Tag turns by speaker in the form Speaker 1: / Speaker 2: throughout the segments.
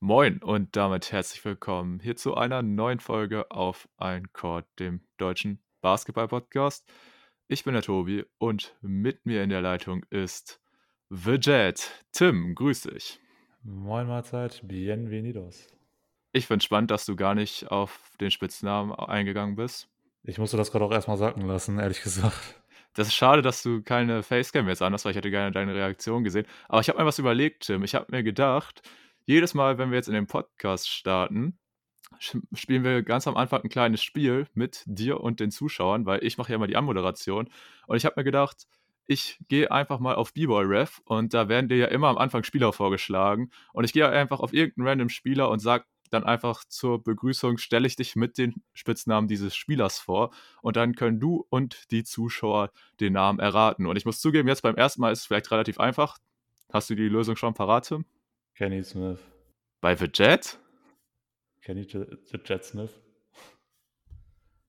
Speaker 1: Moin und damit herzlich willkommen hier zu einer neuen Folge auf Ein Chord, dem deutschen Basketball-Podcast. Ich bin der Tobi und mit mir in der Leitung ist The Jet. Tim, grüß dich.
Speaker 2: Moin Mahlzeit, bienvenidos.
Speaker 1: Ich finde spannend, dass du gar nicht auf den Spitznamen eingegangen bist.
Speaker 2: Ich musste das gerade auch erstmal sacken lassen, ehrlich gesagt.
Speaker 1: Das ist schade, dass du keine Facecam jetzt an hast, weil ich hätte gerne deine Reaktion gesehen. Aber ich habe mir was überlegt, Tim. Ich habe mir gedacht, jedes Mal, wenn wir jetzt in den Podcast starten, spielen wir ganz am Anfang ein kleines Spiel mit dir und den Zuschauern, weil ich mache ja immer die Anmoderation. Und ich habe mir gedacht, ich gehe einfach mal auf B-Boy Ref und da werden dir ja immer am Anfang Spieler vorgeschlagen. Und ich gehe einfach auf irgendeinen random Spieler und sage dann einfach zur Begrüßung, stelle ich dich mit den Spitznamen dieses Spielers vor und dann können du und die Zuschauer den Namen erraten. Und ich muss zugeben, jetzt beim ersten Mal ist es vielleicht relativ einfach. Hast du die Lösung schon parat, Tim?
Speaker 2: Kenny Smith.
Speaker 1: Bei The Jet?
Speaker 2: Kenny The Jet Smith?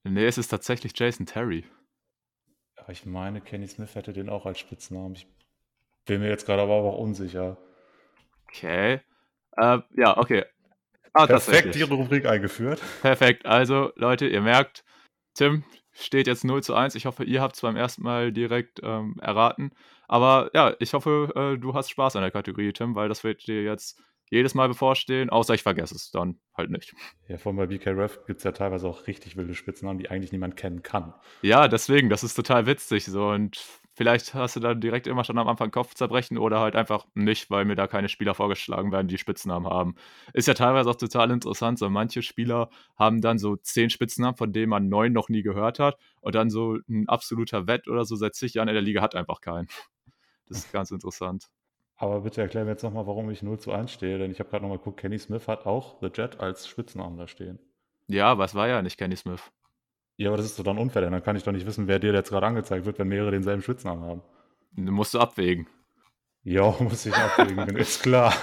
Speaker 1: Nee, es ist tatsächlich Jason Terry.
Speaker 2: Ja, ich meine, Kenny Smith hätte den auch als Spitznamen. Ich bin mir jetzt gerade aber auch unsicher.
Speaker 1: Okay. Äh, ja, okay.
Speaker 2: Ah, Perfekt die Rubrik eingeführt.
Speaker 1: Perfekt. Also, Leute, ihr merkt, Tim steht jetzt 0 zu 1. Ich hoffe, ihr habt es beim ersten Mal direkt ähm, erraten. Aber ja, ich hoffe, äh, du hast Spaß an der Kategorie, Tim, weil das wird dir jetzt jedes Mal bevorstehen, außer ich vergesse es dann halt nicht.
Speaker 2: Ja, von bei BK Ref gibt es ja teilweise auch richtig wilde Spitznamen, die eigentlich niemand kennen kann.
Speaker 1: Ja, deswegen, das ist total witzig so und vielleicht hast du da direkt immer schon am Anfang Kopfzerbrechen oder halt einfach nicht, weil mir da keine Spieler vorgeschlagen werden, die Spitznamen haben. Ist ja teilweise auch total interessant, so manche Spieler haben dann so zehn Spitznamen, von denen man neun noch nie gehört hat und dann so ein absoluter Wett oder so seit zig Jahren in der Liga hat einfach keinen. Das ist ganz interessant.
Speaker 2: Aber bitte erklär mir jetzt nochmal, warum ich 0 zu 1 stehe, denn ich habe gerade nochmal geguckt, Kenny Smith hat auch The Jet als Spitznamen da stehen.
Speaker 1: Ja, aber es war ja nicht Kenny Smith.
Speaker 2: Ja, aber das ist doch dann unfair, denn dann kann ich doch nicht wissen, wer dir jetzt gerade angezeigt wird, wenn mehrere denselben Spitznamen haben.
Speaker 1: Du musst du abwägen.
Speaker 2: Ja, muss ich abwägen, ist klar.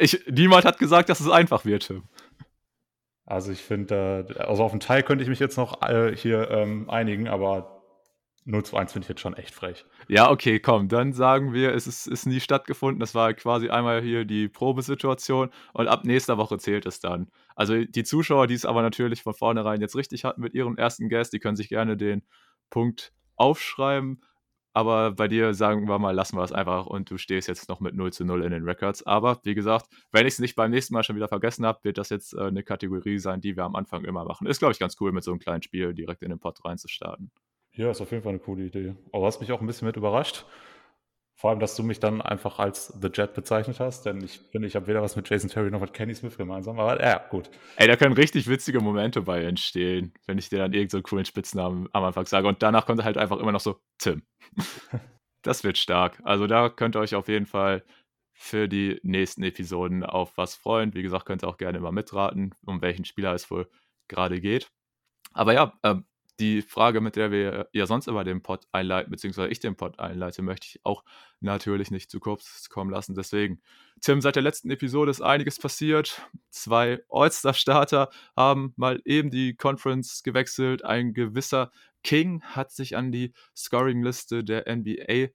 Speaker 1: Ich, niemand hat gesagt, dass es einfach wird, Tim.
Speaker 2: Also ich finde, äh, also auf den Teil könnte ich mich jetzt noch äh, hier ähm, einigen, aber 0 zu 1 finde ich jetzt schon echt frech.
Speaker 1: Ja, okay, komm, dann sagen wir, es ist, ist nie stattgefunden. Das war quasi einmal hier die Probesituation und ab nächster Woche zählt es dann. Also die Zuschauer, die es aber natürlich von vornherein jetzt richtig hatten mit ihrem ersten Guest, die können sich gerne den Punkt aufschreiben. Aber bei dir sagen wir mal, lassen wir es einfach und du stehst jetzt noch mit 0 zu 0 in den Records. Aber wie gesagt, wenn ich es nicht beim nächsten Mal schon wieder vergessen habe, wird das jetzt äh, eine Kategorie sein, die wir am Anfang immer machen. Ist, glaube ich, ganz cool, mit so einem kleinen Spiel direkt in den Pod reinzustarten.
Speaker 2: Ja, ist auf jeden Fall eine coole Idee. Aber hast mich auch ein bisschen mit überrascht. Vor allem, dass du mich dann einfach als The Jet bezeichnet hast, denn ich finde, ich habe weder was mit Jason Terry noch mit Kenny Smith gemeinsam, aber ja, gut.
Speaker 1: Ey, da können richtig witzige Momente bei entstehen, wenn ich dir dann irgendeinen so coolen Spitznamen am Anfang sage und danach kommt halt einfach immer noch so Tim. das wird stark. Also da könnt ihr euch auf jeden Fall für die nächsten Episoden auf was freuen. Wie gesagt, könnt ihr auch gerne immer mitraten, um welchen Spieler es wohl gerade geht. Aber ja, ähm, die Frage, mit der wir ja sonst immer den Pod einleiten, beziehungsweise ich den Pod einleite, möchte ich auch natürlich nicht zu kurz kommen lassen. Deswegen, Tim, seit der letzten Episode ist einiges passiert. Zwei All-Star-Starter haben mal eben die Conference gewechselt. Ein gewisser King hat sich an die Scoring-Liste der NBA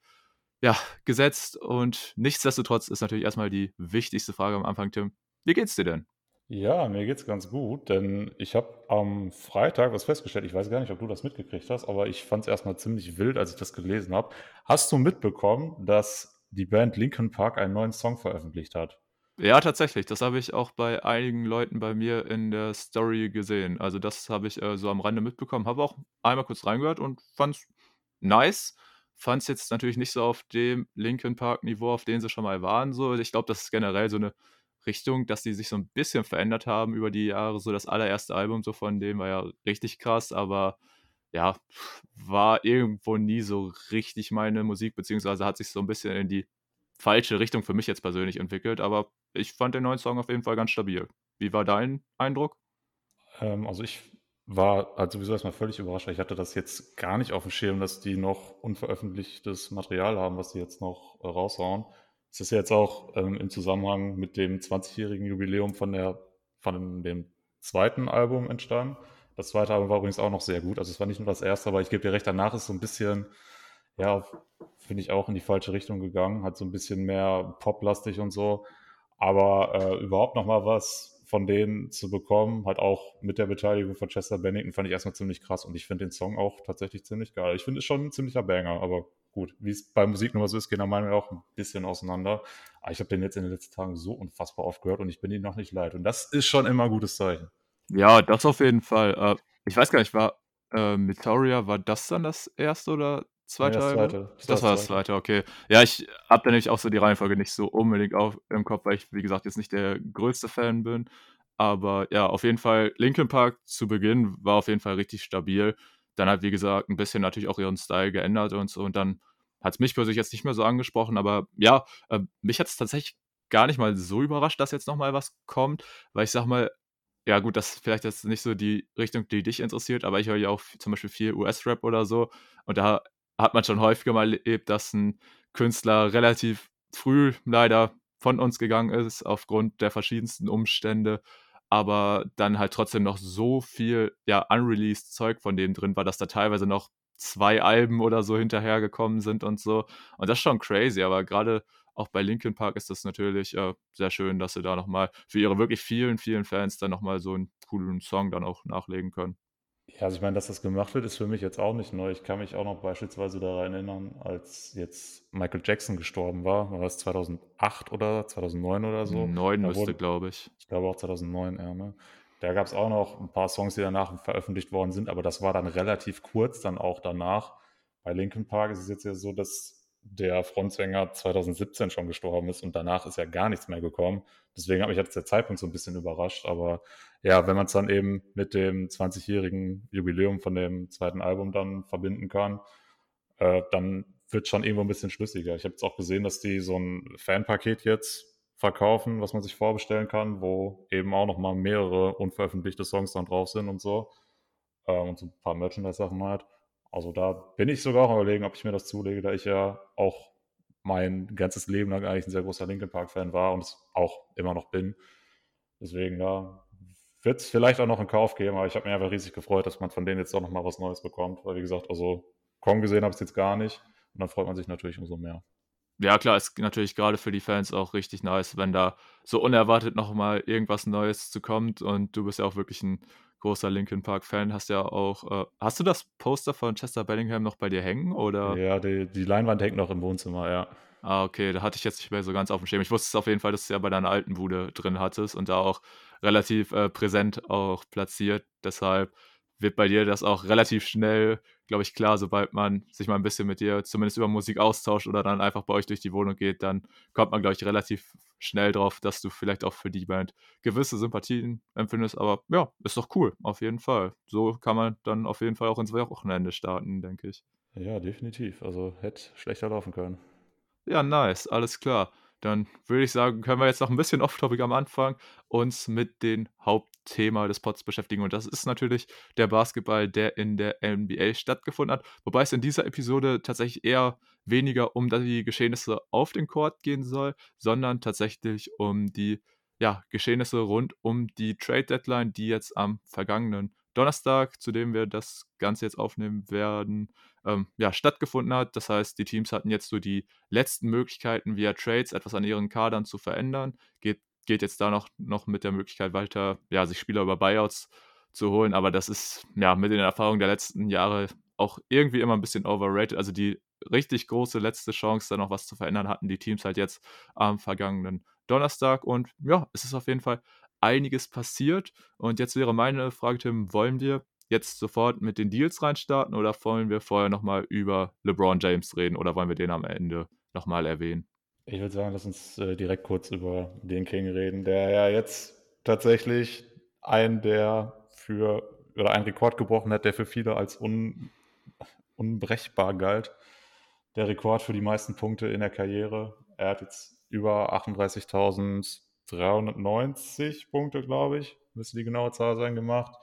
Speaker 1: ja, gesetzt. Und nichtsdestotrotz ist natürlich erstmal die wichtigste Frage am Anfang, Tim. Wie geht's dir denn?
Speaker 2: Ja, mir geht's ganz gut, denn ich habe am Freitag was festgestellt. Ich weiß gar nicht, ob du das mitgekriegt hast, aber ich fand es erstmal ziemlich wild, als ich das gelesen habe. Hast du mitbekommen, dass die Band Linkin Park einen neuen Song veröffentlicht hat?
Speaker 1: Ja, tatsächlich. Das habe ich auch bei einigen Leuten bei mir in der Story gesehen. Also das habe ich äh, so am Rande mitbekommen. Habe auch einmal kurz reingehört und fand es nice. Fand es jetzt natürlich nicht so auf dem Linkin Park Niveau, auf dem sie schon mal waren. So, ich glaube, das ist generell so eine Richtung, dass die sich so ein bisschen verändert haben über die Jahre. So das allererste Album so von dem war ja richtig krass, aber ja, war irgendwo nie so richtig meine Musik, beziehungsweise hat sich so ein bisschen in die falsche Richtung für mich jetzt persönlich entwickelt. Aber ich fand den neuen Song auf jeden Fall ganz stabil. Wie war dein Eindruck?
Speaker 2: Ähm, also ich war halt sowieso erstmal völlig überrascht, ich hatte das jetzt gar nicht auf dem Schirm, dass die noch unveröffentlichtes Material haben, was sie jetzt noch äh, raushauen. Es ist jetzt auch ähm, im Zusammenhang mit dem 20-jährigen Jubiläum von, der, von dem zweiten Album entstanden. Das zweite Album war übrigens auch noch sehr gut. Also es war nicht nur das erste, aber ich gebe dir recht, danach ist so ein bisschen, ja, finde ich auch in die falsche Richtung gegangen. Hat so ein bisschen mehr poplastig und so. Aber äh, überhaupt nochmal was von denen zu bekommen, halt auch mit der Beteiligung von Chester Bennington, fand ich erstmal ziemlich krass. Und ich finde den Song auch tatsächlich ziemlich geil. Ich finde es schon ein ziemlicher Banger, aber gut, wie es bei Musik nur so ist, gehen da Meinungen auch ein bisschen auseinander. Aber ich habe den jetzt in den letzten Tagen so unfassbar oft gehört und ich bin ihn noch nicht leid. Und das ist schon immer ein gutes Zeichen.
Speaker 1: Ja, das auf jeden Fall. Äh, ich weiß gar nicht, war äh, Mythoria, war das dann das erste oder zweite
Speaker 2: das
Speaker 1: Album?
Speaker 2: zweite. Das,
Speaker 1: Das war das zweite, okay. Ja, ich habe da nämlich auch so die Reihenfolge nicht so unbedingt auf, im Kopf, weil ich, wie gesagt, jetzt nicht der größte Fan bin. Aber ja, auf jeden Fall, Linkin Park zu Beginn war auf jeden Fall richtig stabil. Dann hat, wie gesagt, ein bisschen natürlich auch ihren Style geändert und so. Und dann hat es mich persönlich jetzt nicht mehr so angesprochen. Aber ja, äh, mich hat es tatsächlich gar nicht mal so überrascht, dass jetzt nochmal was kommt. Weil ich sag mal, ja gut, das ist vielleicht jetzt nicht so die Richtung, die dich interessiert, aber ich höre ja auch zum Beispiel viel US-Rap oder so. Und da hat man schon häufiger mal erlebt, dass ein Künstler relativ früh leider von uns gegangen ist, aufgrund der verschiedensten Umstände, aber dann halt trotzdem noch so viel, ja, unreleased Zeug von dem drin war, dass da teilweise noch zwei Alben oder so hinterhergekommen sind und so. Und das ist schon crazy, aber gerade auch bei Linkin Park ist das natürlich äh, sehr schön, dass sie da nochmal für ihre wirklich vielen, vielen Fans dann nochmal so einen coolen Song dann auch nachlegen können.
Speaker 2: Ja, also ich meine, dass das gemacht wird, ist für mich jetzt auch nicht neu. Ich kann mich auch noch beispielsweise daran erinnern, als jetzt Michael Jackson gestorben war. War das 2008 oder 2009 oder so?
Speaker 1: Neun
Speaker 2: Da
Speaker 1: müsste,
Speaker 2: wurde,
Speaker 1: glaube ich.
Speaker 2: ich glaube auch 2009, ja, ne? Da gab es auch noch ein paar Songs, die danach veröffentlicht worden sind, aber das war dann relativ kurz dann auch danach. Bei Linkin Park ist es jetzt ja so, dass der Frontsänger 2017 schon gestorben ist und danach ist ja gar nichts mehr gekommen. Deswegen hat mich jetzt der Zeitpunkt so ein bisschen überrascht. Aber ja, wenn man es dann eben mit dem 20-jährigen Jubiläum von dem zweiten Album dann verbinden kann, äh, dann wird schon irgendwo ein bisschen schlüssiger. Ich habe jetzt auch gesehen, dass die so ein Fanpaket jetzt verkaufen, was man sich vorbestellen kann, wo eben auch nochmal mehrere unveröffentlichte Songs dann drauf sind und so. Ähm, und so ein paar Merchandise-Sachen halt. Also da bin ich sogar auch am überlegen, ob ich mir das zulege, da ich ja auch mein ganzes Leben lang eigentlich ein sehr großer Linkin Park-Fan war und es auch immer noch bin. Deswegen, da wird es vielleicht auch noch in Kauf geben, aber ich habe mich einfach riesig gefreut, dass man von denen jetzt auch nochmal was Neues bekommt, weil wie gesagt, also Kong gesehen habe ich es jetzt gar nicht und dann freut man sich natürlich umso mehr.
Speaker 1: Ja, klar, ist natürlich gerade für die Fans auch richtig nice, wenn da so unerwartet nochmal irgendwas Neues zu kommt und du bist ja auch wirklich ein großer Linkin Park-Fan, hast ja auch, äh, hast du das Poster von Chester Bellingham noch bei dir hängen oder?
Speaker 2: Ja, die, die Leinwand hängt noch im Wohnzimmer, ja.
Speaker 1: Ah, okay, da hatte ich jetzt nicht mehr so ganz auf dem Schirm. Ich wusste es auf jeden Fall, dass du ja bei deiner alten Bude drin hattest und da auch relativ äh, präsent auch platziert. Deshalb wird bei dir das auch relativ schnell, glaube ich, klar, sobald man sich mal ein bisschen mit dir zumindest über Musik austauscht oder dann einfach bei euch durch die Wohnung geht, dann kommt man, glaube ich, relativ schnell drauf, dass du vielleicht auch für die Band gewisse Sympathien empfindest. Aber ja, ist doch cool, auf jeden Fall. So kann man dann auf jeden Fall auch ins Wochenende starten, denke ich.
Speaker 2: Ja, definitiv. Also hätte schlechter laufen können.
Speaker 1: Ja, nice, alles klar. Dann würde ich sagen, können wir jetzt noch ein bisschen off-topic am Anfang uns mit dem Hauptthema des Pods beschäftigen. Und das ist natürlich der Basketball, der in der NBA stattgefunden hat. Wobei es in dieser Episode tatsächlich eher weniger um die Geschehnisse auf dem Court gehen soll, sondern tatsächlich um die ja, Geschehnisse rund um die Trade Deadline, die jetzt am vergangenen Donnerstag, zu dem wir das Ganze jetzt aufnehmen werden, ähm, ja, stattgefunden hat. Das heißt, die Teams hatten jetzt so die letzten Möglichkeiten, via Trades etwas an ihren Kadern zu verändern. Geht, geht jetzt da noch, noch mit der Möglichkeit weiter, ja, sich Spieler über Buyouts zu holen. Aber das ist ja mit den Erfahrungen der letzten Jahre auch irgendwie immer ein bisschen overrated. Also die richtig große letzte Chance, da noch was zu verändern, hatten die Teams halt jetzt am vergangenen Donnerstag. Und ja, es ist auf jeden Fall einiges passiert. Und jetzt wäre meine Frage, Tim, wollen wir jetzt sofort mit den Deals reinstarten oder wollen wir vorher nochmal über LeBron James reden oder wollen wir den am Ende nochmal erwähnen?
Speaker 2: Ich würde sagen, lass uns äh, direkt kurz über den King reden, der ja jetzt tatsächlich einen der für oder einen Rekord gebrochen hat, der für viele als un, unbrechbar galt. Der Rekord für die meisten Punkte in der Karriere. Er hat jetzt über 38.390 Punkte, glaube ich, müsste die genaue Zahl sein, gemacht.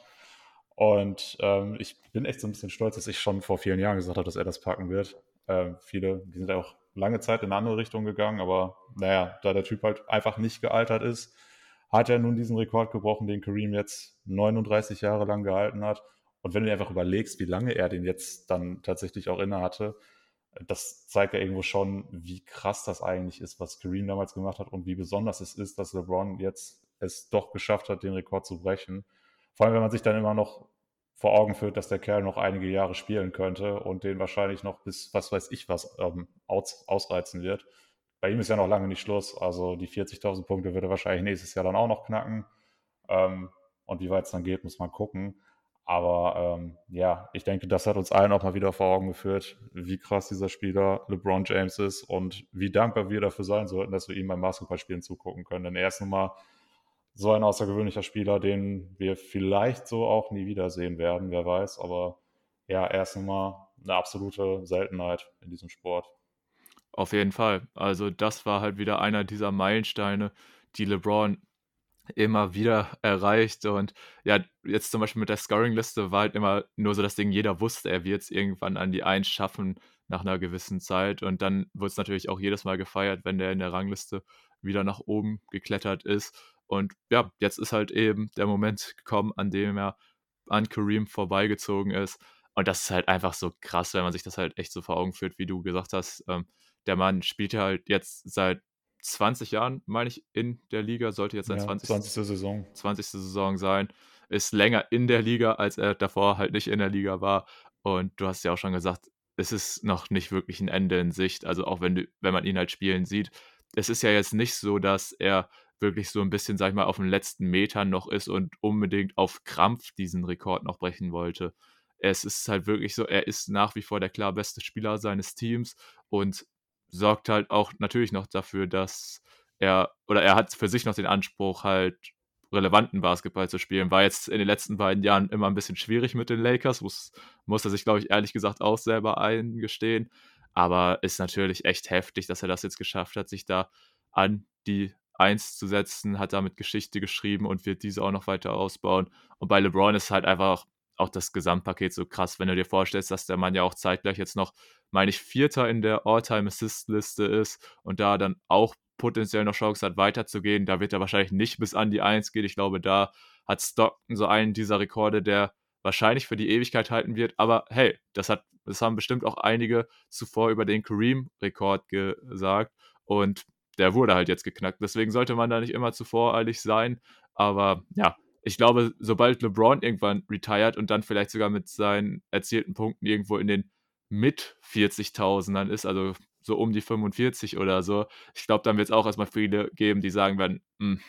Speaker 2: Und ähm, ich bin echt so ein bisschen stolz, dass ich schon vor vielen Jahren gesagt habe, dass er das packen wird. Ähm, viele, die sind auch lange Zeit in eine andere Richtung gegangen, aber naja, da der Typ halt einfach nicht gealtert ist, hat er nun diesen Rekord gebrochen, den Kareem jetzt 39 Jahre lang gehalten hat. Und wenn du dir einfach überlegst, wie lange er den jetzt dann tatsächlich auch inne hatte, das zeigt ja irgendwo schon, wie krass das eigentlich ist, was Kareem damals gemacht hat und wie besonders es ist, dass LeBron jetzt es doch geschafft hat, den Rekord zu brechen. Vor allem, wenn man sich dann immer noch vor Augen führt, dass der Kerl noch einige Jahre spielen könnte und den wahrscheinlich noch bis, was weiß ich was, ähm, aus, ausreizen wird. Bei ihm ist ja noch lange nicht Schluss. Also die 40.000 Punkte wird er wahrscheinlich nächstes Jahr dann auch noch knacken. Ähm, und wie weit es dann geht, muss man gucken. Aber ähm, ja, ich denke, das hat uns allen auch mal wieder vor Augen geführt, wie krass dieser Spieler LeBron James ist und wie dankbar wir dafür sein sollten, dass wir ihm beim Basketballspielen zugucken können. Denn er ist nun mal so ein außergewöhnlicher Spieler, den wir vielleicht so auch nie wiedersehen werden, wer weiß. Aber ja, er ist nun mal eine absolute Seltenheit in diesem Sport.
Speaker 1: Auf jeden Fall. Also das war halt wieder einer dieser Meilensteine, die LeBron immer wieder erreicht. Und ja, jetzt zum Beispiel mit der Scoring-Liste war halt immer nur so das Ding, jeder wusste, er wird es irgendwann an die Eins schaffen nach einer gewissen Zeit. Und dann wurde es natürlich auch jedes Mal gefeiert, wenn der in der Rangliste wieder nach oben geklettert ist. Und ja, jetzt ist halt eben der Moment gekommen, an dem er an Kareem vorbeigezogen ist. Und das ist halt einfach so krass, wenn man sich das halt echt so vor Augen führt, wie du gesagt hast. Ähm, der Mann spielt ja halt jetzt seit 20 Jahren, meine ich, in der Liga, sollte jetzt sein ja, 20.
Speaker 2: 20. Saison.
Speaker 1: 20. Saison sein. Ist länger in der Liga, als er davor halt nicht in der Liga war. Und du hast ja auch schon gesagt, es ist noch nicht wirklich ein Ende in Sicht. Also auch wenn, du, wenn man ihn halt spielen sieht. Es ist ja jetzt nicht so, dass er wirklich so ein bisschen, sag ich mal, auf den letzten Metern noch ist und unbedingt auf Krampf diesen Rekord noch brechen wollte. Es ist halt wirklich so, er ist nach wie vor der klar beste Spieler seines Teams und sorgt halt auch natürlich noch dafür, dass er, oder er hat für sich noch den Anspruch, halt relevanten Basketball zu spielen. War jetzt in den letzten beiden Jahren immer ein bisschen schwierig mit den Lakers, muss, muss er sich, glaube ich, ehrlich gesagt auch selber eingestehen. Aber ist natürlich echt heftig, dass er das jetzt geschafft hat, sich da an die 1 zu setzen, hat damit Geschichte geschrieben und wird diese auch noch weiter ausbauen. Und bei LeBron ist halt einfach auch das Gesamtpaket so krass, wenn du dir vorstellst, dass der Mann ja auch zeitgleich jetzt noch, meine ich, Vierter in der All-Time-Assist-Liste ist und da dann auch potenziell noch Chance hat, weiterzugehen. Da wird er wahrscheinlich nicht bis an die 1 gehen. Ich glaube, da hat Stockton so einen dieser Rekorde, der wahrscheinlich für die Ewigkeit halten wird. Aber hey, das, hat, das haben bestimmt auch einige zuvor über den Kareem-Rekord gesagt. Und der wurde halt jetzt geknackt. Deswegen sollte man da nicht immer zu voreilig sein. Aber ja, ich glaube, sobald LeBron irgendwann retired und dann vielleicht sogar mit seinen erzielten Punkten irgendwo in den mit 40.000ern ist, also so um die 45 oder so, ich glaube, dann wird es auch erstmal viele geben, die sagen werden, hm,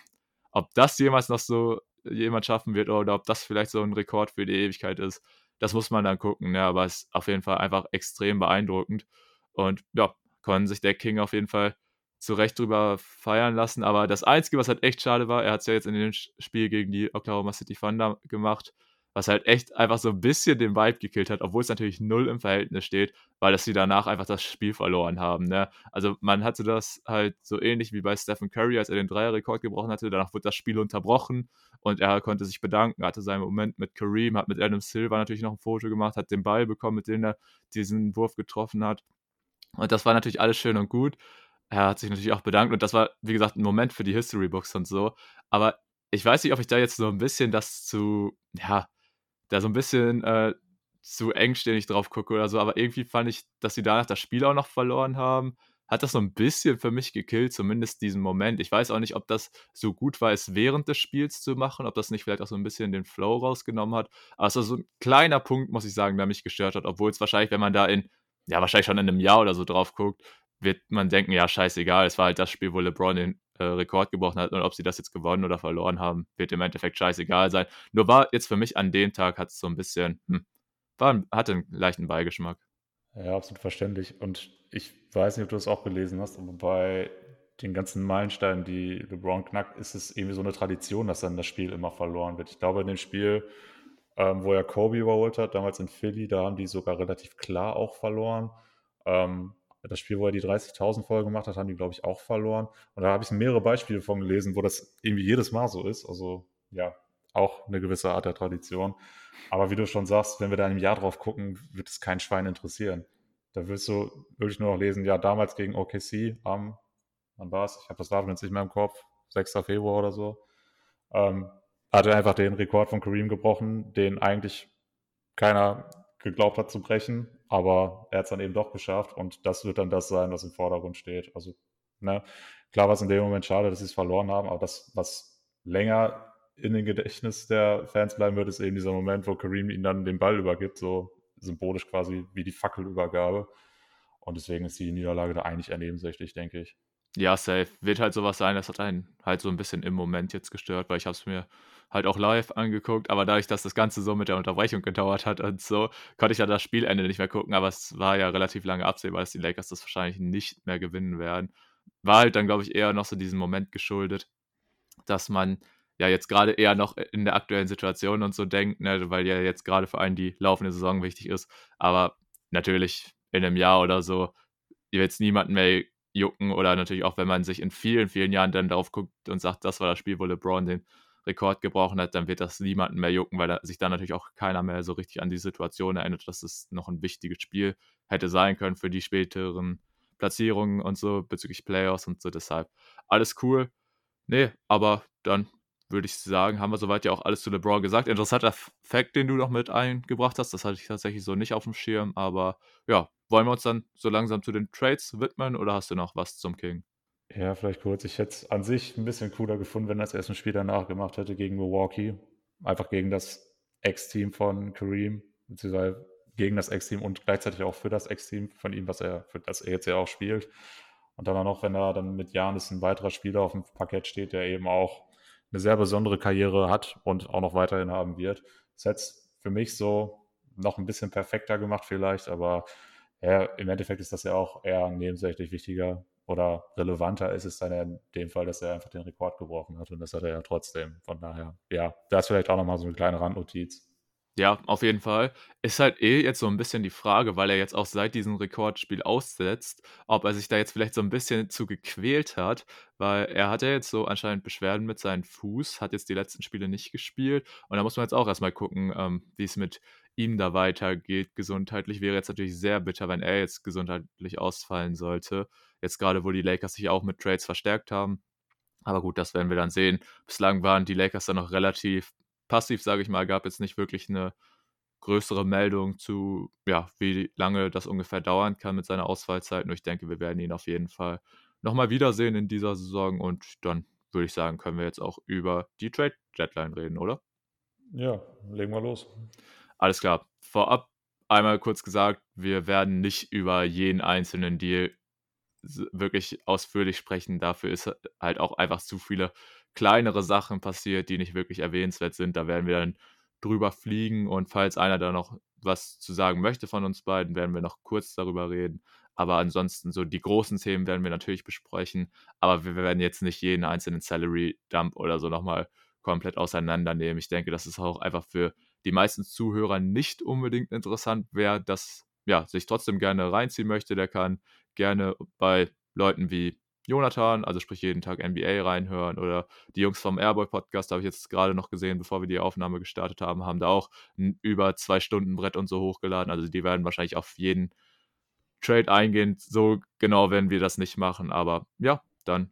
Speaker 1: ob das jemals noch so jemand schaffen wird oder ob das vielleicht so ein Rekord für die Ewigkeit ist, das muss man dann gucken. Ja, aber es ist auf jeden Fall einfach extrem beeindruckend. Und ja, konnten sich der King auf jeden Fall zu Recht drüber feiern lassen. Aber das Einzige, was halt echt schade war, er hat es ja jetzt in dem Spiel gegen die Oklahoma City Thunder gemacht, was halt echt einfach so ein bisschen den Vibe gekillt hat, obwohl es natürlich null im Verhältnis steht, weil dass sie danach einfach das Spiel verloren haben. Ne? Also man hatte das halt so ähnlich wie bei Stephen Curry, als er den Dreierrekord gebrochen hatte. Danach wurde das Spiel unterbrochen und er konnte sich bedanken, hatte seinen Moment mit Kareem, hat mit Adam Silver natürlich noch ein Foto gemacht, hat den Ball bekommen, mit dem er diesen Wurf getroffen hat. Und das war natürlich alles schön und gut er hat sich natürlich auch bedankt und das war, wie gesagt, ein Moment für die History Books und so. Aber ich weiß nicht, ob ich da jetzt so ein bisschen das zu, ja, da so ein bisschen äh, zu engstirnig drauf gucke oder so, aber irgendwie fand ich, dass sie danach das Spiel auch noch verloren haben. Hat das so ein bisschen für mich gekillt, zumindest diesen Moment. Ich weiß auch nicht, ob das so gut war, es während des Spiels zu machen, ob das nicht vielleicht auch so ein bisschen den Flow rausgenommen hat. Aber es war so ein kleiner Punkt, muss ich sagen, der mich gestört hat, obwohl es wahrscheinlich, wenn man da in, ja, wahrscheinlich schon in einem Jahr oder so drauf guckt, wird man denken, ja, scheißegal, es war halt das Spiel, wo LeBron den äh, Rekord gebrochen hat und ob sie das jetzt gewonnen oder verloren haben, wird im Endeffekt scheißegal sein. Nur war jetzt für mich an dem Tag hat es so ein bisschen, hm, war, hatte einen leichten Beigeschmack.
Speaker 2: Ja, absolut verständlich. Und ich weiß nicht, ob du das auch gelesen hast, aber bei den ganzen Meilensteinen, die LeBron knackt, ist es irgendwie so eine Tradition, dass dann das Spiel immer verloren wird. Ich glaube, in dem Spiel, ähm, wo er Kobe überholt hat, damals in Philly, da haben die sogar relativ klar auch verloren. Ähm, das Spiel, wo er die 30.000 voll gemacht hat, haben die, glaube ich, auch verloren. Und da habe ich mehrere Beispiele von gelesen, wo das irgendwie jedes Mal so ist. Also ja, auch eine gewisse Art der Tradition. Aber wie du schon sagst, wenn wir da einem Jahr drauf gucken, wird es kein Schwein interessieren. Da wirst du wirklich nur noch lesen, ja, damals gegen OKC am, wann war es? Ich habe das Datum jetzt nicht mehr im Kopf, 6. Februar oder so, ähm, hat er einfach den Rekord von Kareem gebrochen, den eigentlich keiner geglaubt hat zu brechen aber er hat es dann eben doch geschafft und das wird dann das sein, was im Vordergrund steht. Also, ne, klar war es in dem Moment schade, dass sie es verloren haben, aber das, was länger in den Gedächtnis der Fans bleiben wird, ist eben dieser Moment, wo Kareem ihnen dann den Ball übergibt, so symbolisch quasi wie die Fackelübergabe. Und deswegen ist die Niederlage da eigentlich eher nebensächlich, denke ich.
Speaker 1: Ja, safe. Wird halt sowas sein, das hat einen halt so ein bisschen im Moment jetzt gestört, weil ich habe es mir halt auch live angeguckt, aber dadurch, dass das Ganze so mit der Unterbrechung gedauert hat und so, konnte ich ja das Spielende nicht mehr gucken, aber es war ja relativ lange absehbar, dass die Lakers das wahrscheinlich nicht mehr gewinnen werden. War halt dann, glaube ich, eher noch so diesem Moment geschuldet, dass man ja jetzt gerade eher noch in der aktuellen Situation und so denkt, ne, weil ja jetzt gerade für einen die laufende Saison wichtig ist, aber natürlich in einem Jahr oder so wird es niemanden mehr jucken oder natürlich auch, wenn man sich in vielen, vielen Jahren dann darauf guckt und sagt, das war das Spiel, wo LeBron den Rekord gebrochen hat, dann wird das niemanden mehr jucken, weil sich dann natürlich auch keiner mehr so richtig an die Situation erinnert, dass es noch ein wichtiges Spiel hätte sein können für die späteren Platzierungen und so bezüglich Playoffs und so. Deshalb alles cool. Nee, aber dann würde ich sagen, haben wir soweit ja auch alles zu LeBron gesagt. Interessanter Fact, den du noch mit eingebracht hast, das hatte ich tatsächlich so nicht auf dem Schirm, aber ja, wollen wir uns dann so langsam zu den Trades widmen oder hast du noch was zum King?
Speaker 2: Ja, vielleicht kurz. Ich hätte es an sich ein bisschen cooler gefunden, wenn er das erste Spiel danach gemacht hätte gegen Milwaukee. Einfach gegen das Ex-Team von Kareem, beziehungsweise gegen das Ex-Team und gleichzeitig auch für das Ex-Team von ihm, was er, für das er jetzt ja auch spielt. Und dann auch noch, wenn er dann mit Janis ein weiterer Spieler auf dem Parkett steht, der eben auch eine sehr besondere Karriere hat und auch noch weiterhin haben wird. Das hätte es für mich so noch ein bisschen perfekter gemacht vielleicht, aber ja, im Endeffekt ist das ja auch eher nebensächlich wichtiger oder relevanter ist es dann in dem Fall, dass er einfach den Rekord gebrochen hat und das hat er ja trotzdem. Von daher, ja, da ist vielleicht auch nochmal so eine kleine Randnotiz.
Speaker 1: Ja, auf jeden Fall. Ist halt eh jetzt so ein bisschen die Frage, weil er jetzt auch seit diesem Rekordspiel aussetzt, ob er sich da jetzt vielleicht so ein bisschen zu gequält hat, weil er hat ja jetzt so anscheinend Beschwerden mit seinem Fuß, hat jetzt die letzten Spiele nicht gespielt und da muss man jetzt auch erstmal gucken, ähm, wie es mit ihm da weitergeht. Gesundheitlich wäre jetzt natürlich sehr bitter, wenn er jetzt gesundheitlich ausfallen sollte. Jetzt gerade, wo die Lakers sich auch mit Trades verstärkt haben. Aber gut, das werden wir dann sehen. Bislang waren die Lakers dann noch relativ passiv, sage ich mal, gab jetzt nicht wirklich eine größere Meldung zu, ja, wie lange das ungefähr dauern kann mit seiner Ausfallzeit. Nur ich denke, wir werden ihn auf jeden Fall nochmal wiedersehen in dieser Saison und dann würde ich sagen, können wir jetzt auch über die Trade Deadline reden, oder?
Speaker 2: Ja, legen wir los.
Speaker 1: Alles klar. Vorab einmal kurz gesagt, wir werden nicht über jeden einzelnen Deal wirklich ausführlich sprechen. Dafür ist halt auch einfach zu viele kleinere Sachen passiert, die nicht wirklich erwähnenswert sind. Da werden wir dann drüber fliegen und falls einer da noch was zu sagen möchte von uns beiden, werden wir noch kurz darüber reden. Aber ansonsten so die großen Themen werden wir natürlich besprechen, aber wir werden jetzt nicht jeden einzelnen Salary Dump oder so nochmal komplett auseinandernehmen. Ich denke, das ist auch einfach für die meisten Zuhörer nicht unbedingt interessant. Wer das ja, sich trotzdem gerne reinziehen möchte, der kann gerne bei Leuten wie Jonathan, also sprich jeden Tag NBA reinhören oder die Jungs vom Airboy Podcast, habe ich jetzt gerade noch gesehen, bevor wir die Aufnahme gestartet haben, haben da auch ein über zwei Stunden Brett und so hochgeladen. Also die werden wahrscheinlich auf jeden Trade eingehen. So genau werden wir das nicht machen, aber ja, dann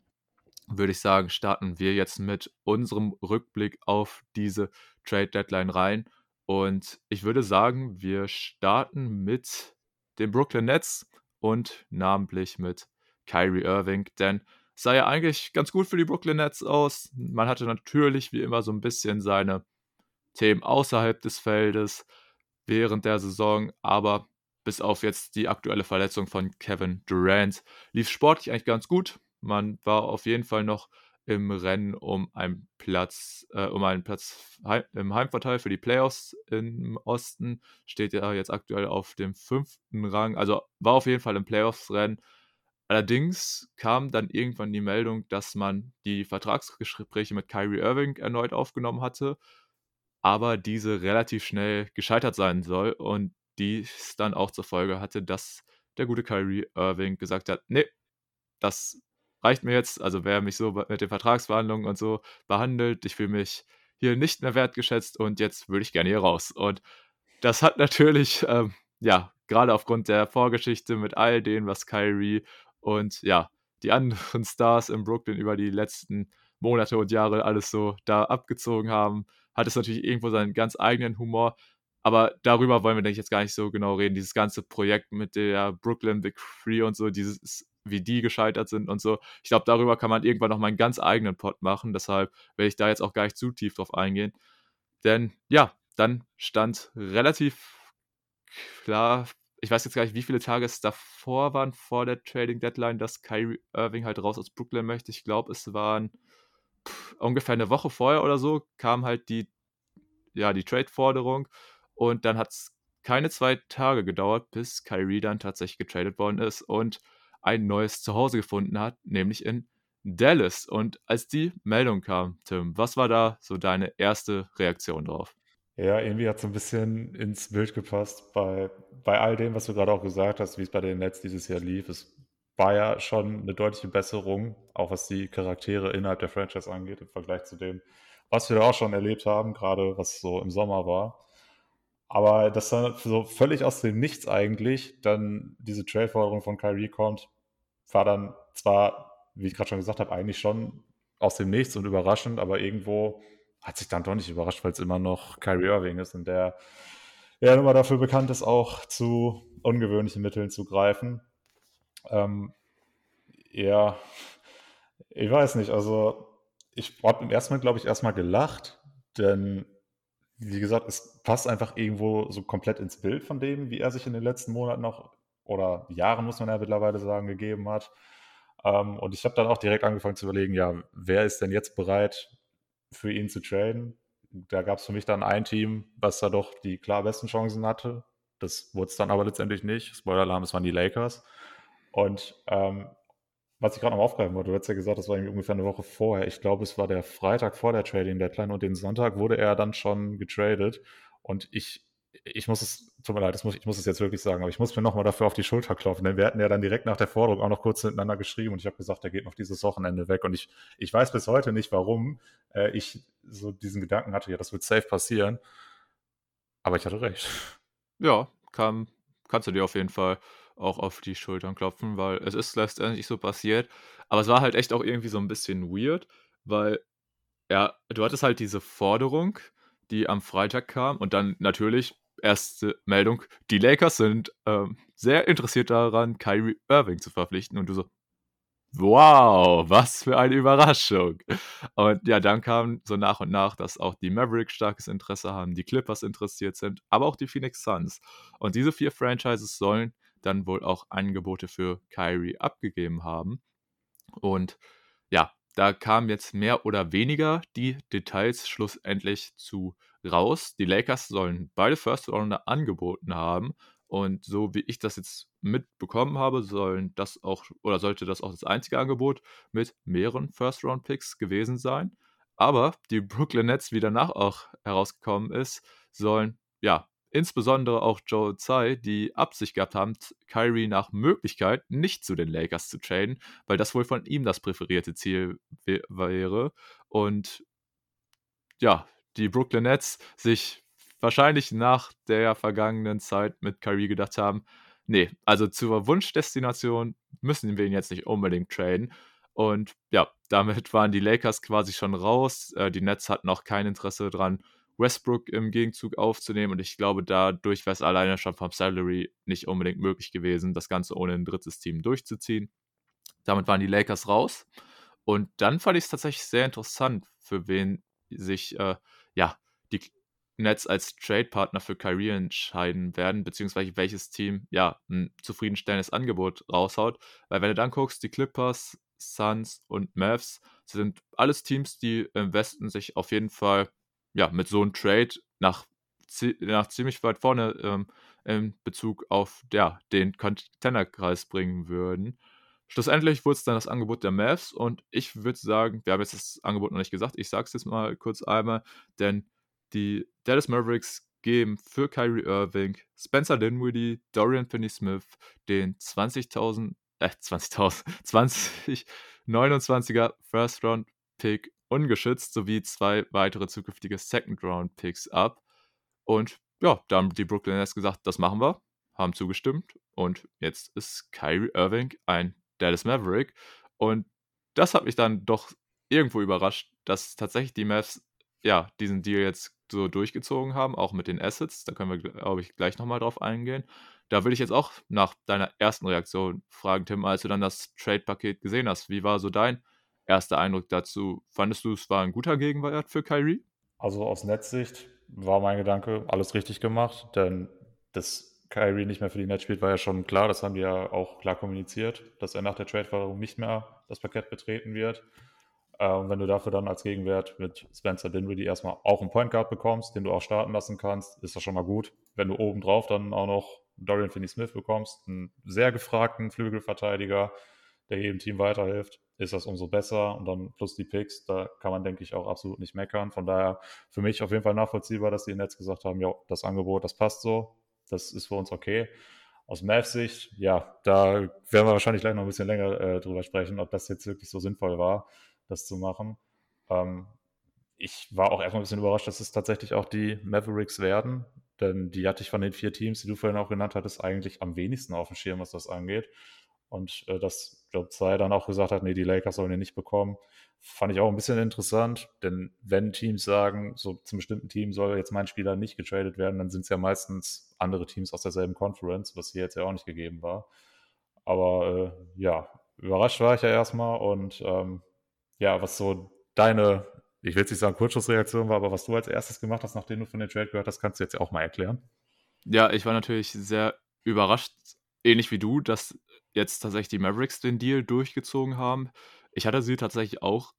Speaker 1: würde ich sagen, starten wir jetzt mit unserem Rückblick auf diese Trade Deadline rein. Und ich würde sagen, wir starten mit den Brooklyn Nets und namentlich mit Kyrie Irving, denn es sah ja eigentlich ganz gut für die Brooklyn Nets aus. Man hatte natürlich wie immer so ein bisschen seine Themen außerhalb des Feldes während der Saison, aber bis auf jetzt die aktuelle Verletzung von Kevin Durant lief sportlich eigentlich ganz gut. Man war auf jeden Fall noch im Rennen um einen Platz, äh, um einen Platz heim, im Heimvorteil für die Playoffs im Osten. Steht ja jetzt aktuell auf dem fünften Rang. Also war auf jeden Fall im Playoffs-Rennen. Allerdings kam dann irgendwann die Meldung, dass man die Vertragsgespräche mit Kyrie Irving erneut aufgenommen hatte, aber diese relativ schnell gescheitert sein soll und dies dann auch zur Folge hatte, dass der gute Kyrie Irving gesagt hat, nee, das reicht mir jetzt. Also wer mich so mit den Vertragsverhandlungen und so behandelt, ich fühle mich hier nicht mehr wertgeschätzt und jetzt würde ich gerne hier raus. Und das hat natürlich, ähm, ja, gerade aufgrund der Vorgeschichte mit all dem, was Kyrie und ja, die anderen Stars in Brooklyn über die letzten Monate und Jahre alles so da abgezogen haben, hat es natürlich irgendwo seinen ganz eigenen Humor. aber darüber wollen wir, denke ich, jetzt gar nicht so genau reden. Dieses ganze Projekt mit der Brooklyn Big Free und so, dieses, wie die gescheitert sind und so. Ich glaube, darüber kann man irgendwann noch mal einen ganz eigenen Pod machen. Deshalb werde ich da jetzt auch gar nicht zu tief drauf eingehen. Denn ja, dann stand relativ klar, ich weiß jetzt gar nicht, wie viele Tage es davor waren, vor der Trading Deadline, dass Kyrie Irving halt raus aus Brooklyn möchte. Ich glaube, es waren pff, ungefähr eine Woche vorher oder so, kam halt die, ja, die Trade-Forderung. Und dann hat es keine zwei Tage gedauert, bis Kyrie dann tatsächlich getradet worden ist und ein neues Zuhause gefunden hat, nämlich in Dallas. Und als die Meldung kam, Tim, was war da so deine erste Reaktion drauf?
Speaker 2: Ja, irgendwie hat es ein bisschen ins Bild gepasst bei, bei all dem, was du gerade auch gesagt hast, wie es bei den Nets dieses Jahr lief. Es war ja schon eine deutliche Besserung, auch was die Charaktere innerhalb der Franchise angeht, im Vergleich zu dem, was wir da auch schon erlebt haben, gerade was so im Sommer war. Aber dass dann so völlig aus dem Nichts eigentlich dann diese Trade-Forderung von Kyrie kommt, war dann zwar, wie ich gerade schon gesagt habe, eigentlich schon aus dem Nichts und überraschend, aber irgendwo hat sich dann doch nicht überrascht, weil es immer noch Kyrie Irving ist und der ja immer dafür bekannt ist, auch zu ungewöhnlichen Mitteln zu greifen. Ähm, ja, ich weiß nicht, also ich habe im ersten Mal, glaube ich, erstmal gelacht, denn wie gesagt, es passt einfach irgendwo so komplett ins Bild von dem, wie er sich in den letzten Monaten noch oder Jahren, muss man ja mittlerweile sagen, gegeben hat. Ähm, und ich habe dann auch direkt angefangen zu überlegen, ja, wer ist denn jetzt bereit, für ihn zu traden? Da gab es für mich dann ein Team, was da doch die klar besten Chancen hatte. Das wurde es dann aber letztendlich nicht. Spoiler-Alarm, es waren die Lakers. Und ähm, was ich gerade noch aufgreifen wollte, du hast ja gesagt, das war irgendwie ungefähr eine Woche vorher. Ich glaube, es war der Freitag vor der Trading Deadline und den Sonntag wurde er dann schon getradet. Und ich, ich muss es, tut mir leid, muss, ich muss es jetzt wirklich sagen, aber ich muss mir nochmal dafür auf die Schulter klopfen, denn wir hatten ja dann direkt nach der Forderung auch noch kurz miteinander geschrieben und ich habe gesagt, er geht noch dieses Wochenende weg. Und ich, ich weiß bis heute nicht, warum äh, ich so diesen Gedanken hatte, ja, das wird safe passieren. Aber ich hatte recht.
Speaker 1: Ja, kann, kannst du dir auf jeden Fall auch auf die Schultern klopfen, weil es ist letztendlich so passiert. Aber es war halt echt auch irgendwie so ein bisschen weird, weil ja, du hattest halt diese Forderung, die am Freitag kam und dann natürlich erste Meldung, die Lakers sind ähm, sehr interessiert daran, Kyrie Irving zu verpflichten und du so, wow, was für eine Überraschung. Und ja, dann kam so nach und nach, dass auch die Mavericks starkes Interesse haben, die Clippers interessiert sind, aber auch die Phoenix Suns. Und diese vier Franchises sollen dann wohl auch Angebote für Kyrie abgegeben haben. Und ja, da kamen jetzt mehr oder weniger die Details schlussendlich zu raus. Die Lakers sollen beide First Rounder angeboten haben. Und so wie ich das jetzt mitbekommen habe, sollen das auch oder sollte das auch das einzige Angebot mit mehreren First Round Picks gewesen sein. Aber die Brooklyn Nets, wie danach auch herausgekommen ist, sollen ja insbesondere auch Joe Tsai die Absicht gehabt haben, Kyrie nach Möglichkeit nicht zu den Lakers zu traden, weil das wohl von ihm das präferierte Ziel wäre. Und ja, die Brooklyn Nets sich wahrscheinlich nach der vergangenen Zeit mit Kyrie gedacht haben, nee, also zur Wunschdestination müssen wir ihn jetzt nicht unbedingt traden. Und ja, damit waren die Lakers quasi schon raus. Äh, die Nets hatten auch kein Interesse dran, Westbrook im Gegenzug aufzunehmen. Und ich glaube, dadurch wäre es alleine schon vom Salary nicht unbedingt möglich gewesen, das Ganze ohne ein drittes Team durchzuziehen. Damit waren die Lakers raus. Und dann fand ich es tatsächlich sehr interessant, für wen sich äh, ja die Nets als Trade-Partner für Kyrie entscheiden werden, beziehungsweise welches Team ja ein zufriedenstellendes Angebot raushaut. Weil wenn du dann guckst, die Clippers, Suns und Mavs sind alles Teams, die im Westen sich auf jeden Fall ja, mit so einem Trade nach, nach ziemlich weit vorne ähm, in Bezug auf ja, den Contender-Kreis bringen würden. Schlussendlich wurde es dann das Angebot der Mavs und ich würde sagen, wir haben jetzt das Angebot noch nicht gesagt, ich sage es jetzt mal kurz einmal, denn die Dallas Mavericks geben für Kyrie Irving, Spencer Dinwiddie, Dorian Finney-Smith den 20.000, äh 20.000, 2029er First-Round-Pick ungeschützt sowie zwei weitere zukünftige Second-Round-Picks ab. Und ja, da haben die Brooklyn Nets gesagt, das machen wir, haben zugestimmt und jetzt ist Kyrie Irving ein Dallas Maverick. Und das hat mich dann doch irgendwo überrascht, dass tatsächlich die Mavs ja diesen Deal jetzt so durchgezogen haben, auch mit den Assets. Da können wir, glaube ich, gleich nochmal drauf eingehen. Da würde ich jetzt auch nach deiner ersten Reaktion fragen, Tim, als du dann das Trade-Paket gesehen hast. Wie war so dein erster Eindruck dazu? Fandest du, es war ein guter Gegenwert für Kyrie?
Speaker 2: Also aus Netzsicht war mein Gedanke, alles richtig gemacht, denn dass Kyrie nicht mehr für die Netz spielt, war ja schon klar. Das haben die ja auch klar kommuniziert, dass er nach der Trade-Verlängerung nicht mehr das Parkett betreten wird. Und wenn du dafür dann als Gegenwert mit Spencer Dinwiddie erstmal auch einen Point Guard bekommst, den du auch starten lassen kannst, ist das schon mal gut. Wenn du obendrauf dann auch noch Dorian Finney-Smith bekommst, einen sehr gefragten Flügelverteidiger, der jedem Team weiterhilft, ist das umso besser. Und dann plus die Picks, da kann man, denke ich, auch absolut nicht meckern. Von daher für mich auf jeden Fall nachvollziehbar, dass die Netz gesagt haben, ja, das Angebot, das passt so, das ist für uns okay. Aus Mavs Sicht, ja, da werden wir wahrscheinlich gleich noch ein bisschen länger äh, drüber sprechen, ob das jetzt wirklich so sinnvoll war, das zu machen. Ähm, ich war auch erstmal ein bisschen überrascht, dass es tatsächlich auch die Mavericks werden, denn die hatte ich von den vier Teams, die du vorhin auch genannt hattest, eigentlich am wenigsten auf dem Schirm, was das angeht. Und äh, dass Job 2 dann auch gesagt hat, nee, die Lakers sollen ihn nicht bekommen, fand ich auch ein bisschen interessant, denn wenn Teams sagen, so zum bestimmten Team soll jetzt mein Spieler nicht getradet werden, dann sind es ja meistens andere Teams aus derselben Conference, was hier jetzt ja auch nicht gegeben war. Aber äh, ja, überrascht war ich ja erstmal und ähm, ja, was so deine, ich will jetzt nicht sagen Kurzschussreaktion war, aber was du als erstes gemacht hast, nachdem du von der Trade gehört hast, kannst du jetzt auch mal erklären.
Speaker 1: Ja, ich war natürlich sehr überrascht, ähnlich wie du, dass jetzt tatsächlich die Mavericks den Deal durchgezogen haben. Ich hatte sie tatsächlich auch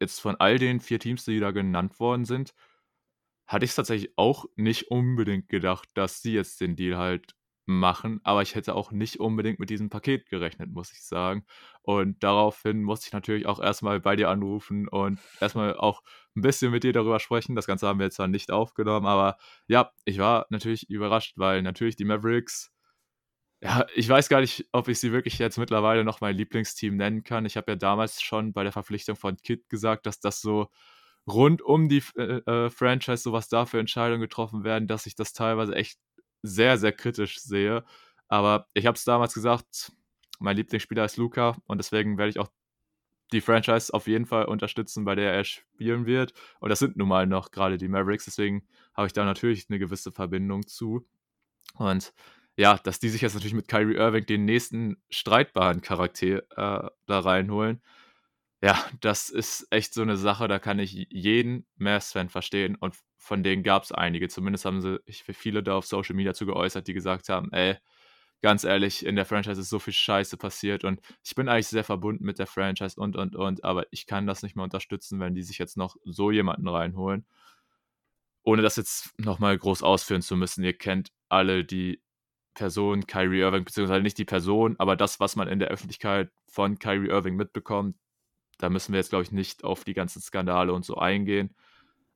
Speaker 1: jetzt von all den vier Teams, die da genannt worden sind, hatte ich es tatsächlich auch nicht unbedingt gedacht, dass sie jetzt den Deal halt machen, aber ich hätte auch nicht unbedingt mit diesem Paket gerechnet, muss ich sagen. Und daraufhin musste ich natürlich auch erstmal bei dir anrufen und erstmal auch ein bisschen mit dir darüber sprechen. Das Ganze haben wir jetzt zwar nicht aufgenommen, aber ja, ich war natürlich überrascht, weil natürlich die Mavericks ja, ich weiß gar nicht, ob ich sie wirklich jetzt mittlerweile noch mein Lieblingsteam nennen kann. Ich habe ja damals schon bei der Verpflichtung von Kit gesagt, dass das so rund um die äh, äh, Franchise so was da für Entscheidungen getroffen werden, dass ich das teilweise echt sehr, sehr kritisch sehe. Aber ich habe es damals gesagt, mein Lieblingsspieler ist Luca und deswegen werde ich auch die Franchise auf jeden Fall unterstützen, bei der er spielen wird. Und das sind nun mal noch gerade die Mavericks, deswegen habe ich da natürlich eine gewisse Verbindung zu. Und ja, dass die sich jetzt natürlich mit Kyrie Irving den nächsten streitbaren Charakter äh, da reinholen. Ja, das ist echt so eine Sache, da kann ich jeden Mavs-Fan verstehen und von denen gab es einige. Zumindest haben sich viele da auf Social Media zu geäußert, die gesagt haben, ey, ganz ehrlich, in der Franchise ist so viel Scheiße passiert und ich bin eigentlich sehr verbunden mit der Franchise und, und, und, aber ich kann das nicht mehr unterstützen, wenn die sich jetzt noch so jemanden reinholen. Ohne das jetzt nochmal groß ausführen zu müssen, ihr kennt alle die Person Kyrie Irving, beziehungsweise nicht die Person, aber das, was man in der Öffentlichkeit von Kyrie Irving mitbekommt, da müssen wir jetzt, glaube ich, nicht auf die ganzen Skandale und so eingehen.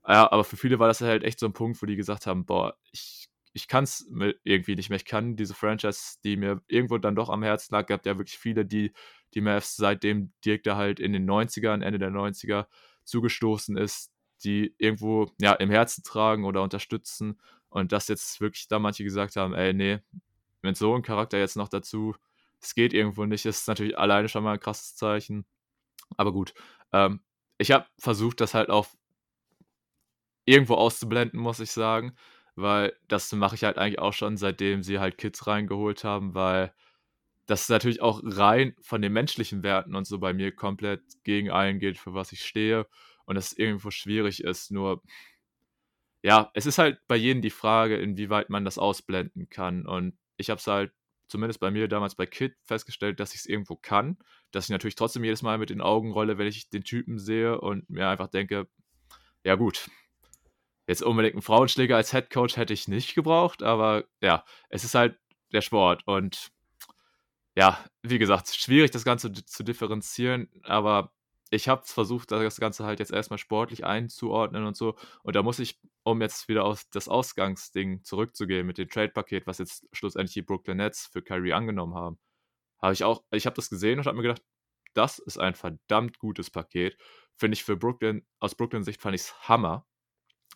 Speaker 1: Ja, aber für viele war das halt echt so ein Punkt, wo die gesagt haben, boah, ich, ich kann es irgendwie nicht mehr. Ich kann diese Franchise, die mir irgendwo dann doch am Herzen lag, gab ja wirklich viele, die die Mavs seitdem Dirk da halt in den 90ern, Ende der 90er zugestoßen ist, die irgendwo ja im Herzen tragen oder unterstützen. Und dass jetzt wirklich da manche gesagt haben, ey, nee, mit so einem Charakter jetzt noch dazu, es geht irgendwo nicht, ist natürlich alleine schon mal ein krasses Zeichen. Aber gut, ähm, ich habe versucht, das halt auch irgendwo auszublenden, muss ich sagen, weil das mache ich halt eigentlich auch schon, seitdem sie halt Kids reingeholt haben, weil das natürlich auch rein von den menschlichen Werten und so bei mir komplett gegen allen geht, für was ich stehe und es irgendwo schwierig ist, nur ja, es ist halt bei jedem die Frage, inwieweit man das ausblenden kann und ich habe es halt zumindest bei mir damals bei Kid festgestellt, dass ich es irgendwo kann, dass ich natürlich trotzdem jedes Mal mit den Augen rolle, wenn ich den Typen sehe und mir einfach denke, ja gut, jetzt unbedingt einen Frauenschläger als Headcoach hätte ich nicht gebraucht, aber ja, es ist halt der Sport und ja, wie gesagt, schwierig das Ganze zu differenzieren, aber ich habe versucht, das Ganze halt jetzt erstmal sportlich einzuordnen und so. Und da muss ich, um jetzt wieder auf das Ausgangsding zurückzugehen mit dem Trade-Paket, was jetzt schlussendlich die Brooklyn Nets für Kyrie angenommen haben, habe ich auch, ich habe das gesehen und habe mir gedacht, das ist ein verdammt gutes Paket. Finde ich für Brooklyn, aus Brooklyn-Sicht fand ich es Hammer,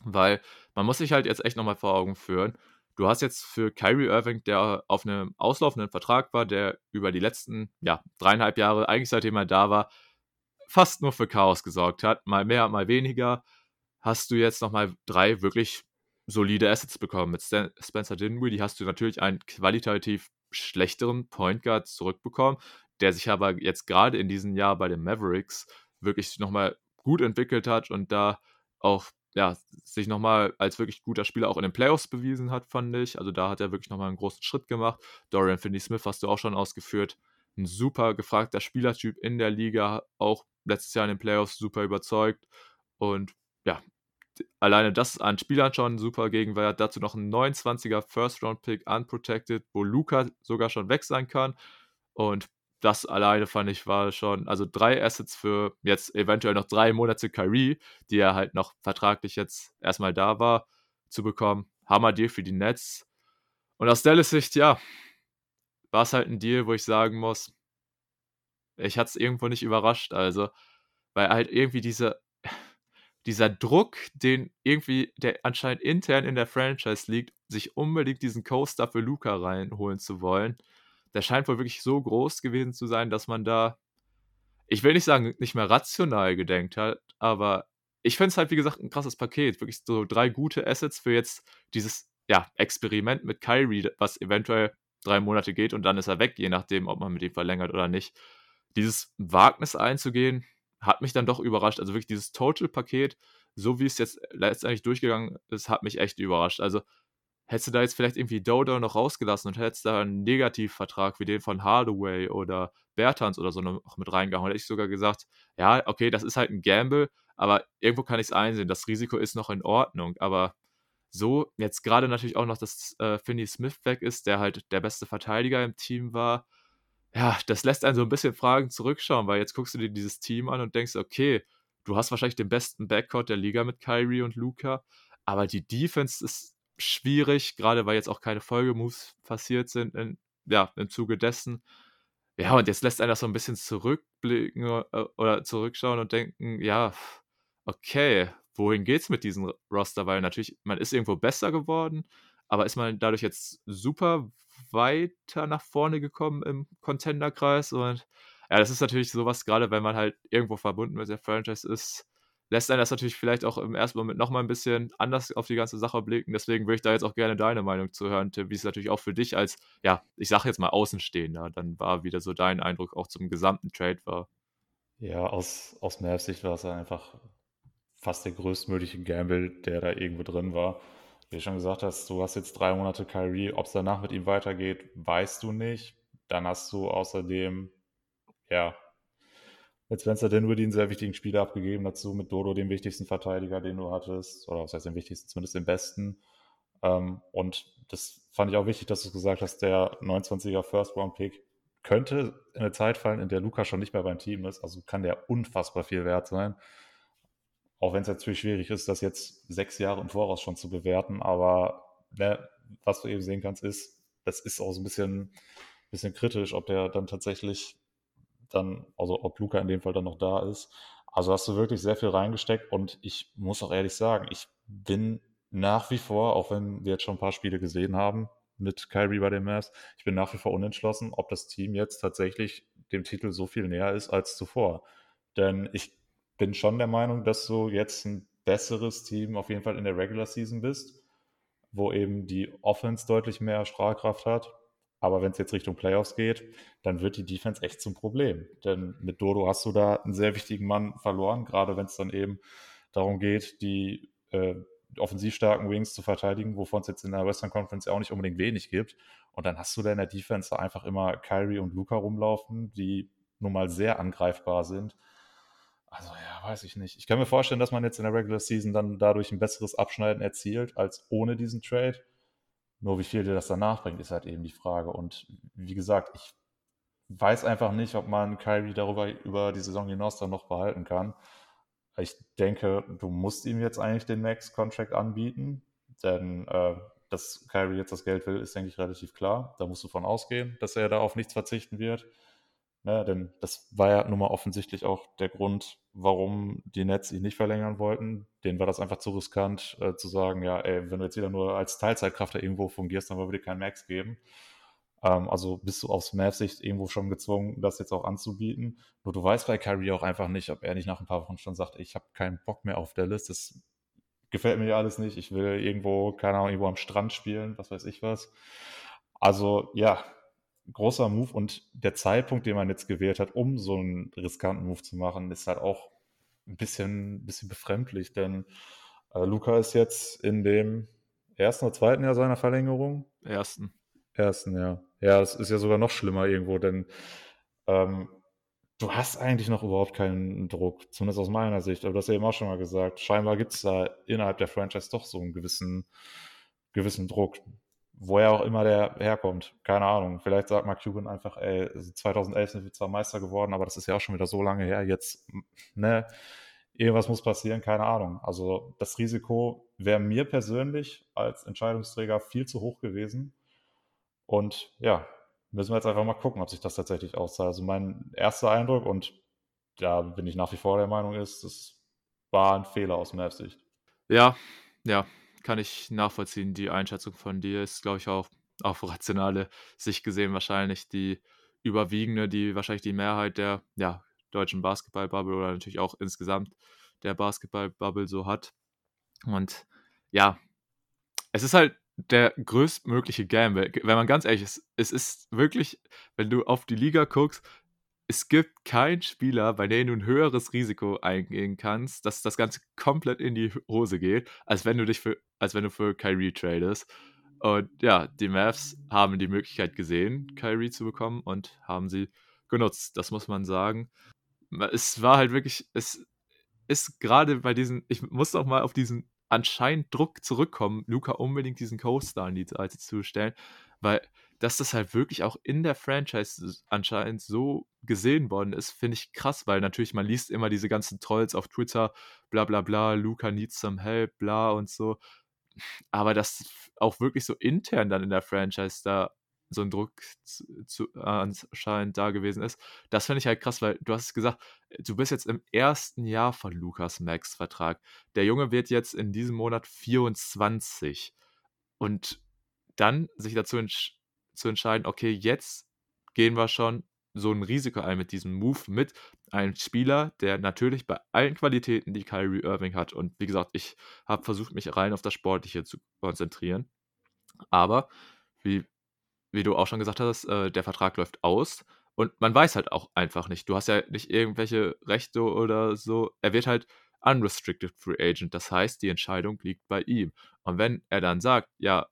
Speaker 1: weil man muss sich halt jetzt echt nochmal vor Augen führen. Du hast jetzt für Kyrie Irving, der auf einem auslaufenden Vertrag war, der über die letzten, ja, dreieinhalb Jahre, eigentlich seitdem er da war, fast nur für Chaos gesorgt hat. Mal mehr, mal weniger. hast du jetzt nochmal drei wirklich solide Assets bekommen. Mit Stan Spencer Dinwiddie hast du natürlich einen qualitativ schlechteren Point Guard zurückbekommen, der sich aber jetzt gerade in diesem Jahr bei den Mavericks wirklich nochmal gut entwickelt hat und da auch ja, sich nochmal als wirklich guter Spieler auch in den Playoffs bewiesen hat, fand ich. Also da hat er wirklich nochmal einen großen Schritt gemacht. Dorian Finney-Smith hast du auch schon ausgeführt. Ein super gefragter Spielertyp in der Liga, auch letztes Jahr in den Playoffs super überzeugt. Und ja, alleine das an Spielern schon super Gegenwert. Dazu noch ein 29er First-Round-Pick unprotected, wo Luca sogar schon weg sein kann. Und das alleine fand ich war schon, also drei Assets für jetzt eventuell noch drei Monate Kyrie, die er halt noch vertraglich jetzt erstmal da war, zu bekommen. Hammer Deal für die Nets. Und aus Dallas Sicht, ja, war es halt ein Deal, wo ich sagen muss, ich hatte es irgendwo nicht überrascht, also, weil halt irgendwie diese, dieser Druck, den irgendwie, der anscheinend intern in der Franchise liegt, sich unbedingt diesen Coaster für Luca reinholen zu wollen, der scheint wohl wirklich so groß gewesen zu sein, dass man da, ich will nicht sagen, nicht mehr rational gedenkt hat, aber ich finde es halt, wie gesagt, ein krasses Paket. Wirklich so drei gute Assets für jetzt dieses ja, Experiment mit Kyrie, was eventuell drei Monate geht und dann ist er weg, je nachdem, ob man mit ihm verlängert oder nicht. Dieses Wagnis einzugehen, hat mich dann doch überrascht. Also wirklich dieses Total-Paket, so wie es jetzt letztendlich durchgegangen ist, hat mich echt überrascht. Also hättest du da jetzt vielleicht irgendwie Dodo noch rausgelassen und hättest da einen Negativvertrag wie den von Hardaway oder Bertans oder so noch mit reingehauen, hätte ich sogar gesagt, ja, okay, das ist halt ein Gamble, aber irgendwo kann ich es einsehen, das Risiko ist noch in Ordnung, aber so, jetzt gerade natürlich auch noch, dass äh, Finney Smith weg ist, der halt der beste Verteidiger im Team war, ja, das lässt einen so ein bisschen Fragen zurückschauen, weil jetzt guckst du dir dieses Team an und denkst, okay, du hast wahrscheinlich den besten Backcourt der Liga mit Kyrie und Luca, aber die Defense ist schwierig, gerade weil jetzt auch keine Folgemoves passiert sind in, ja, im Zuge dessen. Ja, und jetzt lässt einer das so ein bisschen zurückblicken äh, oder zurückschauen und denken, ja, okay, wohin geht's mit diesem Roster? Weil natürlich, man ist irgendwo besser geworden, aber ist man dadurch jetzt super weiter nach vorne gekommen im Contender-Kreis? Und ja, das ist natürlich sowas, gerade wenn man halt irgendwo verbunden mit der Franchise ist, lässt einen das natürlich vielleicht auch im ersten Moment nochmal ein bisschen anders auf die ganze Sache blicken. Deswegen würde ich da jetzt auch gerne deine Meinung zu hören, Tim, wie es natürlich auch für dich als, ja, ich sage jetzt mal Außenstehender, dann war wieder so dein Eindruck auch zum gesamten Trade war.
Speaker 2: Ja, aus, aus Mavs Sicht war es einfach fast der größtmögliche Gamble, der da irgendwo drin war. Wie du schon gesagt hast, du hast jetzt drei Monate Kyrie, ob es danach mit ihm weitergeht, weißt du nicht. Dann hast du außerdem, ja, mit Spencer Dinwiddie einen sehr wichtigen Spieler abgegeben, dazu mit Dodo den wichtigsten Verteidiger, den du hattest, oder was heißt den wichtigsten, zumindest den besten. Ähm, und das fand ich auch wichtig, dass du gesagt hast, der 29er First-Round-Pick könnte in eine Zeit fallen, in der Luca schon nicht mehr beim Team ist. Also kann der unfassbar viel wert sein. Auch wenn es natürlich schwierig ist, das jetzt sechs Jahre im Voraus schon zu bewerten. Aber ne, was du eben sehen kannst, ist, das ist auch so ein bisschen, bisschen kritisch, ob der dann tatsächlich dann, also ob Luca in dem Fall dann noch da ist. Also hast du wirklich sehr viel reingesteckt und ich muss auch ehrlich sagen, ich bin nach wie vor, auch wenn wir jetzt schon ein paar Spiele gesehen haben mit Kyrie bei den Mavs, ich bin nach wie vor unentschlossen, ob das Team jetzt tatsächlich dem Titel so viel näher ist als zuvor. Denn ich bin schon der Meinung, dass du jetzt ein besseres Team auf jeden Fall in der Regular Season bist, wo eben die Offense deutlich mehr Strahlkraft hat aber wenn es jetzt Richtung Playoffs geht, dann wird die Defense echt zum Problem. Denn mit Dodo hast du da einen sehr wichtigen Mann verloren, gerade wenn es dann eben darum geht, die äh, offensiv starken Wings zu verteidigen, wovon es jetzt in der Western Conference auch nicht unbedingt wenig gibt. Und dann hast du da in der Defense einfach immer Kyrie und Luca rumlaufen, die nun mal sehr angreifbar sind. Also ja, weiß ich nicht. Ich kann mir vorstellen, dass man jetzt in der Regular Season dann dadurch ein besseres Abschneiden erzielt als ohne diesen Trade. Nur wie viel dir das danach bringt, ist halt eben die Frage. Und wie gesagt, ich weiß einfach nicht, ob man Kyrie darüber über die Saison hinaus dann noch behalten kann. Ich denke, du musst ihm jetzt eigentlich den Max-Contract anbieten, denn äh, dass Kyrie jetzt das Geld will, ist, denke ich, relativ klar. Da musst du von ausgehen, dass er da auf nichts verzichten wird. Ne, denn das war ja nun mal offensichtlich auch der Grund, warum die Nets ihn nicht verlängern wollten. Denen war das einfach zu riskant, äh, zu sagen, ja, ey, wenn du jetzt wieder nur als Teilzeitkraft da irgendwo fungierst, dann wollen wir dir keinen Max geben. Ähm, also bist du aus Mavs-Sicht irgendwo schon gezwungen, das jetzt auch anzubieten. Nur du weißt bei Kyrie auch einfach nicht, ob er nicht nach ein paar Wochen schon sagt, ich habe keinen Bock mehr auf Dallas. Das gefällt mir ja alles nicht. Ich will irgendwo, keine Ahnung, irgendwo am Strand spielen, was weiß ich was. Also ja, großer Move und der Zeitpunkt, den man jetzt gewählt hat, um so einen riskanten Move zu machen, ist halt auch ein bisschen, bisschen befremdlich, denn äh, Luca ist jetzt in dem ersten oder zweiten Jahr seiner Verlängerung.
Speaker 1: Ersten.
Speaker 2: Ersten, ja. Ja, das ist ja sogar noch schlimmer irgendwo, denn ähm, du hast eigentlich noch überhaupt keinen Druck, zumindest aus meiner Sicht. Aber du hast ja eben auch schon mal gesagt, scheinbar gibt es da innerhalb der Franchise doch so einen gewissen, gewissen Druck. Woher auch immer der herkommt. Keine Ahnung. Vielleicht sagt Mark Cuban einfach, ey, 2011 sind wir zwar Meister geworden, aber das ist ja auch schon wieder so lange her. Jetzt, ne, irgendwas muss passieren, keine Ahnung. Also das Risiko wäre mir persönlich als Entscheidungsträger viel zu hoch gewesen. Und ja, müssen wir jetzt einfach mal gucken, ob sich das tatsächlich auszahlt. Also mein erster Eindruck, und da bin ich nach wie vor der Meinung, ist, das war ein Fehler aus Mavs Sicht.
Speaker 1: Ja, ja, kann ich nachvollziehen. Die Einschätzung von dir ist, glaube ich, auch auf rationale Sicht gesehen wahrscheinlich die überwiegende, die wahrscheinlich die Mehrheit der ja, deutschen Basketball-Bubble oder natürlich auch insgesamt der Basketball-Bubble so hat. Und ja, es ist halt der größtmögliche Gamble. Wenn man ganz ehrlich ist, es ist wirklich, wenn du auf die Liga guckst, es gibt keinen Spieler, bei dem du ein höheres Risiko eingehen kannst, dass das Ganze komplett in die Hose geht, als wenn du dich für, als wenn du für Kyrie tradest. Und ja, die Mavs haben die Möglichkeit gesehen, Kyrie zu bekommen und haben sie genutzt. Das muss man sagen. Es war halt wirklich, es ist gerade bei diesen, ich muss auch mal auf diesen anscheinend Druck zurückkommen, Luca unbedingt diesen Co-Star in die Seite zu stellen, weil dass das halt wirklich auch in der Franchise anscheinend so gesehen worden ist, finde ich krass, weil natürlich man liest immer diese ganzen Trolls auf Twitter, bla bla bla, Luca needs some help, bla und so. Aber dass auch wirklich so intern dann in der Franchise da so ein Druck zu, zu, äh, anscheinend da gewesen ist. Das finde ich halt krass, weil du hast gesagt, du bist jetzt im ersten Jahr von Lukas Max Vertrag. Der Junge wird jetzt in diesem Monat 24. Und dann sich dazu entsch zu entscheiden, okay, jetzt gehen wir schon so ein Risiko ein mit diesem Move mit einem Spieler, der natürlich bei allen Qualitäten, die Kyrie Irving hat, und wie gesagt, ich habe versucht, mich rein auf das Sportliche zu konzentrieren. Aber wie wie du auch schon gesagt hast, äh, der Vertrag läuft aus und man weiß halt auch einfach nicht. Du hast ja nicht irgendwelche Rechte oder so. Er wird halt unrestricted free agent. Das heißt, die Entscheidung liegt bei ihm. Und wenn er dann sagt, ja,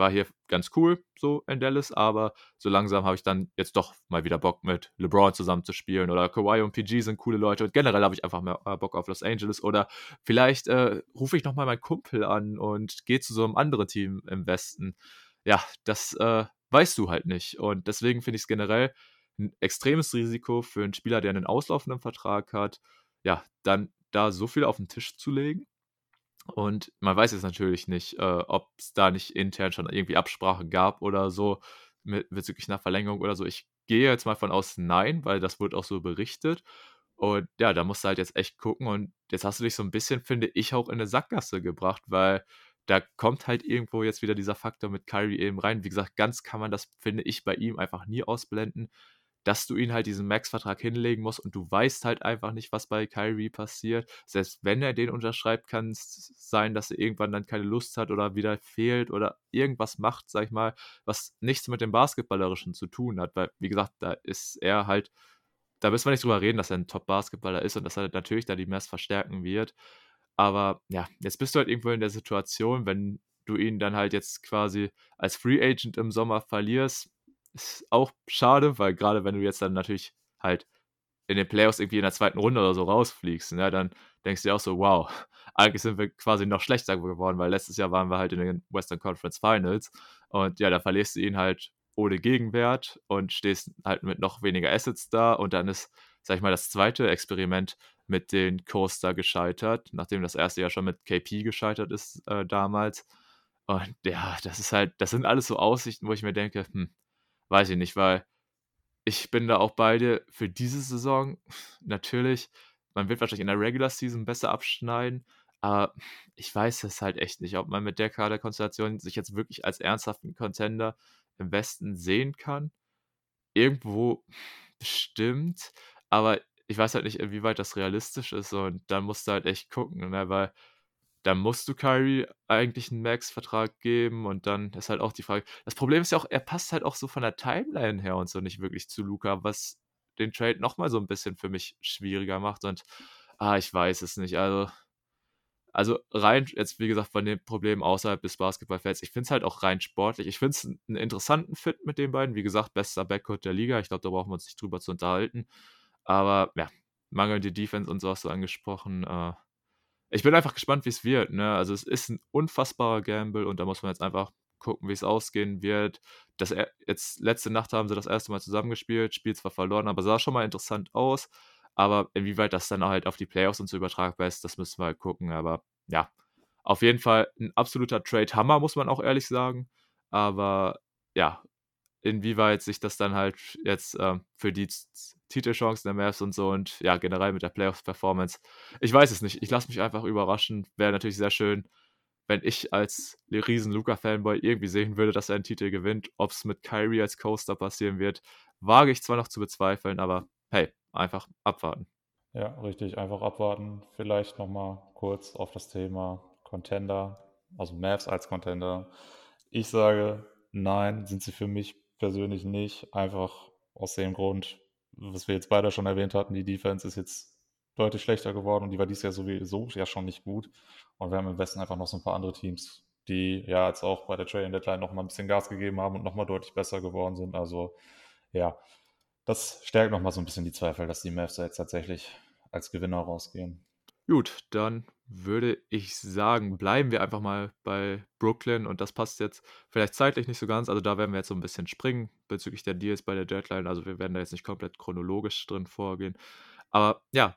Speaker 1: war hier ganz cool so in Dallas, aber so langsam habe ich dann jetzt doch mal wieder Bock mit LeBron zusammen zu spielen oder Kawhi und PG sind coole Leute und generell habe ich einfach mehr äh, Bock auf Los Angeles oder vielleicht äh, rufe ich nochmal meinen Kumpel an und gehe zu so einem anderen Team im Westen. Ja, das äh, weißt du halt nicht. Und deswegen finde ich es generell ein extremes Risiko für einen Spieler, der einen auslaufenden Vertrag hat, ja, dann da so viel auf den Tisch zu legen. Und man weiß jetzt natürlich nicht, äh, ob es da nicht intern schon irgendwie Absprachen gab oder so, mit, bezüglich einer Verlängerung oder so. Ich gehe jetzt mal von aus, nein, weil das wird auch so berichtet. Und ja, da musst du halt jetzt echt gucken. Und jetzt hast du dich so ein bisschen, finde ich, auch in eine Sackgasse gebracht, weil da kommt halt irgendwo jetzt wieder dieser Faktor mit Kyrie eben rein. Wie gesagt, ganz kann man das, finde ich, bei ihm einfach nie ausblenden, dass du ihn halt diesen Max-Vertrag hinlegen musst und du weißt halt einfach nicht, was bei Kyrie passiert. Selbst wenn er den unterschreibt, kann es sein, dass er irgendwann dann keine Lust hat oder wieder fehlt oder irgendwas macht, sag ich mal, was nichts mit dem Basketballerischen zu tun hat. Weil, wie gesagt, da ist er halt, da müssen wir nicht drüber reden, dass er ein Top-Basketballer ist und dass er natürlich da die Mess verstärken wird. Aber ja, jetzt bist du halt irgendwo in der Situation, wenn du ihn dann halt jetzt quasi als Free Agent im Sommer verlierst, ist auch schade, weil gerade wenn du jetzt dann natürlich halt in den Playoffs irgendwie in der zweiten Runde oder so rausfliegst, ne, dann denkst du dir auch so, wow, eigentlich sind wir quasi noch schlechter geworden, weil letztes Jahr waren wir halt in den Western Conference Finals und ja, da verlierst du ihn halt ohne Gegenwert und stehst halt mit noch weniger Assets da und dann ist, sag ich mal, das zweite Experiment mit den Coaster gescheitert, nachdem das erste Jahr schon mit KP gescheitert ist äh, damals. Und ja, das ist halt, das sind alles so Aussichten, wo ich mir denke, hm, weiß ich nicht, weil ich bin da auch beide für diese Saison natürlich, man wird wahrscheinlich in der Regular Season besser abschneiden, aber ich weiß es halt echt nicht, ob man mit der Kaderkonstellation sich jetzt wirklich als ernsthaften Contender im Westen sehen kann. Irgendwo bestimmt, aber ich weiß halt nicht, inwieweit das realistisch ist und dann musst du halt echt gucken, ne? weil dann musst du Kyrie eigentlich einen Max-Vertrag geben und dann ist halt auch die Frage das Problem ist ja auch, er passt halt auch so von der Timeline her und so nicht wirklich zu Luka, was den Trade noch mal so ein bisschen für mich schwieriger macht und, ah, ich weiß es nicht. Also also rein jetzt, wie gesagt, von den Problemen außerhalb des Basketballfelds, ich finde es halt auch rein sportlich. Ich finde es einen interessanten Fit mit den beiden. Wie gesagt, bester Backcourt der Liga. Ich glaube, da brauchen wir uns nicht drüber zu unterhalten. Aber ja, mangelnde Defense und so hast du angesprochen. Äh, ich bin einfach gespannt, wie es wird. Ne? Also es ist ein unfassbarer Gamble und da muss man jetzt einfach gucken, wie es ausgehen wird. Das jetzt letzte Nacht haben sie das erste Mal zusammengespielt, Spiel zwar verloren, aber sah schon mal interessant aus. Aber inwieweit das dann halt auf die Playoffs und so übertragbar ist, das müssen wir halt gucken. Aber ja, auf jeden Fall ein absoluter Trade-Hammer, muss man auch ehrlich sagen. Aber ja, inwieweit sich das dann halt jetzt äh, für die Titelchancen der Mavs und so und ja, generell mit der Playoffs-Performance. Ich weiß es nicht. Ich lasse mich einfach überraschen. Wäre natürlich sehr schön, wenn ich als riesen Luca-Fanboy irgendwie sehen würde, dass er einen Titel gewinnt. Ob es mit Kyrie als Coaster passieren wird, wage ich zwar noch zu bezweifeln, aber hey, einfach abwarten.
Speaker 2: Ja, richtig, einfach abwarten. Vielleicht nochmal kurz auf das Thema Contender, also Mavs als Contender. Ich sage, nein, sind sie für mich persönlich nicht. Einfach aus dem Grund, was wir jetzt beide schon erwähnt hatten, die Defense ist jetzt deutlich schlechter geworden und die war dies Jahr sowieso ja schon nicht gut. Und wir haben im Westen einfach noch so ein paar andere Teams, die ja jetzt auch bei der Trading Deadline nochmal ein bisschen Gas gegeben haben und nochmal deutlich besser geworden sind. Also ja, das stärkt nochmal so ein bisschen die Zweifel, dass die Mavs jetzt tatsächlich als Gewinner rausgehen.
Speaker 1: Gut, dann würde ich sagen, bleiben wir einfach mal bei Brooklyn und das passt jetzt vielleicht zeitlich nicht so ganz. Also da werden wir jetzt so ein bisschen springen bezüglich der Deals bei der Deadline. Also wir werden da jetzt nicht komplett chronologisch drin vorgehen. Aber ja,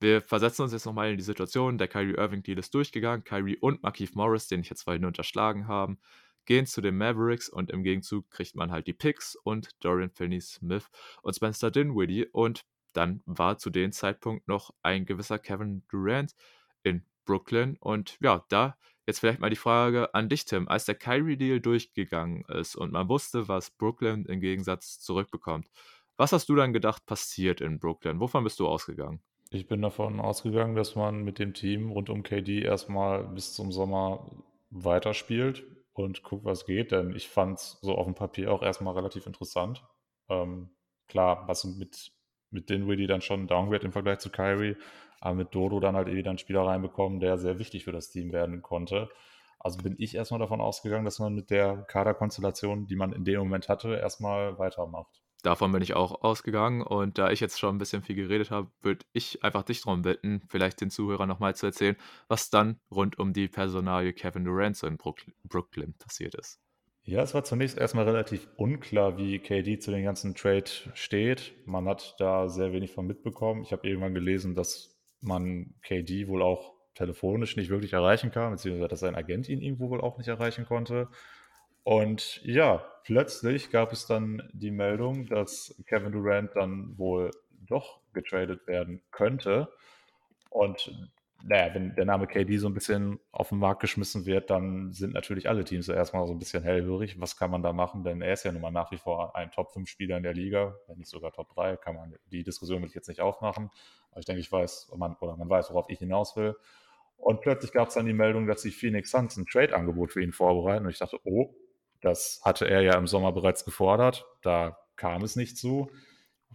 Speaker 1: wir versetzen uns jetzt nochmal in die Situation. Der Kyrie Irving Deal ist durchgegangen. Kyrie und Markeith Morris, den ich jetzt vorhin unterschlagen haben, gehen zu den Mavericks und im Gegenzug kriegt man halt die Picks und Dorian Finney-Smith und Spencer Dinwiddie und dann war zu dem Zeitpunkt noch ein gewisser Kevin Durant in Brooklyn und ja, da jetzt vielleicht mal die Frage an dich, Tim, als der Kyrie-Deal durchgegangen ist und man wusste, was Brooklyn im Gegensatz zurückbekommt, was hast du dann gedacht passiert in Brooklyn? Wovon bist du ausgegangen?
Speaker 2: Ich bin davon ausgegangen, dass man mit dem Team rund um KD erstmal bis zum Sommer weiterspielt und guck, was geht. Denn ich fand es so auf dem Papier auch erstmal relativ interessant. Ähm, klar, was mit, mit Dinwiddie dann schon ein Downgrade im Vergleich zu Kyrie, aber mit Dodo dann halt wieder einen Spieler reinbekommen, der sehr wichtig für das Team werden konnte. Also bin ich erstmal davon ausgegangen, dass man mit der Kaderkonstellation, die man in dem Moment hatte, erstmal weitermacht.
Speaker 1: Davon bin ich auch ausgegangen und da ich jetzt schon ein bisschen viel geredet habe, würde ich einfach dich darum bitten, vielleicht den Zuhörern nochmal zu erzählen, was dann rund um die Personalie Kevin Durant so in Brooklyn passiert ist.
Speaker 2: Ja, es war zunächst erstmal relativ unklar, wie KD zu den ganzen Trade steht. Man hat da sehr wenig von mitbekommen. Ich habe irgendwann gelesen, dass man KD wohl auch telefonisch nicht wirklich erreichen kann, beziehungsweise dass sein Agent ihn irgendwo wohl auch nicht erreichen konnte. Und ja, plötzlich gab es dann die Meldung, dass Kevin Durant dann wohl doch getradet werden könnte. Und naja, wenn der Name KD so ein bisschen auf den Markt geschmissen wird, dann sind natürlich alle Teams erstmal so ein bisschen hellhörig. Was kann man da machen? Denn er ist ja nun mal nach wie vor ein Top-5-Spieler in der Liga, wenn nicht sogar Top 3, kann man, die Diskussion will ich jetzt nicht aufmachen. Aber ich denke, ich weiß, man, oder man weiß, worauf ich hinaus will. Und plötzlich gab es dann die Meldung, dass die Phoenix Suns ein Trade-Angebot für ihn vorbereiten. Und ich dachte, oh, das hatte er ja im Sommer bereits gefordert. Da kam es nicht zu.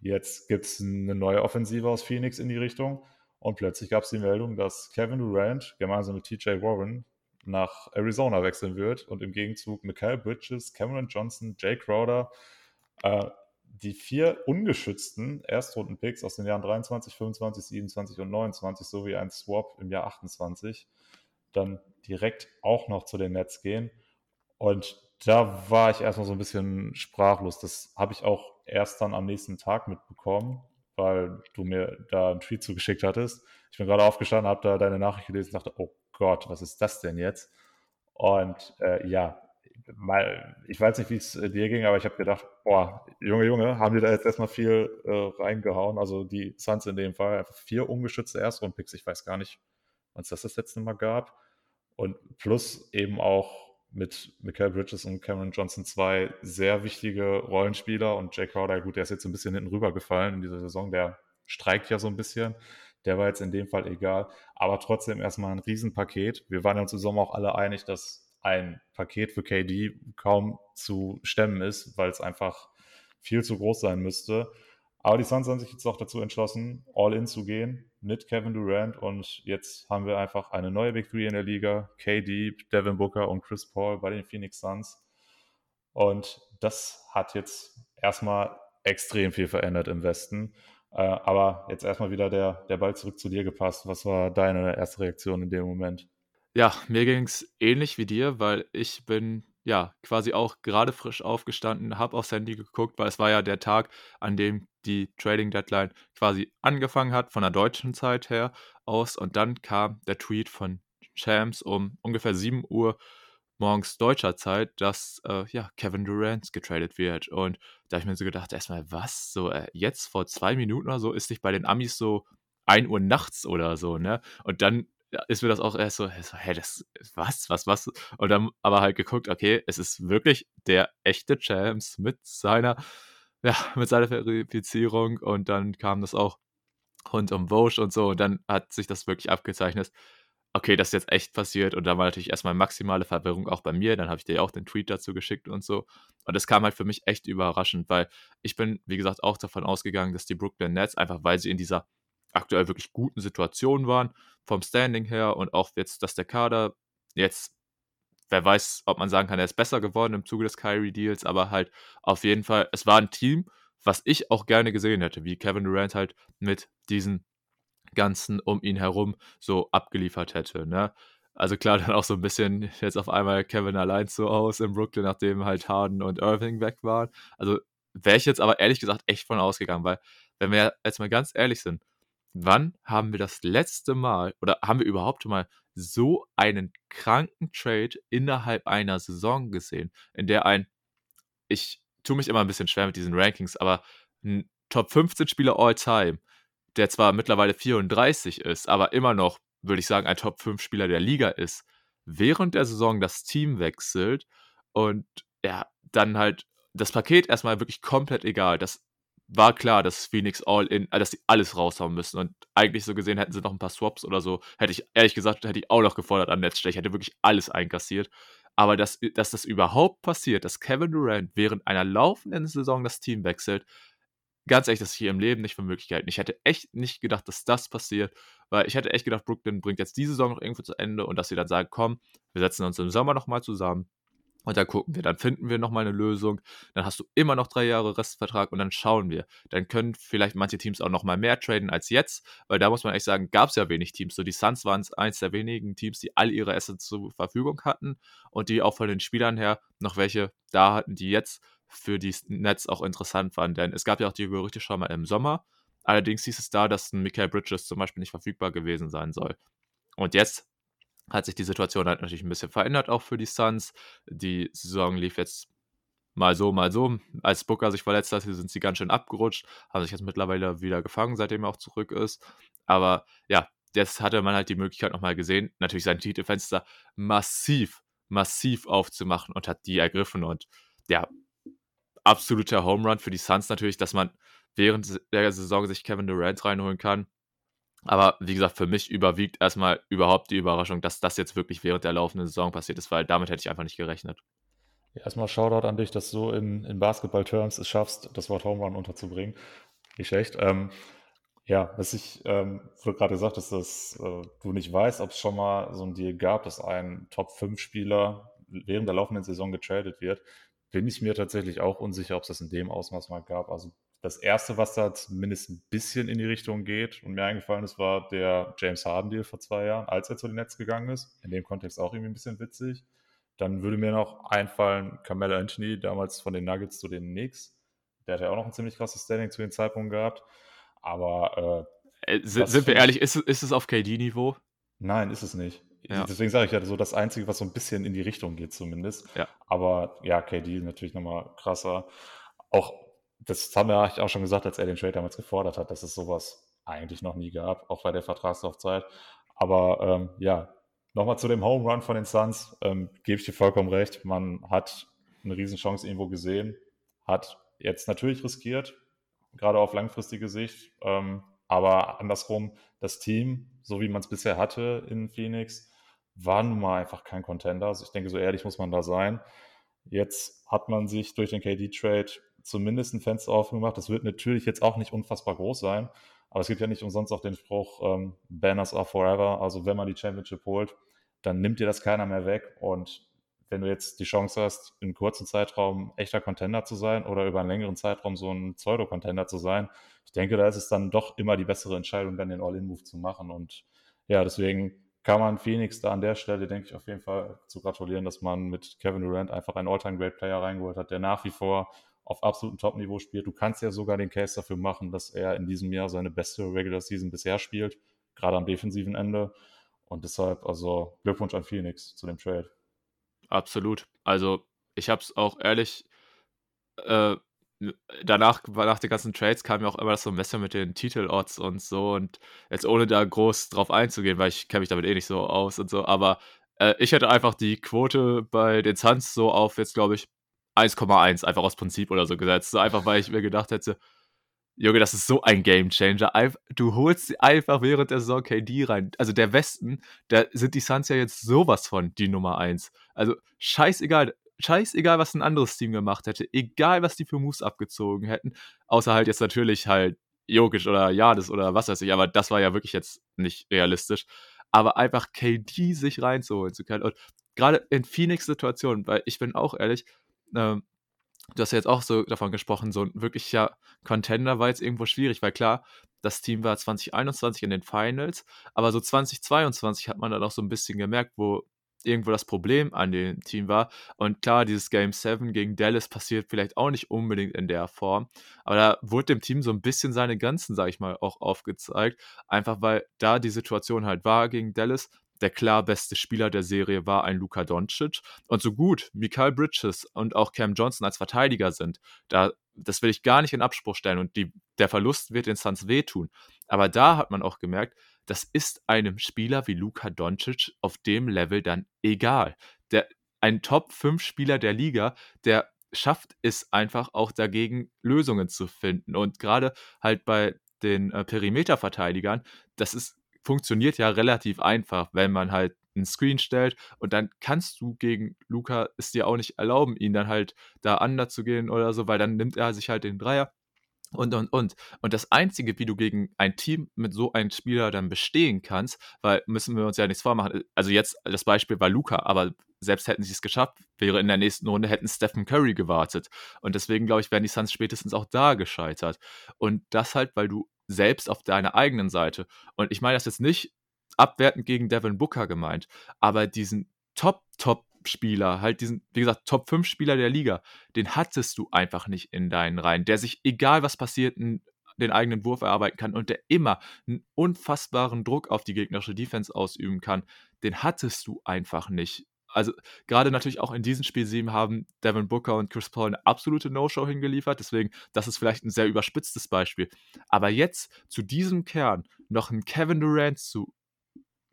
Speaker 2: Jetzt gibt es eine neue Offensive aus Phoenix in die Richtung. Und plötzlich gab es die Meldung, dass Kevin Durant gemeinsam mit TJ Warren nach Arizona wechseln wird und im Gegenzug Mikael Bridges, Cameron Johnson, Jay Crowder, äh, die vier ungeschützten Erstrunden-Picks aus den Jahren 23, 25, 27 und 29 sowie ein Swap im Jahr 28 dann direkt auch noch zu den Nets gehen. Und da war ich erstmal so ein bisschen sprachlos. Das habe ich auch erst dann am nächsten Tag mitbekommen, weil du mir da einen Tweet zugeschickt hattest. Ich bin gerade aufgestanden, habe da deine Nachricht gelesen und dachte, oh Gott, was ist das denn jetzt? Und äh, ja, mal, ich weiß nicht, wie es äh, dir ging, aber ich habe gedacht, boah, Junge, Junge, haben die da jetzt erstmal viel äh, reingehauen. Also die Suns in dem Fall, einfach vier ungeschützte Erstrundpicks. Ich weiß gar nicht, wann es das das letzte Mal gab. Und plus eben auch mit Michael Bridges und Cameron Johnson zwei sehr wichtige Rollenspieler und Jay Crowder, gut, der ist jetzt ein bisschen hinten rübergefallen in dieser Saison, der streikt ja so ein bisschen. der war jetzt in dem Fall egal. Aber trotzdem erstmal ein Riesenpaket. Wir waren ja Sommer auch alle einig, dass ein Paket für KD kaum zu stemmen ist, weil es einfach viel zu groß sein müsste. Aber die Suns haben sich jetzt auch dazu entschlossen, all in zu gehen mit Kevin Durant und jetzt haben wir einfach eine neue Big Three in der Liga, KD, Devin Booker und Chris Paul bei den Phoenix Suns. Und das hat jetzt erstmal extrem viel verändert im Westen. Äh, aber jetzt erstmal wieder der, der Ball zurück zu dir gepasst. Was war deine erste Reaktion in dem Moment?
Speaker 1: Ja, mir ging es ähnlich wie dir, weil ich bin ja quasi auch gerade frisch aufgestanden, habe aufs Handy geguckt, weil es war ja der Tag, an dem die Trading Deadline quasi angefangen hat, von der deutschen Zeit her aus. Und dann kam der Tweet von Shams um ungefähr 7 Uhr morgens deutscher Zeit, dass äh, ja, Kevin Durant getradet wird. Und da habe ich mir so gedacht, erstmal, was? So, äh, jetzt vor zwei Minuten oder so ist nicht bei den Amis so 1 Uhr nachts oder so, ne? Und dann ist mir das auch erst so, so hä, das, was, was, was? Und dann aber halt geguckt, okay, es ist wirklich der echte Champs mit seiner, ja, mit seiner Verifizierung und dann kam das auch rund um Vosch und so und dann hat sich das wirklich abgezeichnet okay, das ist jetzt echt passiert. Und da war natürlich erstmal maximale Verwirrung auch bei mir. Dann habe ich dir auch den Tweet dazu geschickt und so. Und das kam halt für mich echt überraschend, weil ich bin, wie gesagt, auch davon ausgegangen, dass die Brooklyn Nets, einfach weil sie in dieser aktuell wirklich guten Situation waren, vom Standing her und auch jetzt, dass der Kader jetzt, wer weiß, ob man sagen kann, er ist besser geworden im Zuge des Kyrie-Deals, aber halt auf jeden Fall, es war ein Team, was ich auch gerne gesehen hätte, wie Kevin Durant halt mit diesen Ganzen um ihn herum so abgeliefert hätte. Ne? Also klar, dann auch so ein bisschen jetzt auf einmal Kevin allein so aus in Brooklyn, nachdem halt Harden und Irving weg waren. Also wäre ich jetzt aber ehrlich gesagt echt von ausgegangen, weil wenn wir jetzt mal ganz ehrlich sind, wann haben wir das letzte Mal oder haben wir überhaupt mal so einen kranken Trade innerhalb einer Saison gesehen, in der ein, ich tue mich immer ein bisschen schwer mit diesen Rankings, aber ein Top 15 Spieler all time der zwar mittlerweile 34 ist, aber immer noch, würde ich sagen, ein Top-5-Spieler der Liga ist, während der Saison das Team wechselt und ja, dann halt das Paket erstmal wirklich komplett egal. Das war klar, dass Phoenix all in, äh, dass sie alles raushauen müssen. Und eigentlich so gesehen hätten sie noch ein paar Swaps oder so. Hätte ich, ehrlich gesagt, hätte ich auch noch gefordert an Netzstelle. Ich hätte wirklich alles einkassiert. Aber dass, dass das überhaupt passiert, dass Kevin Durant während einer laufenden Saison das Team wechselt, ganz ehrlich, das ist hier im Leben nicht für Möglichkeiten. Ich hätte echt nicht gedacht, dass das passiert, weil ich hätte echt gedacht, Brooklyn bringt jetzt diese Saison noch irgendwo zu Ende und dass sie dann sagen, komm, wir setzen uns im Sommer nochmal zusammen und dann gucken wir, dann finden wir nochmal eine Lösung, dann hast du immer noch drei Jahre Restvertrag und dann schauen wir. Dann können vielleicht manche Teams auch nochmal mehr traden als jetzt, weil da muss man echt sagen, gab es ja wenig Teams. So die Suns waren eins der wenigen Teams, die all ihre Assets zur Verfügung hatten und die auch von den Spielern her noch welche da hatten, die jetzt für die Nets auch interessant waren, denn es gab ja auch die Gerüchte schon mal im Sommer. Allerdings hieß es da, dass ein Michael Bridges zum Beispiel nicht verfügbar gewesen sein soll. Und jetzt hat sich die Situation halt natürlich ein bisschen verändert, auch für die Suns. Die Saison lief jetzt mal so, mal so. Als Booker sich verletzt hat, sind sie ganz schön abgerutscht, haben sich jetzt mittlerweile wieder gefangen, seitdem er auch zurück ist. Aber ja, jetzt hatte man halt die Möglichkeit nochmal gesehen, natürlich sein Titelfenster massiv, massiv aufzumachen und hat die ergriffen. Und ja, absoluter Home Run für die Suns natürlich, dass man während der Saison sich Kevin Durant reinholen kann. Aber wie gesagt, für mich überwiegt erstmal überhaupt die Überraschung, dass das jetzt wirklich während der laufenden Saison passiert ist, weil damit hätte ich einfach nicht gerechnet.
Speaker 2: Erstmal Shoutout an dich, dass du in, in Basketball-Terms es schaffst, das Wort Home Run unterzubringen. Nicht schlecht. Ähm, ja, was ich, ähm, gerade gesagt hast, dass äh, du nicht weißt, ob es schon mal so ein Deal gab, dass ein Top-5-Spieler während der laufenden Saison getradet wird bin ich mir tatsächlich auch unsicher, ob es das in dem Ausmaß mal gab. Also das erste, was da zumindest ein bisschen in die Richtung geht und mir eingefallen ist, war der James Harden Deal vor zwei Jahren, als er zu den Nets gegangen ist. In dem Kontext auch irgendwie ein bisschen witzig. Dann würde mir noch einfallen, Carmelo Anthony, damals von den Nuggets zu den Knicks. Der hat ja auch noch ein ziemlich krasses Standing zu dem Zeitpunkt gehabt. Aber
Speaker 1: äh, äh, sind wir ehrlich, ist, ist es auf KD-Niveau?
Speaker 2: Nein, ist es nicht. Ja. Deswegen sage ich ja so das Einzige, was so ein bisschen in die Richtung geht zumindest. Ja. Aber ja, KD natürlich nochmal krasser. Auch, das haben wir auch schon gesagt, als er den Trade damals gefordert hat, dass es sowas eigentlich noch nie gab, auch bei der Vertragslaufzeit. Aber ähm, ja, nochmal zu dem Home Run von den Suns, ähm, gebe ich dir vollkommen recht. Man hat eine Riesenchance irgendwo gesehen, hat jetzt natürlich riskiert, gerade auf langfristige Sicht. Ähm, Aber andersrum, das Team, so wie man es bisher hatte in Phoenix, war nun mal einfach kein Contender. Also ich denke, so ehrlich muss man da sein. Jetzt hat man sich durch den KD-Trade zumindest ein Fenster offen gemacht. Das wird natürlich jetzt auch nicht unfassbar groß sein, aber es gibt ja nicht umsonst auch den Spruch, ähm, Banners are forever. Also wenn man die Championship holt, dann nimmt dir das keiner mehr weg. Und wenn du jetzt die Chance hast, in kurzen Zeitraum echter Contender zu sein oder über einen längeren Zeitraum so ein Pseudo-Contender zu sein, ich denke, da ist es dann doch immer die bessere Entscheidung, dann den All-In-Move zu machen. Und ja, deswegen kann man Phoenix da an der Stelle, denke ich, auf jeden Fall zu gratulieren, dass man mit Kevin Durant einfach einen All-Time-Great-Player reingeholt hat, der nach wie vor auf absolutem Top-Niveau spielt. Du kannst ja sogar den Case dafür machen, dass er in diesem Jahr seine beste Regular Season bisher spielt, gerade am defensiven Ende. Und deshalb, also Glückwunsch an Phoenix zu dem Trade.
Speaker 1: Absolut. Also, ich habe es auch ehrlich, äh, danach, nach den ganzen Trades kam ja auch immer das so ein Messer mit den Titel-Odds und so. Und jetzt ohne da groß drauf einzugehen, weil ich kenne mich damit eh nicht so aus und so, aber äh, ich hätte einfach die Quote bei den Suns so auf jetzt, glaube ich, 1,1 einfach aus Prinzip oder so gesetzt. So einfach, weil ich mir gedacht hätte, Junge, das ist so ein Game Changer. Du holst einfach während der Saison KD rein. Also der Westen, da sind die Suns ja jetzt sowas von die Nummer 1. Also scheißegal, scheißegal, was ein anderes Team gemacht hätte. Egal, was die für Moves abgezogen hätten. Außer halt jetzt natürlich halt Jokic oder Jades oder was weiß ich. Aber das war ja wirklich jetzt nicht realistisch. Aber einfach KD sich reinzuholen zu können. Und gerade in Phoenix-Situationen, weil ich bin auch ehrlich, ähm, du hast ja jetzt auch so davon gesprochen, so ein wirklicher Contender war jetzt irgendwo schwierig, weil klar, das Team war 2021 in den Finals, aber so 2022 hat man dann auch so ein bisschen gemerkt, wo irgendwo das Problem an dem Team war. Und klar, dieses Game 7 gegen Dallas passiert vielleicht auch nicht unbedingt in der Form, aber da wurde dem Team so ein bisschen seine Grenzen, sag ich mal, auch aufgezeigt. Einfach weil da die Situation halt war gegen Dallas, der klar beste Spieler der Serie war ein Luka Doncic. Und so gut Mikael Bridges und auch Cam Johnson als Verteidiger sind, da, das will ich gar nicht in Abspruch stellen und die, der Verlust wird den Suns wehtun. Aber da hat man auch gemerkt, das ist einem Spieler wie Luka Doncic auf dem Level dann egal. Der, ein Top-5-Spieler der Liga, der schafft es einfach auch dagegen, Lösungen zu finden. Und gerade halt bei den äh, Perimeterverteidigern, das ist funktioniert ja relativ einfach, wenn man halt einen Screen stellt und dann kannst du gegen Luca es dir auch nicht erlauben, ihn dann halt da anders zu gehen oder so, weil dann nimmt er sich halt den Dreier und, und, und. Und das Einzige, wie du gegen ein Team mit so einem Spieler dann bestehen kannst, weil müssen wir uns ja nichts vormachen. Also jetzt, das Beispiel war Luca, aber selbst hätten sie es geschafft, wäre in der nächsten Runde, hätten Stephen Curry gewartet. Und deswegen, glaube ich, wären die Suns spätestens auch da gescheitert. Und das halt, weil du selbst auf deiner eigenen Seite. Und ich meine das jetzt nicht abwertend gegen Devin Booker gemeint, aber diesen Top, Top Spieler, halt diesen, wie gesagt, Top 5 Spieler der Liga, den hattest du einfach nicht in deinen Reihen, der sich, egal was passiert, den eigenen Wurf erarbeiten kann und der immer einen unfassbaren Druck auf die gegnerische Defense ausüben kann, den hattest du einfach nicht also gerade natürlich auch in diesem Spiel 7 haben Devin Booker und Chris Paul eine absolute No-Show hingeliefert. Deswegen, das ist vielleicht ein sehr überspitztes Beispiel. Aber jetzt zu diesem Kern noch einen Kevin Durant zu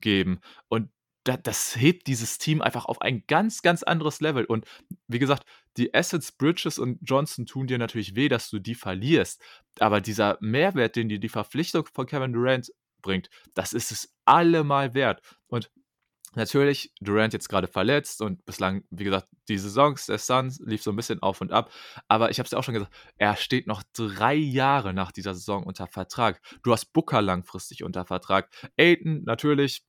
Speaker 1: geben und das hebt dieses Team einfach auf ein ganz, ganz anderes Level. Und wie gesagt, die Assets, Bridges und Johnson tun dir natürlich weh, dass du die verlierst. Aber dieser Mehrwert, den dir die Verpflichtung von Kevin Durant bringt, das ist es allemal wert. Und Natürlich, Durant jetzt gerade verletzt und bislang, wie gesagt, die Saisons der Suns lief so ein bisschen auf und ab. Aber ich habe es ja auch schon gesagt, er steht noch drei Jahre nach dieser Saison unter Vertrag. Du hast Booker langfristig unter Vertrag. Aiden, natürlich,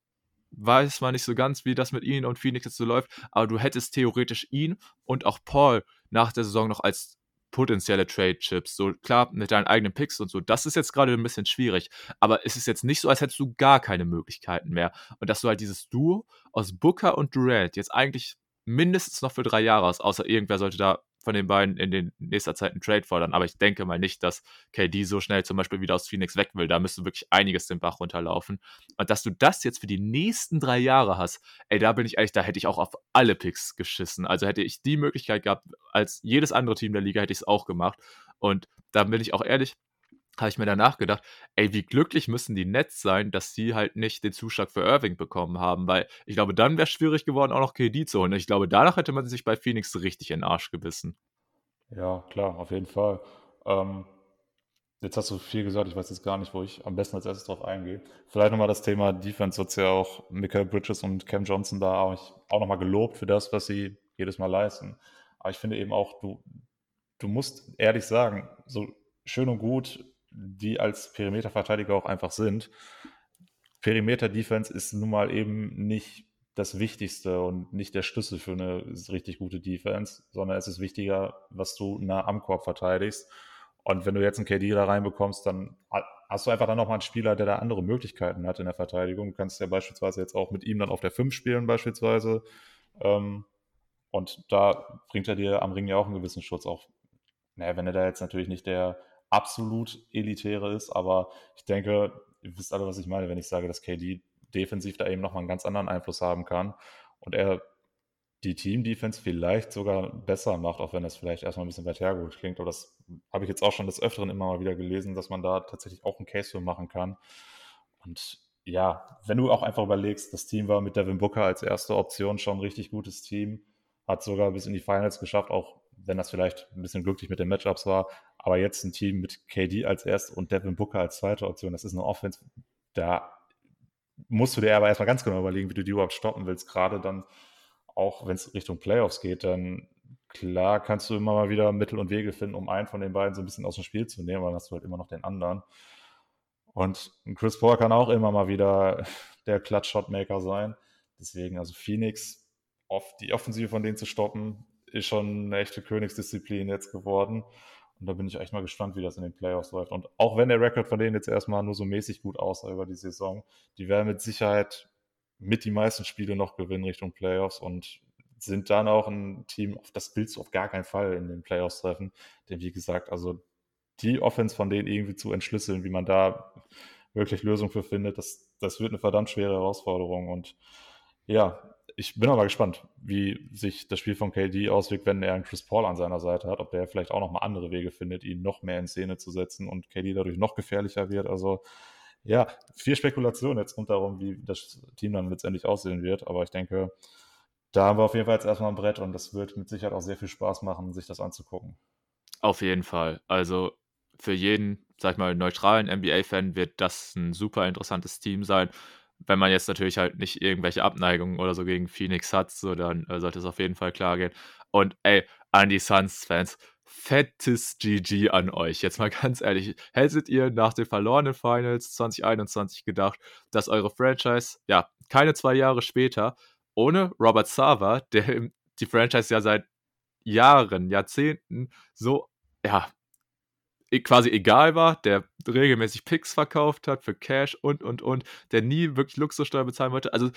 Speaker 1: weiß man nicht so ganz, wie das mit ihnen und Phoenix jetzt so läuft, aber du hättest theoretisch ihn und auch Paul nach der Saison noch als potenzielle Trade-Chips. So klar, mit deinen eigenen Picks und so. Das ist jetzt gerade ein bisschen schwierig. Aber es ist jetzt nicht so, als hättest du gar keine Möglichkeiten mehr. Und dass du halt dieses Duo aus Booker und Durant jetzt eigentlich mindestens noch für drei Jahre hast, außer irgendwer sollte da von den beiden in den nächster Zeit einen Trade fordern. Aber ich denke mal nicht, dass KD so schnell zum Beispiel wieder aus Phoenix weg will. Da müsste wirklich einiges den Bach runterlaufen. Und dass du das jetzt für die nächsten drei Jahre hast, ey, da bin ich ehrlich, da hätte ich auch auf alle Picks geschissen. Also hätte ich die Möglichkeit gehabt, als jedes andere Team der Liga hätte ich es auch gemacht. Und da bin ich auch ehrlich, habe ich mir danach gedacht, ey, wie glücklich müssen die Nets sein, dass sie halt nicht den Zuschlag für Irving bekommen haben, weil ich glaube, dann wäre es schwierig geworden, auch noch KD zu holen. Ich glaube, danach hätte man sich bei Phoenix richtig in den Arsch gebissen.
Speaker 2: Ja, klar, auf jeden Fall. Ähm, Jetzt hast du viel gesagt, ich weiß jetzt gar nicht, wo ich am besten als erstes drauf eingehe. Vielleicht nochmal das Thema Defense, wird ja auch Michael Bridges und Cam Johnson da auch, auch nochmal gelobt für das, was sie jedes Mal leisten. Aber ich finde eben auch, du, du musst ehrlich sagen, so schön und gut, die als Perimeterverteidiger auch einfach sind. Perimeter-Defense ist nun mal eben nicht das Wichtigste und nicht der Schlüssel für eine richtig gute Defense, sondern es ist wichtiger, was du nah am Korb verteidigst. Und wenn du jetzt einen KD da reinbekommst, dann hast du einfach dann nochmal einen Spieler, der da andere Möglichkeiten hat in der Verteidigung. Du kannst ja beispielsweise jetzt auch mit ihm dann auf der 5 spielen, beispielsweise. Ähm, und da bringt er dir am Ring ja auch einen gewissen Schutz. Auch, naja, wenn er da jetzt natürlich nicht der absolut elitäre ist, aber ich denke, ihr wisst alle, was ich meine, wenn ich sage, dass KD defensiv da eben nochmal einen ganz anderen Einfluss haben kann und er die Team-Defense vielleicht sogar besser macht, auch wenn das vielleicht erstmal ein bisschen weit hergeholt klingt. Aber das habe ich jetzt auch schon des Öfteren immer mal wieder gelesen, dass man da tatsächlich auch einen Case für machen kann. Und ja, wenn du auch einfach überlegst, das Team war mit Devin Booker als erste Option schon ein richtig gutes Team, hat sogar bis in die Finals geschafft, auch wenn das vielleicht ein bisschen glücklich mit den Matchups war. Aber jetzt ein Team mit KD als erste und Devin Booker als zweite Option, das ist eine Offense, da musst du dir aber erstmal ganz genau überlegen, wie du die überhaupt stoppen willst. Gerade dann auch wenn es Richtung Playoffs geht, dann klar kannst du immer mal wieder Mittel und Wege finden, um einen von den beiden so ein bisschen aus dem Spiel zu nehmen, weil dann hast du halt immer noch den anderen. Und Chris Paul kann auch immer mal wieder der Clutch-Shot-Maker sein. Deswegen, also Phoenix, oft die Offensive von denen zu stoppen, ist schon eine echte Königsdisziplin jetzt geworden. Und da bin ich echt mal gespannt, wie das in den Playoffs läuft. Und auch wenn der Rekord von denen jetzt erstmal nur so mäßig gut aussah über die Saison, die werden mit Sicherheit mit die meisten Spiele noch gewinnen Richtung Playoffs und sind dann auch ein Team, auf das willst du auf gar keinen Fall in den Playoffs treffen. Denn wie gesagt, also die Offense von denen irgendwie zu entschlüsseln, wie man da wirklich Lösungen für findet, das, das wird eine verdammt schwere Herausforderung. Und ja, ich bin aber gespannt, wie sich das Spiel von KD auswirkt, wenn er einen Chris Paul an seiner Seite hat, ob der vielleicht auch nochmal andere Wege findet, ihn noch mehr in Szene zu setzen und KD dadurch noch gefährlicher wird. Also ja, viel Spekulation jetzt rund darum, wie das Team dann letztendlich aussehen wird. Aber ich denke, da haben wir auf jeden Fall jetzt erstmal ein Brett und das wird mit Sicherheit auch sehr viel Spaß machen, sich das anzugucken.
Speaker 1: Auf jeden Fall. Also für jeden, sag ich mal, neutralen NBA-Fan wird das ein super interessantes Team sein. Wenn man jetzt natürlich halt nicht irgendwelche Abneigungen oder so gegen Phoenix hat, so dann äh, sollte es auf jeden Fall klar gehen. Und ey, an die Suns-Fans, fettes GG an euch. Jetzt mal ganz ehrlich, hättet ihr nach den verlorenen Finals 2021 gedacht, dass eure Franchise, ja, keine zwei Jahre später, ohne Robert Sava, der die Franchise ja seit Jahren, Jahrzehnten so, ja, quasi egal war, der regelmäßig Picks verkauft hat für Cash und, und, und, der nie wirklich Luxussteuer bezahlen wollte. Also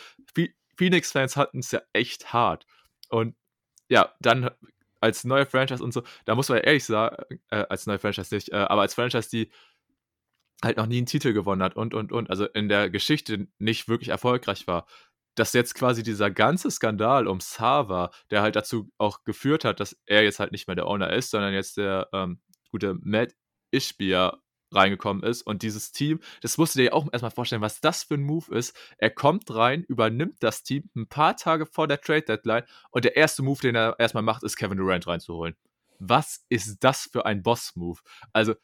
Speaker 1: Phoenix-Fans hatten es ja echt hart. Und ja, dann als neue Franchise und so, da muss man ja ehrlich sagen, äh, als neue Franchise nicht, äh, aber als Franchise, die halt noch nie einen Titel gewonnen hat und, und, und, also in der Geschichte nicht wirklich erfolgreich war, dass jetzt quasi dieser ganze Skandal um Sava, der halt dazu auch geführt hat, dass er jetzt halt nicht mehr der Owner ist, sondern jetzt der ähm, gute Matt Ishbia reingekommen ist. Und dieses Team, das musst du dir ja auch erstmal vorstellen, was das für ein Move ist. Er kommt rein, übernimmt das Team ein paar Tage vor der Trade Deadline und der erste Move, den er erstmal macht, ist Kevin Durant reinzuholen. Was ist das für ein Boss-Move? Also,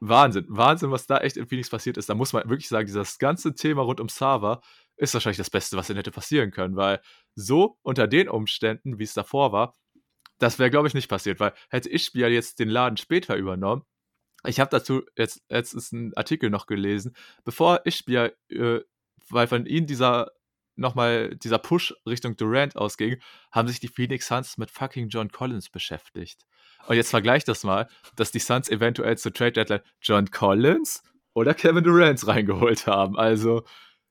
Speaker 1: Wahnsinn, Wahnsinn, was da echt in Phoenix passiert ist. Da muss man wirklich sagen, dieses ganze Thema rund um Sava ist wahrscheinlich das Beste, was denn hätte passieren können, weil so unter den Umständen, wie es davor war, das wäre, glaube ich, nicht passiert, weil hätte ich Spiel jetzt den Laden später übernommen, ich habe dazu jetzt, jetzt ist ein Artikel noch gelesen, bevor Ishbia, äh, weil von ihnen dieser nochmal dieser Push Richtung Durant ausging, haben sich die Phoenix Suns mit fucking John Collins beschäftigt. Und jetzt vergleich das mal, dass die Suns eventuell zur Trade Deadline John Collins oder Kevin Durant reingeholt haben. Also,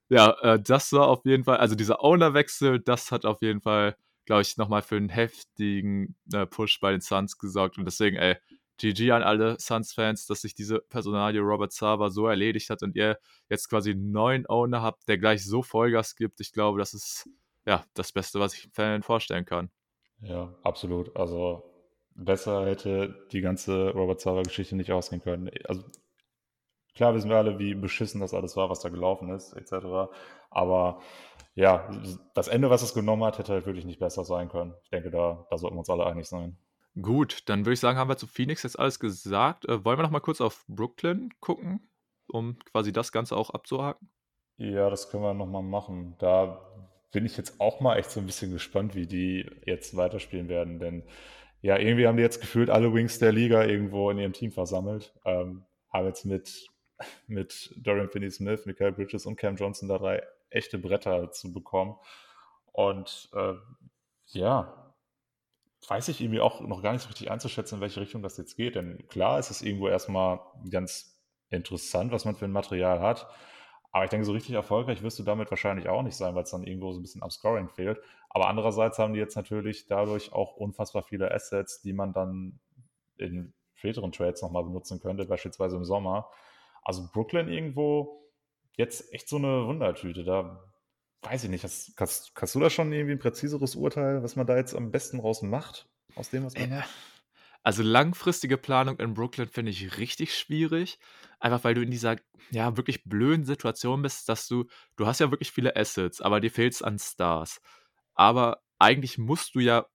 Speaker 1: ja, äh, das war auf jeden Fall, also dieser Ownerwechsel, das hat auf jeden Fall, glaube ich, nochmal für einen heftigen äh, Push bei den Suns gesorgt. Und deswegen, ey, GG an alle Suns-Fans, dass sich diese Personalie Robert Sava so erledigt hat und ihr jetzt quasi einen neuen Owner habt, der gleich so Vollgas gibt. Ich glaube, das ist ja das Beste, was ich Fan vorstellen kann.
Speaker 2: Ja, absolut. Also besser hätte die ganze Robert Sava-Geschichte nicht ausgehen können. Also klar wissen wir alle, wie beschissen das alles war, was da gelaufen ist, etc. Aber ja, das Ende, was es genommen hat, hätte halt wirklich nicht besser sein können. Ich denke, da, da sollten wir uns alle einig sein.
Speaker 1: Gut, dann würde ich sagen, haben wir zu Phoenix jetzt alles gesagt. Äh, wollen wir noch mal kurz auf Brooklyn gucken, um quasi das Ganze auch abzuhaken?
Speaker 2: Ja, das können wir noch mal machen. Da bin ich jetzt auch mal echt so ein bisschen gespannt, wie die jetzt weiterspielen werden, denn ja, irgendwie haben die jetzt gefühlt alle Wings der Liga irgendwo in ihrem Team versammelt. Ähm, haben jetzt mit, mit Dorian Finney-Smith, Michael Bridges und Cam Johnson da drei echte Bretter zu bekommen. Und äh, ja, weiß ich irgendwie auch noch gar nicht so richtig einzuschätzen, in welche Richtung das jetzt geht. Denn klar ist es irgendwo erstmal ganz interessant, was man für ein Material hat. Aber ich denke, so richtig erfolgreich wirst du damit wahrscheinlich auch nicht sein, weil es dann irgendwo so ein bisschen am Scoring fehlt. Aber andererseits haben die jetzt natürlich dadurch auch unfassbar viele Assets, die man dann in späteren Trades nochmal benutzen könnte, beispielsweise im Sommer. Also Brooklyn irgendwo jetzt echt so eine Wundertüte. Da weiß ich nicht, hast, hast, hast du da schon irgendwie ein präziseres Urteil, was man da jetzt am besten raus macht, aus dem, was man.
Speaker 1: Ja. Also langfristige Planung in Brooklyn finde ich richtig schwierig. Einfach weil du in dieser ja wirklich blöden Situation bist, dass du, du hast ja wirklich viele Assets, aber dir fehlt es an Stars. Aber eigentlich musst du ja,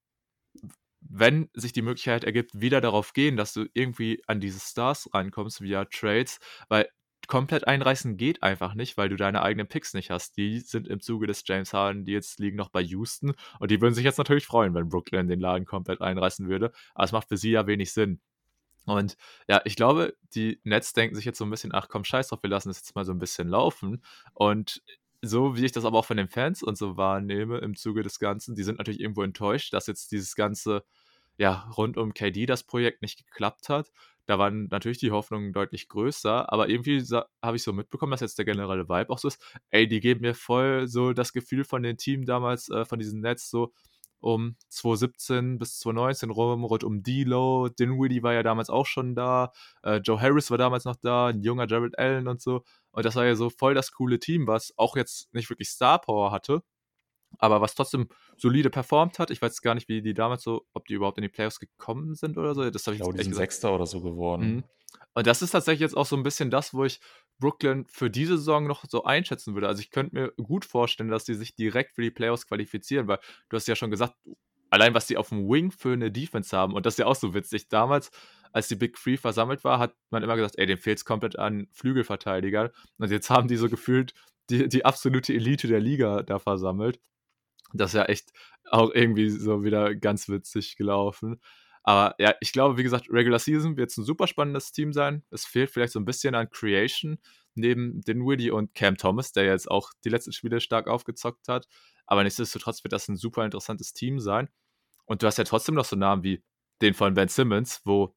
Speaker 1: wenn sich die Möglichkeit ergibt, wieder darauf gehen, dass du irgendwie an diese Stars reinkommst via Trades, weil komplett einreißen geht einfach nicht, weil du deine eigenen Picks nicht hast. Die sind im Zuge des James Harden Deals liegen noch bei Houston und die würden sich jetzt natürlich freuen, wenn Brooklyn den Laden komplett einreißen würde. Aber es macht für sie ja wenig Sinn. Und ja, ich glaube, die Nets denken sich jetzt so ein bisschen, ach komm, scheiß drauf, wir lassen es jetzt mal so ein bisschen laufen. Und so wie ich das aber auch von den Fans und so wahrnehme im Zuge des Ganzen, die sind natürlich irgendwo enttäuscht, dass jetzt dieses ganze, ja, rund um KD das Projekt nicht geklappt hat. Da waren natürlich die Hoffnungen deutlich größer, aber irgendwie habe ich so mitbekommen, dass jetzt der generelle Vibe auch so ist, ey, die geben mir voll so das Gefühl von den Team damals, äh, von diesem Netz, so um 2017 bis 2019 rum, rund um D-Lo, Dinwiddie war ja damals auch schon da, äh, Joe Harris war damals noch da, ein junger Jared Allen und so. Und das war ja so voll das coole Team, was auch jetzt nicht wirklich Star Power hatte, aber was trotzdem solide performt hat. Ich weiß gar nicht, wie die damals so, ob die überhaupt in die Playoffs gekommen sind oder so. Das habe ich,
Speaker 2: ich glaube, die sind Sechster oder so geworden. Mhm.
Speaker 1: Und das ist tatsächlich jetzt auch so ein bisschen das, wo ich Brooklyn für diese Saison noch so einschätzen würde. Also ich könnte mir gut vorstellen, dass die sich direkt für die Playoffs qualifizieren, weil du hast ja schon gesagt, allein was die auf dem Wing für eine Defense haben, und das ist ja auch so witzig. Damals, als die Big Three versammelt war, hat man immer gesagt, ey, dem fehlt es komplett an Flügelverteidigern. Und jetzt haben die so gefühlt die, die absolute Elite der Liga da versammelt. Das ist ja echt auch irgendwie so wieder ganz witzig gelaufen. Aber ja, ich glaube, wie gesagt, Regular Season wird es ein super spannendes Team sein. Es fehlt vielleicht so ein bisschen an Creation neben Dinwiddie und Cam Thomas, der jetzt auch die letzten Spiele stark aufgezockt hat. Aber nichtsdestotrotz wird das ein super interessantes Team sein. Und du hast ja trotzdem noch so Namen wie den von Ben Simmons, wo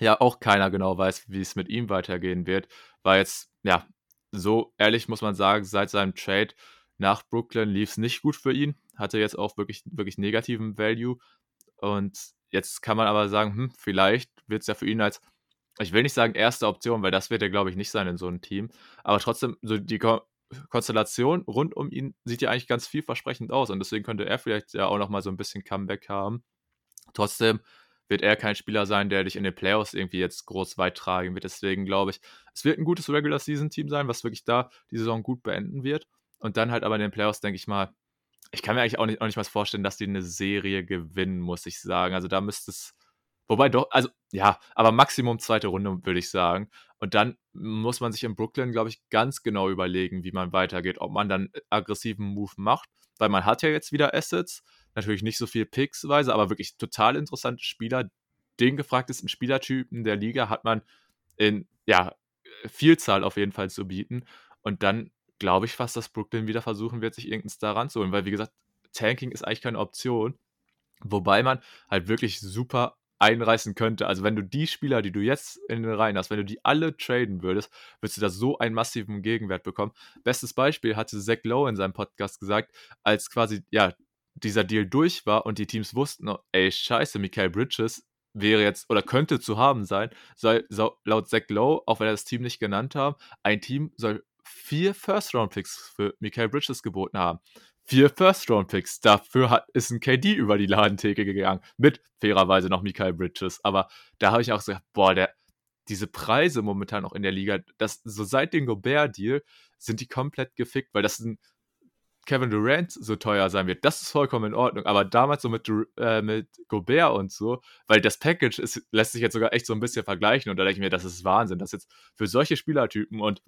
Speaker 1: ja auch keiner genau weiß, wie es mit ihm weitergehen wird. War jetzt, ja, so ehrlich muss man sagen, seit seinem Trade nach Brooklyn lief es nicht gut für ihn. Hatte jetzt auch wirklich, wirklich negativen Value. Und jetzt kann man aber sagen, hm, vielleicht wird es ja für ihn als, ich will nicht sagen erste Option, weil das wird er, glaube ich, nicht sein in so einem Team. Aber trotzdem, so die Ko Konstellation rund um ihn sieht ja eigentlich ganz vielversprechend aus. Und deswegen könnte er vielleicht ja auch nochmal so ein bisschen Comeback haben. Trotzdem wird er kein Spieler sein, der dich in den Playoffs irgendwie jetzt groß weit tragen wird. Deswegen glaube ich, es wird ein gutes Regular Season Team sein, was wirklich da die Saison gut beenden wird. Und dann halt aber in den Playoffs, denke ich mal, ich kann mir eigentlich auch nicht, auch nicht mal vorstellen, dass die eine Serie gewinnen, muss ich sagen. Also da müsste es, wobei doch, also ja, aber Maximum zweite Runde, würde ich sagen. Und dann muss man sich in Brooklyn, glaube ich, ganz genau überlegen, wie man weitergeht, ob man dann aggressiven Move macht, weil man hat ja jetzt wieder Assets, natürlich nicht so viel Picks-weise, aber wirklich total interessante Spieler. Den gefragtesten Spielertypen der Liga hat man in, ja, Vielzahl auf jeden Fall zu bieten. Und dann glaube ich fast, dass Brooklyn wieder versuchen wird, sich irgendeinen Star ranzuholen, weil wie gesagt, Tanking ist eigentlich keine Option. Wobei man halt wirklich super einreißen könnte. Also wenn du die Spieler, die du jetzt in den Reihen hast, wenn du die alle traden würdest, würdest du da so einen massiven Gegenwert bekommen. Bestes Beispiel hatte Zach Lowe in seinem Podcast gesagt, als quasi, ja, dieser Deal durch war und die Teams wussten, oh, ey, scheiße, Michael Bridges wäre jetzt oder könnte zu haben sein, soll, soll laut Zach Lowe, auch wenn er das Team nicht genannt haben, ein Team soll vier First-Round-Picks für Michael Bridges geboten haben. Vier First-Round-Picks. Dafür hat, ist ein KD über die Ladentheke gegangen. Mit fairerweise noch Michael Bridges. Aber da habe ich auch gesagt, boah, der, diese Preise momentan auch in der Liga, das, so seit dem Gobert-Deal sind die komplett gefickt, weil das sind Kevin Durant so teuer sein wird, das ist vollkommen in Ordnung. Aber damals so mit, äh, mit Gobert und so, weil das Package ist, lässt sich jetzt sogar echt so ein bisschen vergleichen. Und da denke ich mir, das ist Wahnsinn, dass jetzt für solche Spielertypen und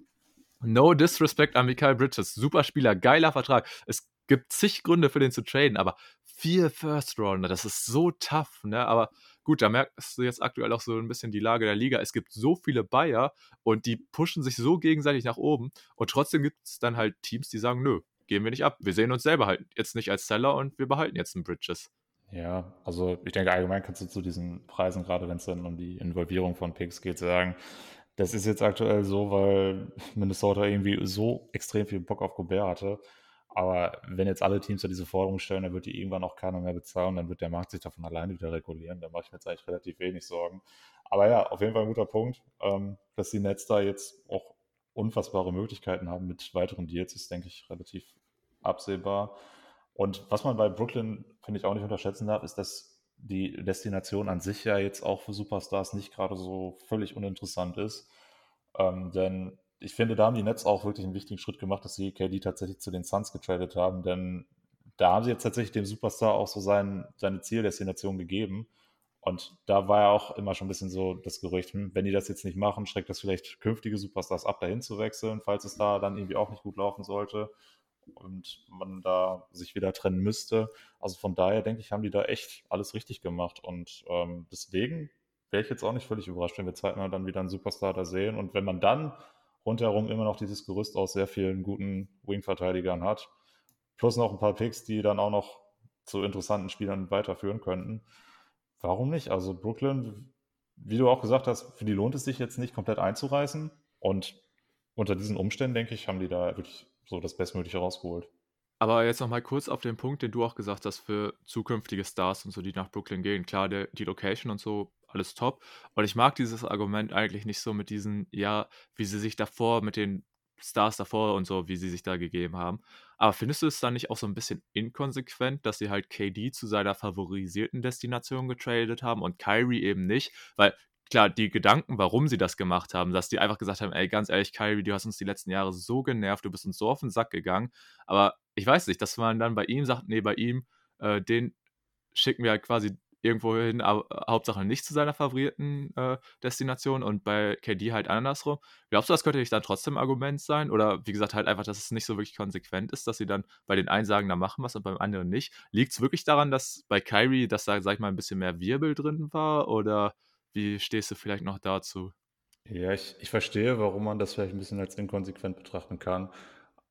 Speaker 1: no disrespect an Mikael Bridges, super Spieler, geiler Vertrag. Es gibt zig Gründe für den zu traden, aber vier First Rounder, das ist so tough, ne? Aber gut, da merkst du jetzt aktuell auch so ein bisschen die Lage der Liga. Es gibt so viele Bayer und die pushen sich so gegenseitig nach oben und trotzdem gibt es dann halt Teams, die sagen, nö, gehen wir nicht ab. Wir sehen uns selber halt jetzt nicht als Seller und wir behalten jetzt einen Bridges.
Speaker 2: Ja, also ich denke allgemein kannst du zu diesen Preisen, gerade wenn es dann um die Involvierung von Picks geht, sagen, das ist jetzt aktuell so, weil Minnesota irgendwie so extrem viel Bock auf Gobert hatte. Aber wenn jetzt alle Teams da diese Forderung stellen, dann wird die irgendwann auch keiner mehr bezahlen, dann wird der Markt sich davon alleine wieder regulieren. Da mache ich mir jetzt eigentlich relativ wenig Sorgen. Aber ja, auf jeden Fall ein guter Punkt, ähm, dass die Nets da jetzt auch unfassbare Möglichkeiten haben mit weiteren Deals, ist, denke ich, relativ absehbar. Und was man bei Brooklyn, finde ich, auch nicht unterschätzen darf, ist, dass die Destination an sich ja jetzt auch für Superstars nicht gerade so völlig uninteressant ist. Ähm, denn ich finde, da haben die Nets auch wirklich einen wichtigen Schritt gemacht, dass sie KD tatsächlich zu den Suns getradet haben, denn da haben sie jetzt tatsächlich dem Superstar auch so sein, seine Zieldestination gegeben. Und da war ja auch immer schon ein bisschen so das Gerücht, hm, wenn die das jetzt nicht machen, schreckt das vielleicht künftige Superstars ab, dahin zu wechseln, falls es da dann irgendwie auch nicht gut laufen sollte und man da sich wieder trennen müsste. Also von daher denke ich, haben die da echt alles richtig gemacht. Und ähm, deswegen wäre ich jetzt auch nicht völlig überrascht, wenn wir zeitnah dann wieder einen Superstar da sehen. Und wenn man dann rundherum immer noch dieses Gerüst aus sehr vielen guten Wing-Verteidigern hat, plus noch ein paar Picks, die dann auch noch zu interessanten Spielern weiterführen könnten, warum nicht? Also Brooklyn, wie du auch gesagt hast, für die lohnt es sich jetzt nicht komplett einzureißen. Und unter diesen Umständen, denke ich, haben die da wirklich so das Bestmögliche rausgeholt.
Speaker 1: Aber jetzt nochmal kurz auf den Punkt, den du auch gesagt hast, für zukünftige Stars und so, die nach Brooklyn gehen. Klar, der, die Location und so, alles top. Und ich mag dieses Argument eigentlich nicht so mit diesen, ja, wie sie sich davor mit den Stars davor und so, wie sie sich da gegeben haben. Aber findest du es dann nicht auch so ein bisschen inkonsequent, dass sie halt KD zu seiner favorisierten Destination getradet haben und Kyrie eben nicht? Weil klar, die Gedanken, warum sie das gemacht haben, dass die einfach gesagt haben, ey, ganz ehrlich, Kyrie, du hast uns die letzten Jahre so genervt, du bist uns so auf den Sack gegangen. Aber ich weiß nicht, dass man dann bei ihm sagt, nee, bei ihm, äh, den schicken wir halt quasi irgendwo hin, aber Hauptsache nicht zu seiner favoriten äh, Destination und bei KD halt andersrum. Glaubst du, das könnte nicht dann trotzdem Argument sein? Oder wie gesagt, halt einfach, dass es nicht so wirklich konsequent ist, dass sie dann bei den einen sagen, da machen was und beim anderen nicht. Liegt es wirklich daran, dass bei Kyrie, dass da, sag ich mal, ein bisschen mehr Wirbel drin war? Oder wie stehst du vielleicht noch dazu?
Speaker 2: Ja, ich, ich verstehe, warum man das vielleicht ein bisschen als inkonsequent betrachten kann.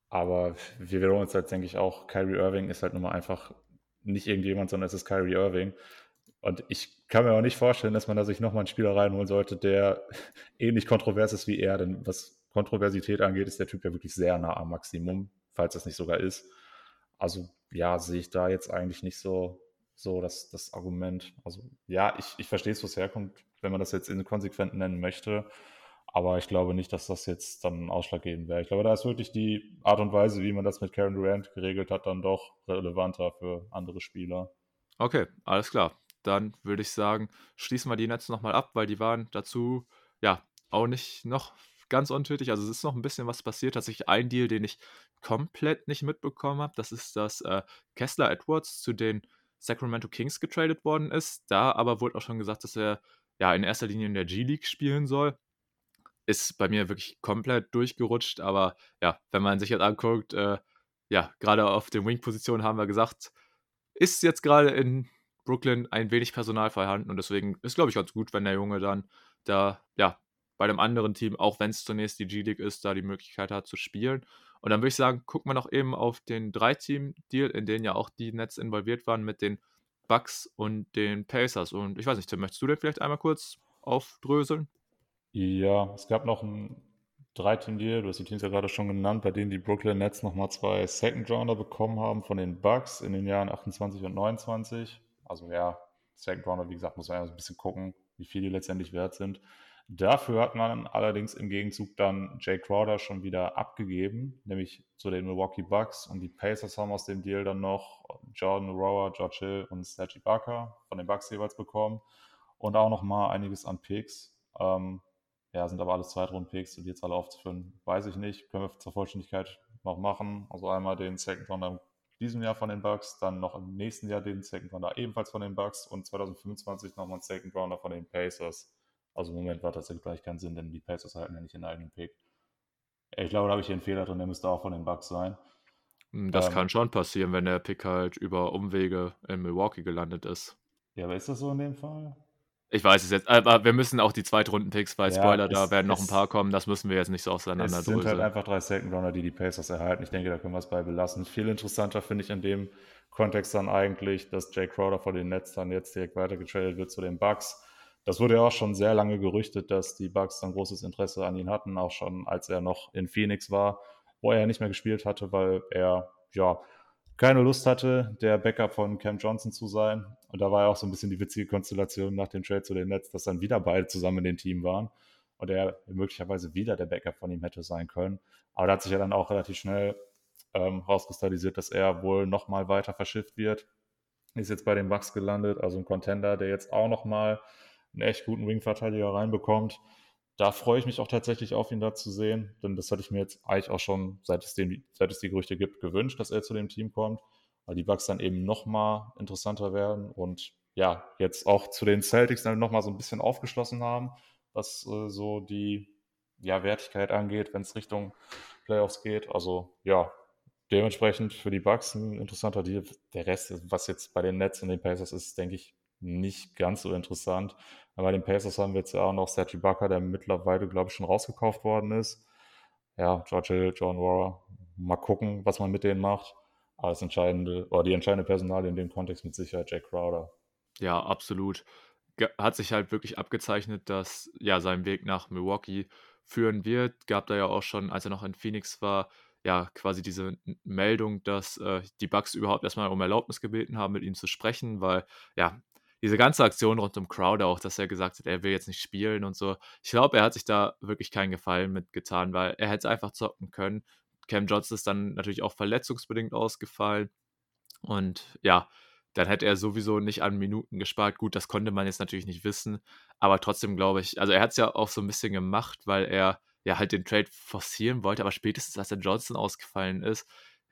Speaker 2: Aber wir wiederholen uns halt, denke ich, auch, Kyrie Irving ist halt nun mal einfach nicht irgendjemand, sondern es ist Kyrie Irving. Und ich kann mir auch nicht vorstellen, dass man da sich nochmal einen Spieler reinholen sollte, der ähnlich kontrovers ist wie er. Denn was Kontroversität angeht, ist der Typ ja wirklich sehr nah am Maximum, falls das nicht sogar ist. Also ja, sehe ich da jetzt eigentlich nicht so, so das, das Argument. Also ja, ich, ich verstehe es, wo es herkommt, wenn man das jetzt inkonsequent nennen möchte. Aber ich glaube nicht, dass das jetzt dann ausschlaggebend wäre. Ich glaube, da ist wirklich die Art und Weise, wie man das mit Karen Durant geregelt hat, dann doch relevanter für andere Spieler.
Speaker 1: Okay, alles klar dann würde ich sagen, schließen wir die Netze nochmal ab, weil die waren dazu ja auch nicht noch ganz untödlich. Also es ist noch ein bisschen was passiert. Tatsächlich ein Deal, den ich komplett nicht mitbekommen habe, das ist, dass äh, Kessler Edwards zu den Sacramento Kings getradet worden ist. Da aber wurde auch schon gesagt, dass er ja in erster Linie in der G-League spielen soll. Ist bei mir wirklich komplett durchgerutscht, aber ja, wenn man sich jetzt anguckt, äh, ja, gerade auf den Wing-Positionen haben wir gesagt, ist jetzt gerade in Brooklyn ein wenig Personal vorhanden und deswegen ist, glaube ich, ganz gut, wenn der Junge dann da, ja, bei dem anderen Team, auch wenn es zunächst die G-League ist, da die Möglichkeit hat zu spielen. Und dann würde ich sagen, gucken wir noch eben auf den Drei-Team-Deal, in den ja auch die Nets involviert waren mit den Bucks und den Pacers. Und ich weiß nicht, Tim, möchtest du den vielleicht einmal kurz aufdröseln?
Speaker 2: Ja, es gab noch ein Drei-Team-Deal, du hast die Teams ja gerade schon genannt, bei denen die Brooklyn Nets nochmal zwei Second-Rounder bekommen haben von den Bucks in den Jahren 28 und 29. Also ja, Second Rounder, wie gesagt, muss man ja ein bisschen gucken, wie viel die letztendlich wert sind. Dafür hat man allerdings im Gegenzug dann Jay Crowder schon wieder abgegeben, nämlich zu den Milwaukee Bucks. Und die Pacers haben aus dem Deal dann noch Jordan Rower, George Hill und Sergi Barker von den Bucks jeweils bekommen. Und auch noch mal einiges an Picks. Ähm, ja, sind aber alles Zweitrunden-Picks und die jetzt alle aufzuführen, weiß ich nicht. Können wir zur Vollständigkeit noch machen. Also einmal den Second Rounder in diesem Jahr von den Bucks, dann noch im nächsten Jahr den Second Rounder ebenfalls von den Bucks und 2025 nochmal einen Second Rounder von den Pacers. Also im Moment war das tatsächlich gleich keinen Sinn, denn die Pacers halten ja nicht den eigenen Pick. Ich glaube, da habe ich hier einen Fehler drin, der müsste auch von den Bucks sein.
Speaker 1: Hm, das ähm, kann schon passieren, wenn der Pick halt über Umwege in Milwaukee gelandet ist.
Speaker 2: Ja, aber ist das so in dem Fall?
Speaker 1: Ich weiß es jetzt, aber wir müssen auch die Zweitrunden-Picks, weil ja, Spoiler, es, da werden noch ein paar kommen, das müssen wir jetzt nicht so auseinander Es
Speaker 2: sind halt einfach drei Second-Runner, die die Pacers erhalten. Ich denke, da können wir es bei belassen. Viel interessanter finde ich in dem Kontext dann eigentlich, dass Jay Crowder von den Nets dann jetzt direkt weitergetradet wird zu den Bucks. Das wurde ja auch schon sehr lange gerüchtet, dass die Bucks dann großes Interesse an ihn hatten, auch schon als er noch in Phoenix war, wo er nicht mehr gespielt hatte, weil er ja keine Lust hatte, der Backup von Cam Johnson zu sein. Und da war ja auch so ein bisschen die witzige Konstellation nach dem Trade zu den Nets, dass dann wieder beide zusammen in dem Team waren und er möglicherweise wieder der Backup von ihm hätte sein können. Aber da hat sich ja dann auch relativ schnell ähm, rauskristallisiert, dass er wohl nochmal weiter verschifft wird. Ist jetzt bei den Bucks gelandet, also ein Contender, der jetzt auch nochmal einen echt guten Wing-Verteidiger reinbekommt da freue ich mich auch tatsächlich auf ihn da zu sehen, denn das hatte ich mir jetzt eigentlich auch schon, seit es, den, seit es die Gerüchte gibt, gewünscht, dass er zu dem Team kommt, weil die Bucks dann eben nochmal interessanter werden und ja, jetzt auch zu den Celtics dann nochmal so ein bisschen aufgeschlossen haben, was äh, so die ja, Wertigkeit angeht, wenn es Richtung Playoffs geht. Also ja, dementsprechend für die Bucks ein interessanter Deal. Der Rest, was jetzt bei den Nets und den Pacers ist, denke ich, nicht ganz so interessant. Bei den Pacers haben wir jetzt ja auch noch Sergi Ibaka, der mittlerweile, glaube ich, schon rausgekauft worden ist. Ja, George Hill, John Wara. Mal gucken, was man mit denen macht. Aber das entscheidende, oder die entscheidende Personal in dem Kontext mit Sicherheit Jack Crowder.
Speaker 1: Ja, absolut. Hat sich halt wirklich abgezeichnet, dass ja sein Weg nach Milwaukee führen wird. Gab da ja auch schon, als er noch in Phoenix war, ja quasi diese Meldung, dass äh, die Bucks überhaupt erstmal um Erlaubnis gebeten haben, mit ihm zu sprechen, weil ja diese ganze Aktion rund um Crowder auch, dass er gesagt hat, er will jetzt nicht spielen und so. Ich glaube, er hat sich da wirklich keinen Gefallen mitgetan, weil er hätte einfach zocken können. Cam Johnson ist dann natürlich auch verletzungsbedingt ausgefallen. Und ja, dann hätte er sowieso nicht an Minuten gespart. Gut, das konnte man jetzt natürlich nicht wissen. Aber trotzdem glaube ich, also er hat es ja auch so ein bisschen gemacht, weil er ja halt den Trade forcieren wollte. Aber spätestens, als der Johnson ausgefallen ist,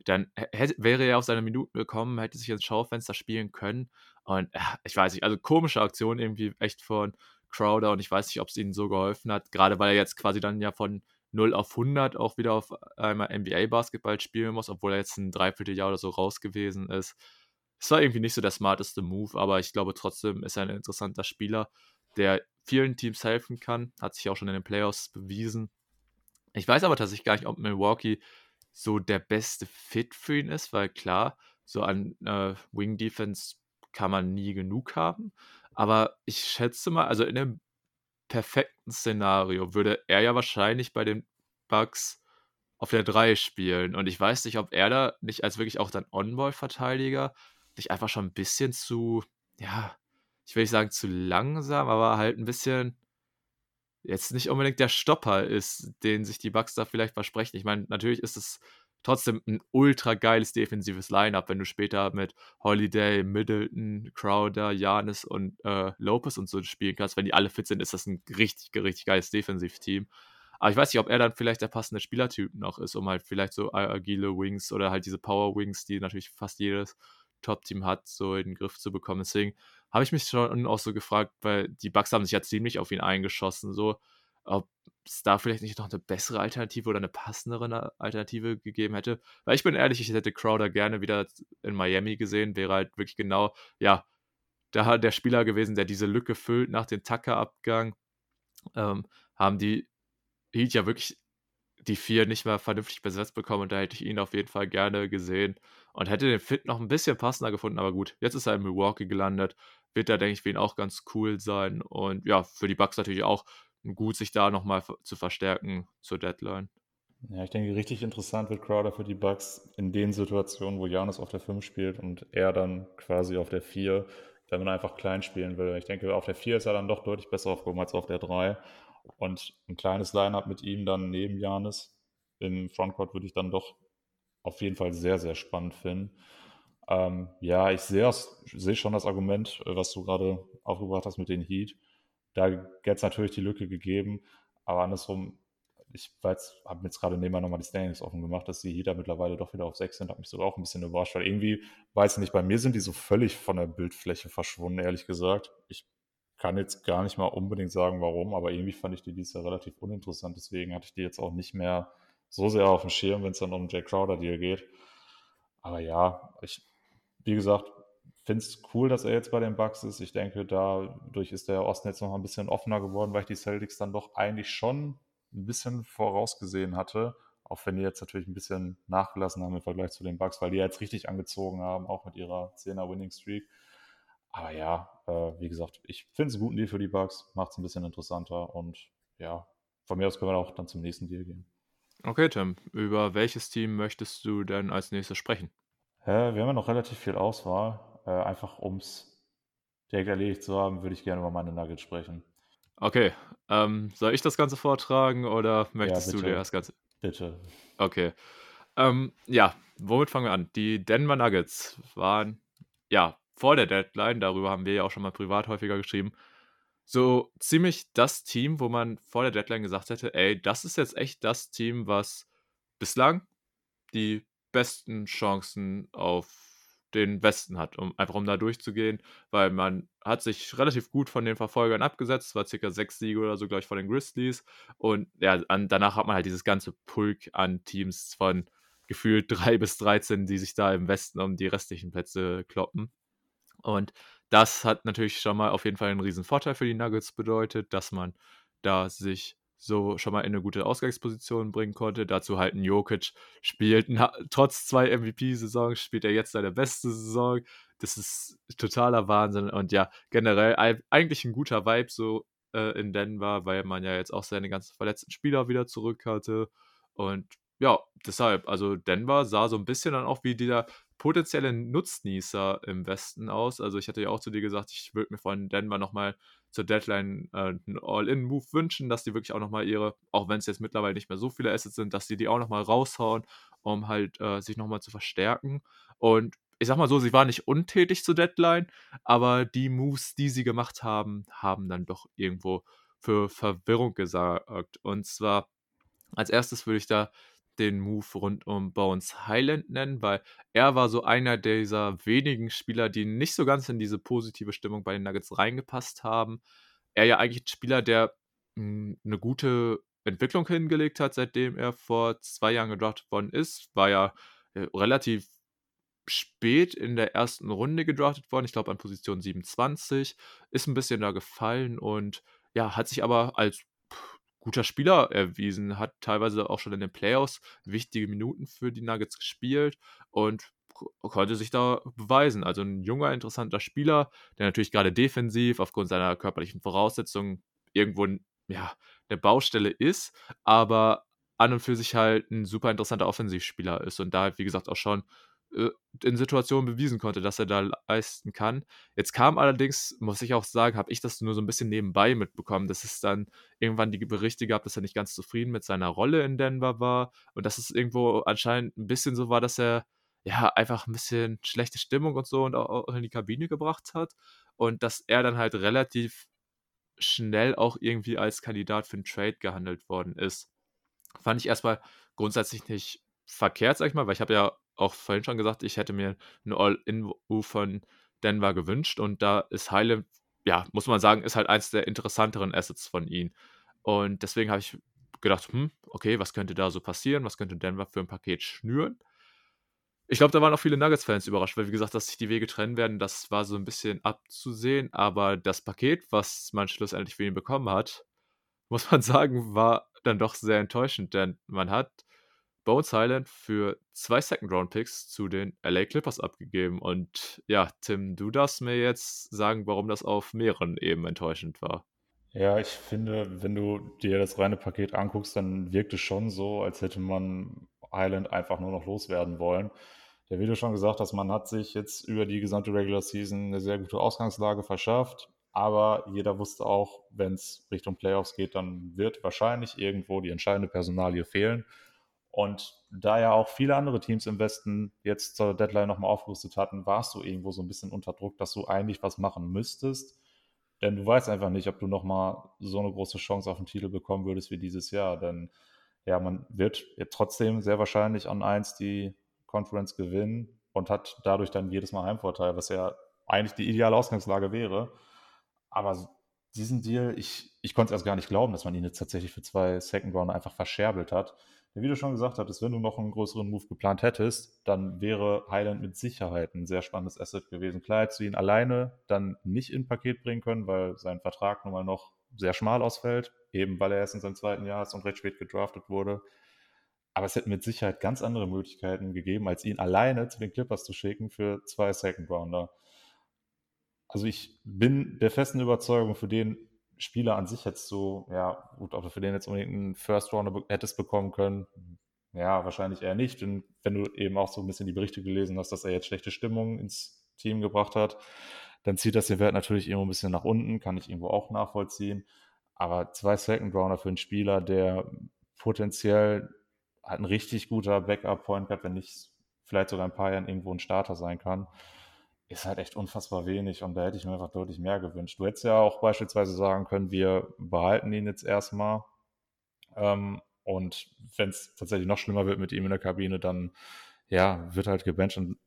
Speaker 1: dann hätte, wäre er auf seine Minuten gekommen, hätte sich ins Schaufenster spielen können. Und äh, ich weiß nicht, also komische Aktion irgendwie echt von Crowder und ich weiß nicht, ob es ihnen so geholfen hat, gerade weil er jetzt quasi dann ja von 0 auf 100 auch wieder auf einmal NBA-Basketball spielen muss, obwohl er jetzt ein Dreivierteljahr oder so raus gewesen ist. Es war irgendwie nicht so der smarteste Move, aber ich glaube trotzdem ist er ein interessanter Spieler, der vielen Teams helfen kann, hat sich auch schon in den Playoffs bewiesen. Ich weiß aber tatsächlich gar nicht, ob Milwaukee so der beste Fit für ihn ist, weil klar, so an äh, Wing Defense kann man nie genug haben. Aber ich schätze mal, also in einem perfekten Szenario würde er ja wahrscheinlich bei den Bugs auf der 3 spielen. Und ich weiß nicht, ob er da nicht als wirklich auch dann On-Ball-Verteidiger nicht einfach schon ein bisschen zu, ja, ich will nicht sagen zu langsam, aber halt ein bisschen jetzt nicht unbedingt der Stopper ist, den sich die Bugs da vielleicht versprechen. Ich meine, natürlich ist es trotzdem ein ultra geiles defensives Lineup, wenn du später mit Holiday, Middleton, Crowder, Janis und äh, Lopez und so spielen kannst. Wenn die alle fit sind, ist das ein richtig, richtig geiles Defensivteam. Aber ich weiß nicht, ob er dann vielleicht der passende Spielertyp noch ist, um halt vielleicht so agile Wings oder halt diese Power Wings, die natürlich fast jedes Top-Team hat, so in den Griff zu bekommen. Deswegen habe ich mich schon auch so gefragt, weil die Bugs haben sich ja ziemlich auf ihn eingeschossen, so ob es da vielleicht nicht noch eine bessere Alternative oder eine passendere Alternative gegeben hätte. Weil ich bin ehrlich, ich hätte Crowder gerne wieder in Miami gesehen, wäre halt wirklich genau, ja, da der Spieler gewesen, der diese Lücke füllt nach dem Tucker-Abgang. Ähm, haben die Heat ja wirklich die vier nicht mehr vernünftig besetzt bekommen und da hätte ich ihn auf jeden Fall gerne gesehen und hätte den Fit noch ein bisschen passender gefunden, aber gut, jetzt ist er in Milwaukee gelandet, wird da, denke ich, für ihn auch ganz cool sein und ja, für die Bucks natürlich auch gut, sich da nochmal zu verstärken zur Deadline.
Speaker 2: Ja, ich denke, richtig interessant wird Crowder für die Bucks in den Situationen, wo Janus auf der 5 spielt und er dann quasi auf der 4, wenn man einfach klein spielen will. Ich denke, auf der 4 ist er dann doch deutlich besser aufgehoben als auf der 3. Und ein kleines Line-Up mit ihm dann neben Janis im Frontcourt würde ich dann doch auf jeden Fall sehr, sehr spannend finden. Ähm, ja, ich sehe, sehe schon das Argument, äh, was du gerade aufgebracht hast mit den Heat. Da hätte es natürlich die Lücke gegeben, aber andersrum, ich habe jetzt gerade nebenbei nochmal die Standings offen gemacht, dass die Heater mittlerweile doch wieder auf 6 sind, hat mich sogar auch ein bisschen überrascht, weil irgendwie, weiß ich nicht, bei mir sind die so völlig von der Bildfläche verschwunden, ehrlich gesagt. Ich kann jetzt gar nicht mal unbedingt sagen, warum, aber irgendwie fand ich die dieses Jahr relativ uninteressant, deswegen hatte ich die jetzt auch nicht mehr so sehr auf dem Schirm, wenn es dann um Jay Crowder-Deal geht. Aber ja, ich, wie gesagt, finde es cool, dass er jetzt bei den Bucks ist. Ich denke, dadurch ist der Osten jetzt noch ein bisschen offener geworden, weil ich die Celtics dann doch eigentlich schon ein bisschen vorausgesehen hatte. Auch wenn die jetzt natürlich ein bisschen nachgelassen haben im Vergleich zu den Bucks, weil die jetzt richtig angezogen haben, auch mit ihrer 10er Winning Streak. Aber ja, äh, wie gesagt, ich finde es einen guten Deal für die Bucks, macht es ein bisschen interessanter und ja, von mir aus können wir auch dann zum nächsten Deal gehen.
Speaker 1: Okay, Tim, über welches Team möchtest du denn als nächstes sprechen?
Speaker 2: Äh, wir haben ja noch relativ viel Auswahl. Äh, einfach um es direkt erledigt zu haben, würde ich gerne über meine Nuggets sprechen.
Speaker 1: Okay, ähm, soll ich das Ganze vortragen oder möchtest
Speaker 2: ja,
Speaker 1: du dir das Ganze?
Speaker 2: Bitte.
Speaker 1: Okay. Ähm, ja, womit fangen wir an? Die Denver Nuggets waren ja vor der Deadline, darüber haben wir ja auch schon mal privat häufiger geschrieben, so ziemlich das Team, wo man vor der Deadline gesagt hätte, ey, das ist jetzt echt das Team, was bislang die besten Chancen auf den Westen hat, um einfach um da durchzugehen, weil man hat sich relativ gut von den Verfolgern abgesetzt, war circa sechs Siege oder so, glaube ich, von den Grizzlies und ja, an, danach hat man halt dieses ganze Pulk an Teams von gefühlt drei bis 13, die sich da im Westen um die restlichen Plätze kloppen. Und das hat natürlich schon mal auf jeden Fall einen riesen Vorteil für die Nuggets bedeutet, dass man da sich so schon mal in eine gute Ausgangsposition bringen konnte. Dazu halt ein Jokic spielt, trotz zwei MVP-Saisons, spielt er jetzt seine beste Saison. Das ist totaler Wahnsinn. Und ja, generell eigentlich ein guter Vibe so äh, in Denver, weil man ja jetzt auch seine ganzen verletzten Spieler wieder zurück hatte. Und ja, deshalb, also Denver sah so ein bisschen dann auch wie dieser potenzielle Nutznießer im Westen aus. Also ich hatte ja auch zu dir gesagt, ich würde mir von Denver nochmal zur Deadline äh, einen All-In-Move wünschen, dass die wirklich auch nochmal ihre, auch wenn es jetzt mittlerweile nicht mehr so viele Assets sind, dass die die auch nochmal raushauen, um halt äh, sich nochmal zu verstärken. Und ich sag mal so, sie waren nicht untätig zur Deadline, aber die Moves, die sie gemacht haben, haben dann doch irgendwo für Verwirrung gesorgt. Und zwar als erstes würde ich da den Move rund um Bones Highland nennen, weil er war so einer dieser wenigen Spieler, die nicht so ganz in diese positive Stimmung bei den Nuggets reingepasst haben. Er ja eigentlich ein Spieler, der hm, eine gute Entwicklung hingelegt hat, seitdem er vor zwei Jahren gedraftet worden ist. War ja äh, relativ spät in der ersten Runde gedraftet worden, ich glaube an Position 27, ist ein bisschen da gefallen und ja, hat sich aber als guter Spieler erwiesen, hat teilweise auch schon in den Playoffs wichtige Minuten für die Nuggets gespielt und konnte sich da beweisen. Also ein junger, interessanter Spieler, der natürlich gerade defensiv aufgrund seiner körperlichen Voraussetzungen irgendwo ja, eine Baustelle ist, aber an und für sich halt ein super interessanter Offensivspieler ist und da, wie gesagt, auch schon in Situationen bewiesen konnte, dass er da leisten kann. Jetzt kam allerdings, muss ich auch sagen, habe ich das nur so ein bisschen nebenbei mitbekommen, dass es dann irgendwann die Berichte gab, dass er nicht ganz zufrieden mit seiner Rolle in Denver war und dass es irgendwo anscheinend ein bisschen so war, dass er ja einfach ein bisschen schlechte Stimmung und so und auch in die Kabine gebracht hat und dass er dann halt relativ schnell auch irgendwie als Kandidat für einen Trade gehandelt worden ist. Fand ich erstmal grundsätzlich nicht verkehrt, sag ich mal, weil ich habe ja auch vorhin schon gesagt, ich hätte mir eine All-In-U von Denver gewünscht und da ist Highland, ja, muss man sagen, ist halt eins der interessanteren Assets von ihnen. Und deswegen habe ich gedacht, hm, okay, was könnte da so passieren? Was könnte Denver für ein Paket schnüren? Ich glaube, da waren auch viele Nuggets-Fans überrascht, weil, wie gesagt, dass sich die Wege trennen werden, das war so ein bisschen abzusehen. Aber das Paket, was man schlussendlich für ihn bekommen hat, muss man sagen, war dann doch sehr enttäuschend, denn man hat Bones Highland für zwei Second-Round-Picks zu den LA Clippers abgegeben. Und ja, Tim, du darfst mir jetzt sagen, warum das auf mehreren Ebenen enttäuschend war.
Speaker 2: Ja, ich finde, wenn du dir das reine Paket anguckst, dann wirkt es schon so, als hätte man Highland einfach nur noch loswerden wollen. Der du schon gesagt hast, man hat sich jetzt über die gesamte Regular Season eine sehr gute Ausgangslage verschafft. Aber jeder wusste auch, wenn es Richtung Playoffs geht, dann wird wahrscheinlich irgendwo die entscheidende Personalie fehlen. Und da ja auch viele andere Teams im Westen jetzt zur Deadline nochmal aufgerüstet hatten, warst du irgendwo so ein bisschen unter Druck, dass du eigentlich was machen müsstest. Denn du weißt einfach nicht, ob du nochmal so eine große Chance auf den Titel bekommen würdest wie dieses Jahr. Denn ja, man wird trotzdem sehr wahrscheinlich an 1 die Conference gewinnen und hat dadurch dann jedes Mal Heimvorteil, was ja eigentlich die ideale Ausgangslage wäre. Aber diesen Deal, ich, ich konnte es erst gar nicht glauben, dass man ihn jetzt tatsächlich für zwei Second Round einfach verscherbelt hat. Wie du schon gesagt hattest, wenn du noch einen größeren Move geplant hättest, dann wäre Highland mit Sicherheit ein sehr spannendes Asset gewesen. Klar hättest du ihn alleine dann nicht in Paket bringen können, weil sein Vertrag nun mal noch sehr schmal ausfällt, eben weil er erst in seinem zweiten Jahr ist und recht spät gedraftet wurde. Aber es hätte mit Sicherheit ganz andere Möglichkeiten gegeben, als ihn alleine zu den Clippers zu schicken für zwei Second Rounder. Also ich bin der festen Überzeugung, für den Spieler an sich hättest du, ja, gut, ob du für den jetzt unbedingt einen First Rounder hättest bekommen können, ja, wahrscheinlich eher nicht. Denn wenn du eben auch so ein bisschen die Berichte gelesen hast, dass er jetzt schlechte Stimmung ins Team gebracht hat, dann zieht das den Wert natürlich irgendwo ein bisschen nach unten, kann ich irgendwo auch nachvollziehen. Aber zwei Second Rounder für einen Spieler, der potenziell halt ein richtig guter Backup-Point hat, wenn nicht vielleicht sogar ein paar Jahren irgendwo ein Starter sein kann, ist halt echt unfassbar wenig und da hätte ich mir einfach deutlich mehr gewünscht. Du hättest ja auch beispielsweise sagen können, wir behalten ihn jetzt erstmal ähm, und wenn es tatsächlich noch schlimmer wird mit ihm in der Kabine, dann ja, wird halt gebencht und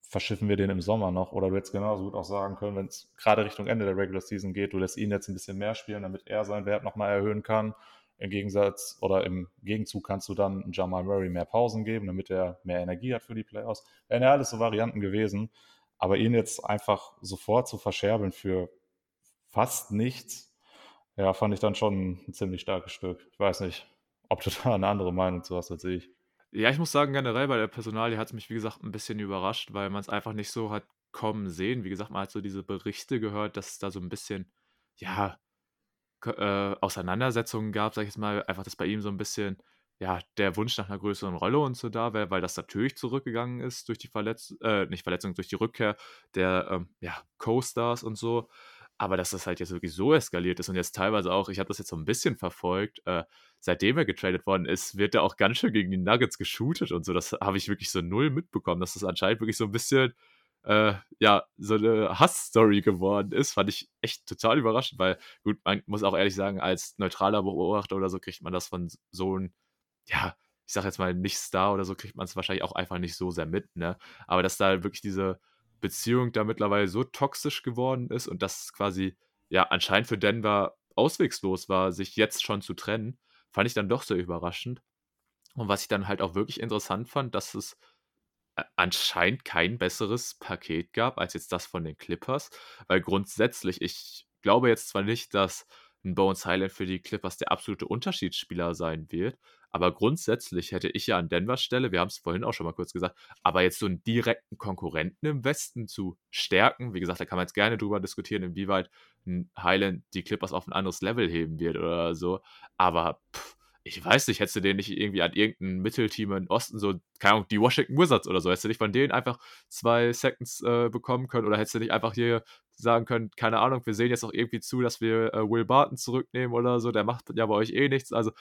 Speaker 2: verschiffen wir den im Sommer noch. Oder du hättest genauso gut auch sagen können, wenn es gerade Richtung Ende der Regular Season geht, du lässt ihn jetzt ein bisschen mehr spielen, damit er seinen Wert nochmal erhöhen kann. Im Gegensatz oder im Gegenzug kannst du dann Jamal Murray mehr Pausen geben, damit er mehr Energie hat für die Playoffs. Wären ja alles so Varianten gewesen. Aber ihn jetzt einfach sofort zu verscherbeln für fast nichts, ja, fand ich dann schon ein ziemlich starkes Stück. Ich weiß nicht, ob du da eine andere Meinung zu hast als ich.
Speaker 1: Ja, ich muss sagen, generell bei der Personalie hat es mich, wie gesagt, ein bisschen überrascht, weil man es einfach nicht so hat kommen sehen. Wie gesagt, man hat so diese Berichte gehört, dass es da so ein bisschen, ja, äh, Auseinandersetzungen gab, sag ich jetzt mal. Einfach, dass bei ihm so ein bisschen ja, der Wunsch nach einer größeren Rolle und so da wäre, weil das natürlich zurückgegangen ist durch die Verletzung, äh, nicht Verletzung, durch die Rückkehr der ähm, ja, Co-Stars und so. Aber dass das halt jetzt wirklich so eskaliert ist und jetzt teilweise auch, ich habe das jetzt so ein bisschen verfolgt, äh, seitdem er getradet worden ist, wird er auch ganz schön gegen die Nuggets geshootet und so. Das habe ich wirklich so null mitbekommen, dass das anscheinend wirklich so ein bisschen, äh, ja, so eine Hass-Story geworden ist. Fand ich echt total überraschend, weil, gut, man muss auch ehrlich sagen, als neutraler Beobachter oder so kriegt man das von so einem ja, ich sag jetzt mal, nicht Star oder so, kriegt man es wahrscheinlich auch einfach nicht so sehr mit, ne? Aber dass da wirklich diese Beziehung da mittlerweile so toxisch geworden ist und dass quasi, ja, anscheinend für Denver auswegslos war, sich jetzt schon zu trennen, fand ich dann doch sehr überraschend. Und was ich dann halt auch wirklich interessant fand, dass es anscheinend kein besseres Paket gab als jetzt das von den Clippers, weil grundsätzlich, ich glaube jetzt zwar nicht, dass ein Bones Highland für die Clippers der absolute Unterschiedsspieler sein wird, aber grundsätzlich hätte ich ja an Denvers Stelle, wir haben es vorhin auch schon mal kurz gesagt, aber jetzt so einen direkten Konkurrenten im Westen zu stärken, wie gesagt, da kann man jetzt gerne drüber diskutieren, inwieweit Highland die Clippers auf ein anderes Level heben wird oder so. Aber pff, ich weiß nicht, hättest du den nicht irgendwie an irgendein Mittelteam im Osten, so, keine Ahnung, die Washington Wizards oder so, hättest du nicht von denen einfach zwei Seconds äh, bekommen können oder hättest du nicht einfach hier sagen können, keine Ahnung, wir sehen jetzt auch irgendwie zu, dass wir äh, Will Barton zurücknehmen oder so, der macht ja bei euch eh nichts. Also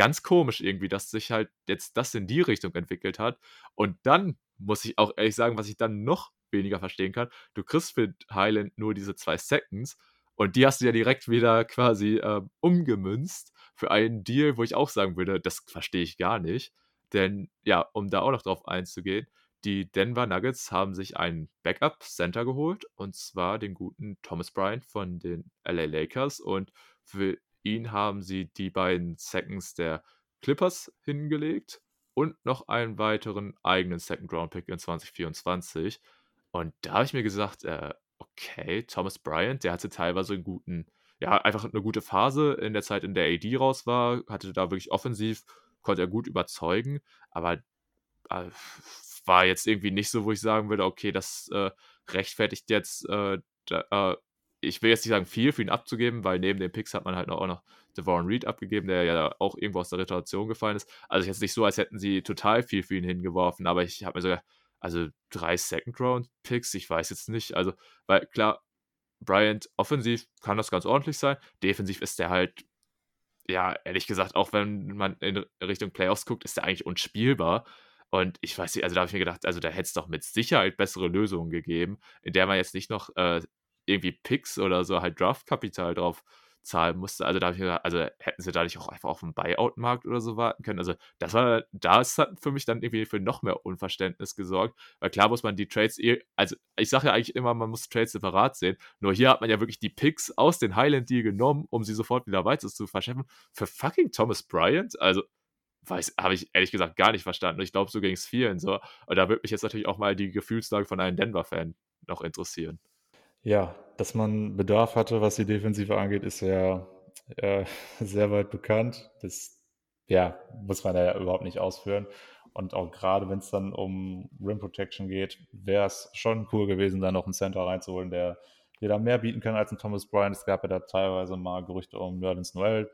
Speaker 1: ganz komisch irgendwie, dass sich halt jetzt das in die Richtung entwickelt hat. Und dann muss ich auch ehrlich sagen, was ich dann noch weniger verstehen kann, du kriegst für Highland nur diese zwei Seconds und die hast du ja direkt wieder quasi äh, umgemünzt für einen Deal, wo ich auch sagen würde, das verstehe ich gar nicht. Denn ja, um da auch noch drauf einzugehen, die Denver Nuggets haben sich einen Backup-Center geholt und zwar den guten Thomas Bryant von den LA Lakers und für ihn haben sie die beiden Seconds der Clippers hingelegt und noch einen weiteren eigenen Second-Round-Pick in 2024. Und da habe ich mir gesagt, äh, okay, Thomas Bryant, der hatte teilweise einen guten, ja, einfach eine gute Phase in der Zeit, in der AD raus war, hatte da wirklich offensiv, konnte er gut überzeugen, aber äh, war jetzt irgendwie nicht so, wo ich sagen würde, okay, das äh, rechtfertigt jetzt äh, da, äh, ich will jetzt nicht sagen, viel für ihn abzugeben, weil neben den Picks hat man halt auch noch Devon Reed abgegeben, der ja auch irgendwo aus der Rotation gefallen ist. Also jetzt nicht so, als hätten sie total viel für ihn hingeworfen, aber ich habe mir sogar, also drei Second-Round-Picks, ich weiß jetzt nicht. Also, weil klar, Bryant offensiv kann das ganz ordentlich sein. Defensiv ist der halt, ja, ehrlich gesagt, auch wenn man in Richtung Playoffs guckt, ist der eigentlich unspielbar. Und ich weiß nicht, also da habe ich mir gedacht, also da hätte es doch mit Sicherheit bessere Lösungen gegeben, in der man jetzt nicht noch äh, irgendwie Picks oder so halt Draftkapital drauf zahlen musste. Also da ich also hätten sie dadurch auch einfach auf den Buyout-Markt oder so warten können. Also das war, das hat für mich dann irgendwie für noch mehr Unverständnis gesorgt. Weil klar muss man die Trades, eh, also ich sage ja eigentlich immer, man muss Trades separat sehen. Nur hier hat man ja wirklich die Picks aus den Highland-Deal genommen, um sie sofort wieder weiter zu verschiffen. Für fucking Thomas Bryant? Also weiß, habe ich ehrlich gesagt gar nicht verstanden. Ich glaube, so ging es vielen so. Und da würde mich jetzt natürlich auch mal die Gefühlslage von einem Denver-Fan noch interessieren.
Speaker 2: Ja, dass man Bedarf hatte, was die Defensive angeht, ist ja äh, sehr weit bekannt. Das ja, muss man ja überhaupt nicht ausführen. Und auch gerade wenn es dann um Rim Protection geht, wäre es schon cool gewesen, da noch einen Center reinzuholen, der dir da mehr bieten kann als ein Thomas Bryant. Es gab ja da teilweise mal Gerüchte um Nerlens Noel.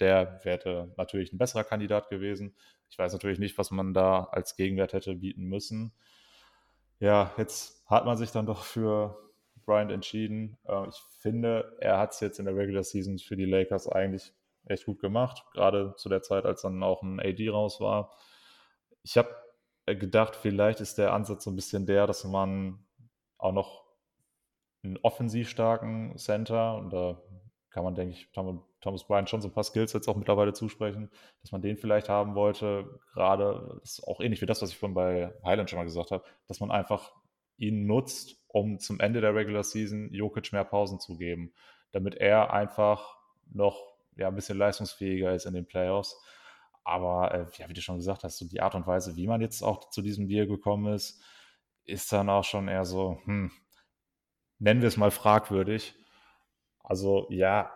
Speaker 2: Der wäre natürlich ein besserer Kandidat gewesen. Ich weiß natürlich nicht, was man da als Gegenwert hätte bieten müssen. Ja, jetzt hat man sich dann doch für Bryant entschieden. Äh, ich finde, er hat es jetzt in der Regular Season für die Lakers eigentlich echt gut gemacht, gerade zu der Zeit, als dann auch ein AD raus war. Ich habe gedacht, vielleicht ist der Ansatz so ein bisschen der, dass man auch noch einen offensiv starken Center, und da kann man, denke ich, Thomas Bryant schon so ein paar Skills jetzt auch mittlerweile zusprechen, dass man den vielleicht haben wollte. Gerade, ist auch ähnlich wie das, was ich vorhin bei Highland schon mal gesagt habe, dass man einfach ihn nutzt, um zum Ende der Regular Season Jokic mehr Pausen zu geben, damit er einfach noch ja, ein bisschen leistungsfähiger ist in den Playoffs. Aber äh, ja, wie du schon gesagt hast, so die Art und Weise, wie man jetzt auch zu diesem Deal gekommen ist, ist dann auch schon eher so, hm, nennen wir es mal fragwürdig. Also ja,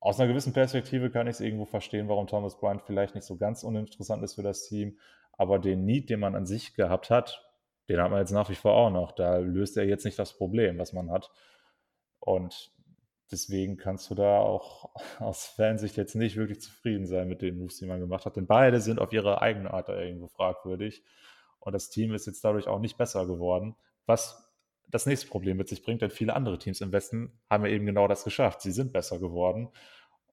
Speaker 2: aus einer gewissen Perspektive kann ich es irgendwo verstehen, warum Thomas Bryant vielleicht nicht so ganz uninteressant ist für das Team. Aber den Need, den man an sich gehabt hat, den hat man jetzt nach wie vor auch noch. Da löst er jetzt nicht das Problem, was man hat. Und deswegen kannst du da auch aus Fansicht jetzt nicht wirklich zufrieden sein mit den Moves, die man gemacht hat. Denn beide sind auf ihre eigene Art irgendwo fragwürdig. Und das Team ist jetzt dadurch auch nicht besser geworden. Was das nächste Problem mit sich bringt, denn viele andere Teams im Westen haben ja eben genau das geschafft. Sie sind besser geworden.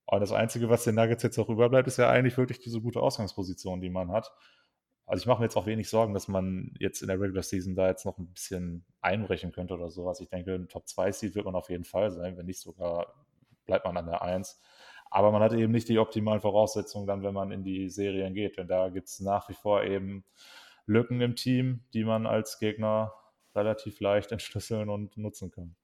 Speaker 2: Und das Einzige, was den Nuggets jetzt auch überbleibt, ist ja eigentlich wirklich diese gute Ausgangsposition, die man hat. Also ich mache mir jetzt auch wenig Sorgen, dass man jetzt in der Regular Season da jetzt noch ein bisschen einbrechen könnte oder sowas. Ich denke, ein Top 2 Seed wird man auf jeden Fall sein, wenn nicht sogar bleibt man an der 1. Aber man hat eben nicht die optimalen Voraussetzungen dann, wenn man in die Serien geht. Denn da gibt es nach wie vor eben Lücken im Team, die man als Gegner relativ leicht entschlüsseln und nutzen kann.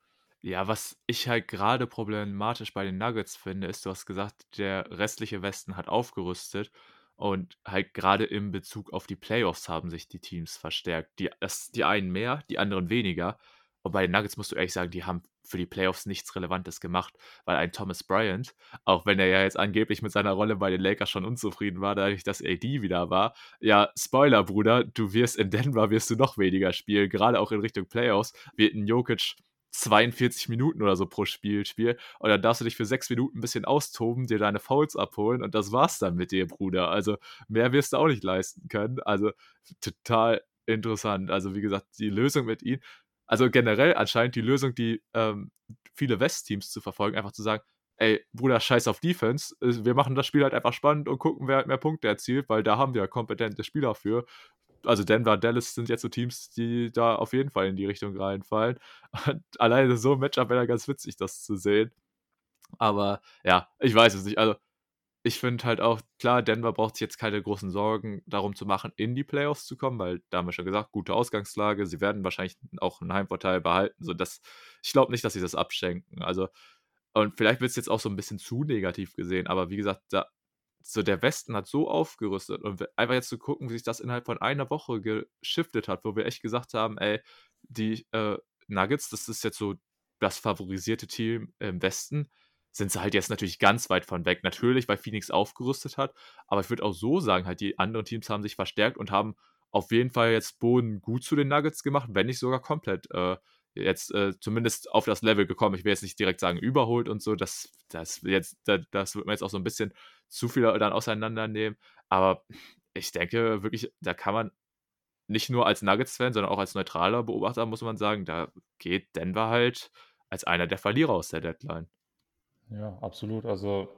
Speaker 1: Ja, was ich halt gerade problematisch bei den Nuggets finde, ist, du hast gesagt, der restliche Westen hat aufgerüstet. Und halt gerade im Bezug auf die Playoffs haben sich die Teams verstärkt. Die, das, die einen mehr, die anderen weniger. Und bei den Nuggets musst du ehrlich sagen, die haben für die Playoffs nichts Relevantes gemacht, weil ein Thomas Bryant, auch wenn er ja jetzt angeblich mit seiner Rolle bei den Lakers schon unzufrieden war, dadurch, dass AD wieder war, ja, Spoiler, Bruder, du wirst in Denver, wirst du noch weniger spielen, gerade auch in Richtung Playoffs, wird ein Jokic 42 Minuten oder so pro Spiel spielen. Und dann darfst du dich für sechs Minuten ein bisschen austoben, dir deine Fouls abholen und das war's dann mit dir, Bruder. Also mehr wirst du auch nicht leisten können. Also total interessant. Also wie gesagt, die Lösung mit ihm, also generell anscheinend die Lösung, die ähm, viele West-Teams zu verfolgen, einfach zu sagen, ey, Bruder, scheiß auf Defense. Wir machen das Spiel halt einfach spannend und gucken, wer halt mehr Punkte erzielt, weil da haben wir kompetente Spieler für also Denver, Dallas sind jetzt so Teams, die da auf jeden Fall in die Richtung reinfallen. Und alleine so ein Matchup wäre ganz witzig, das zu sehen. Aber ja, ich weiß es nicht. Also ich finde halt auch, klar, Denver braucht sich jetzt keine großen Sorgen darum zu machen, in die Playoffs zu kommen, weil da haben wir schon gesagt, gute Ausgangslage. Sie werden wahrscheinlich auch einen Heimvorteil behalten. So dass, ich glaube nicht, dass sie das abschenken. Also, und vielleicht wird es jetzt auch so ein bisschen zu negativ gesehen, aber wie gesagt, da so der Westen hat so aufgerüstet und einfach jetzt zu gucken, wie sich das innerhalb von einer Woche geschiftet hat, wo wir echt gesagt haben, ey, die äh, Nuggets, das ist jetzt so das favorisierte Team im Westen, sind sie halt jetzt natürlich ganz weit von weg. Natürlich, weil Phoenix aufgerüstet hat, aber ich würde auch so sagen, halt die anderen Teams haben sich verstärkt und haben auf jeden Fall jetzt Boden gut zu den Nuggets gemacht, wenn nicht sogar komplett äh, jetzt äh, zumindest auf das Level gekommen. Ich will jetzt nicht direkt sagen überholt und so, das, das, jetzt, das, das wird man jetzt auch so ein bisschen zu viel dann auseinandernehmen. Aber ich denke wirklich, da kann man nicht nur als Nuggets-Fan, sondern auch als neutraler Beobachter, muss man sagen, da geht Denver halt als einer der Verlierer aus der Deadline.
Speaker 2: Ja, absolut. Also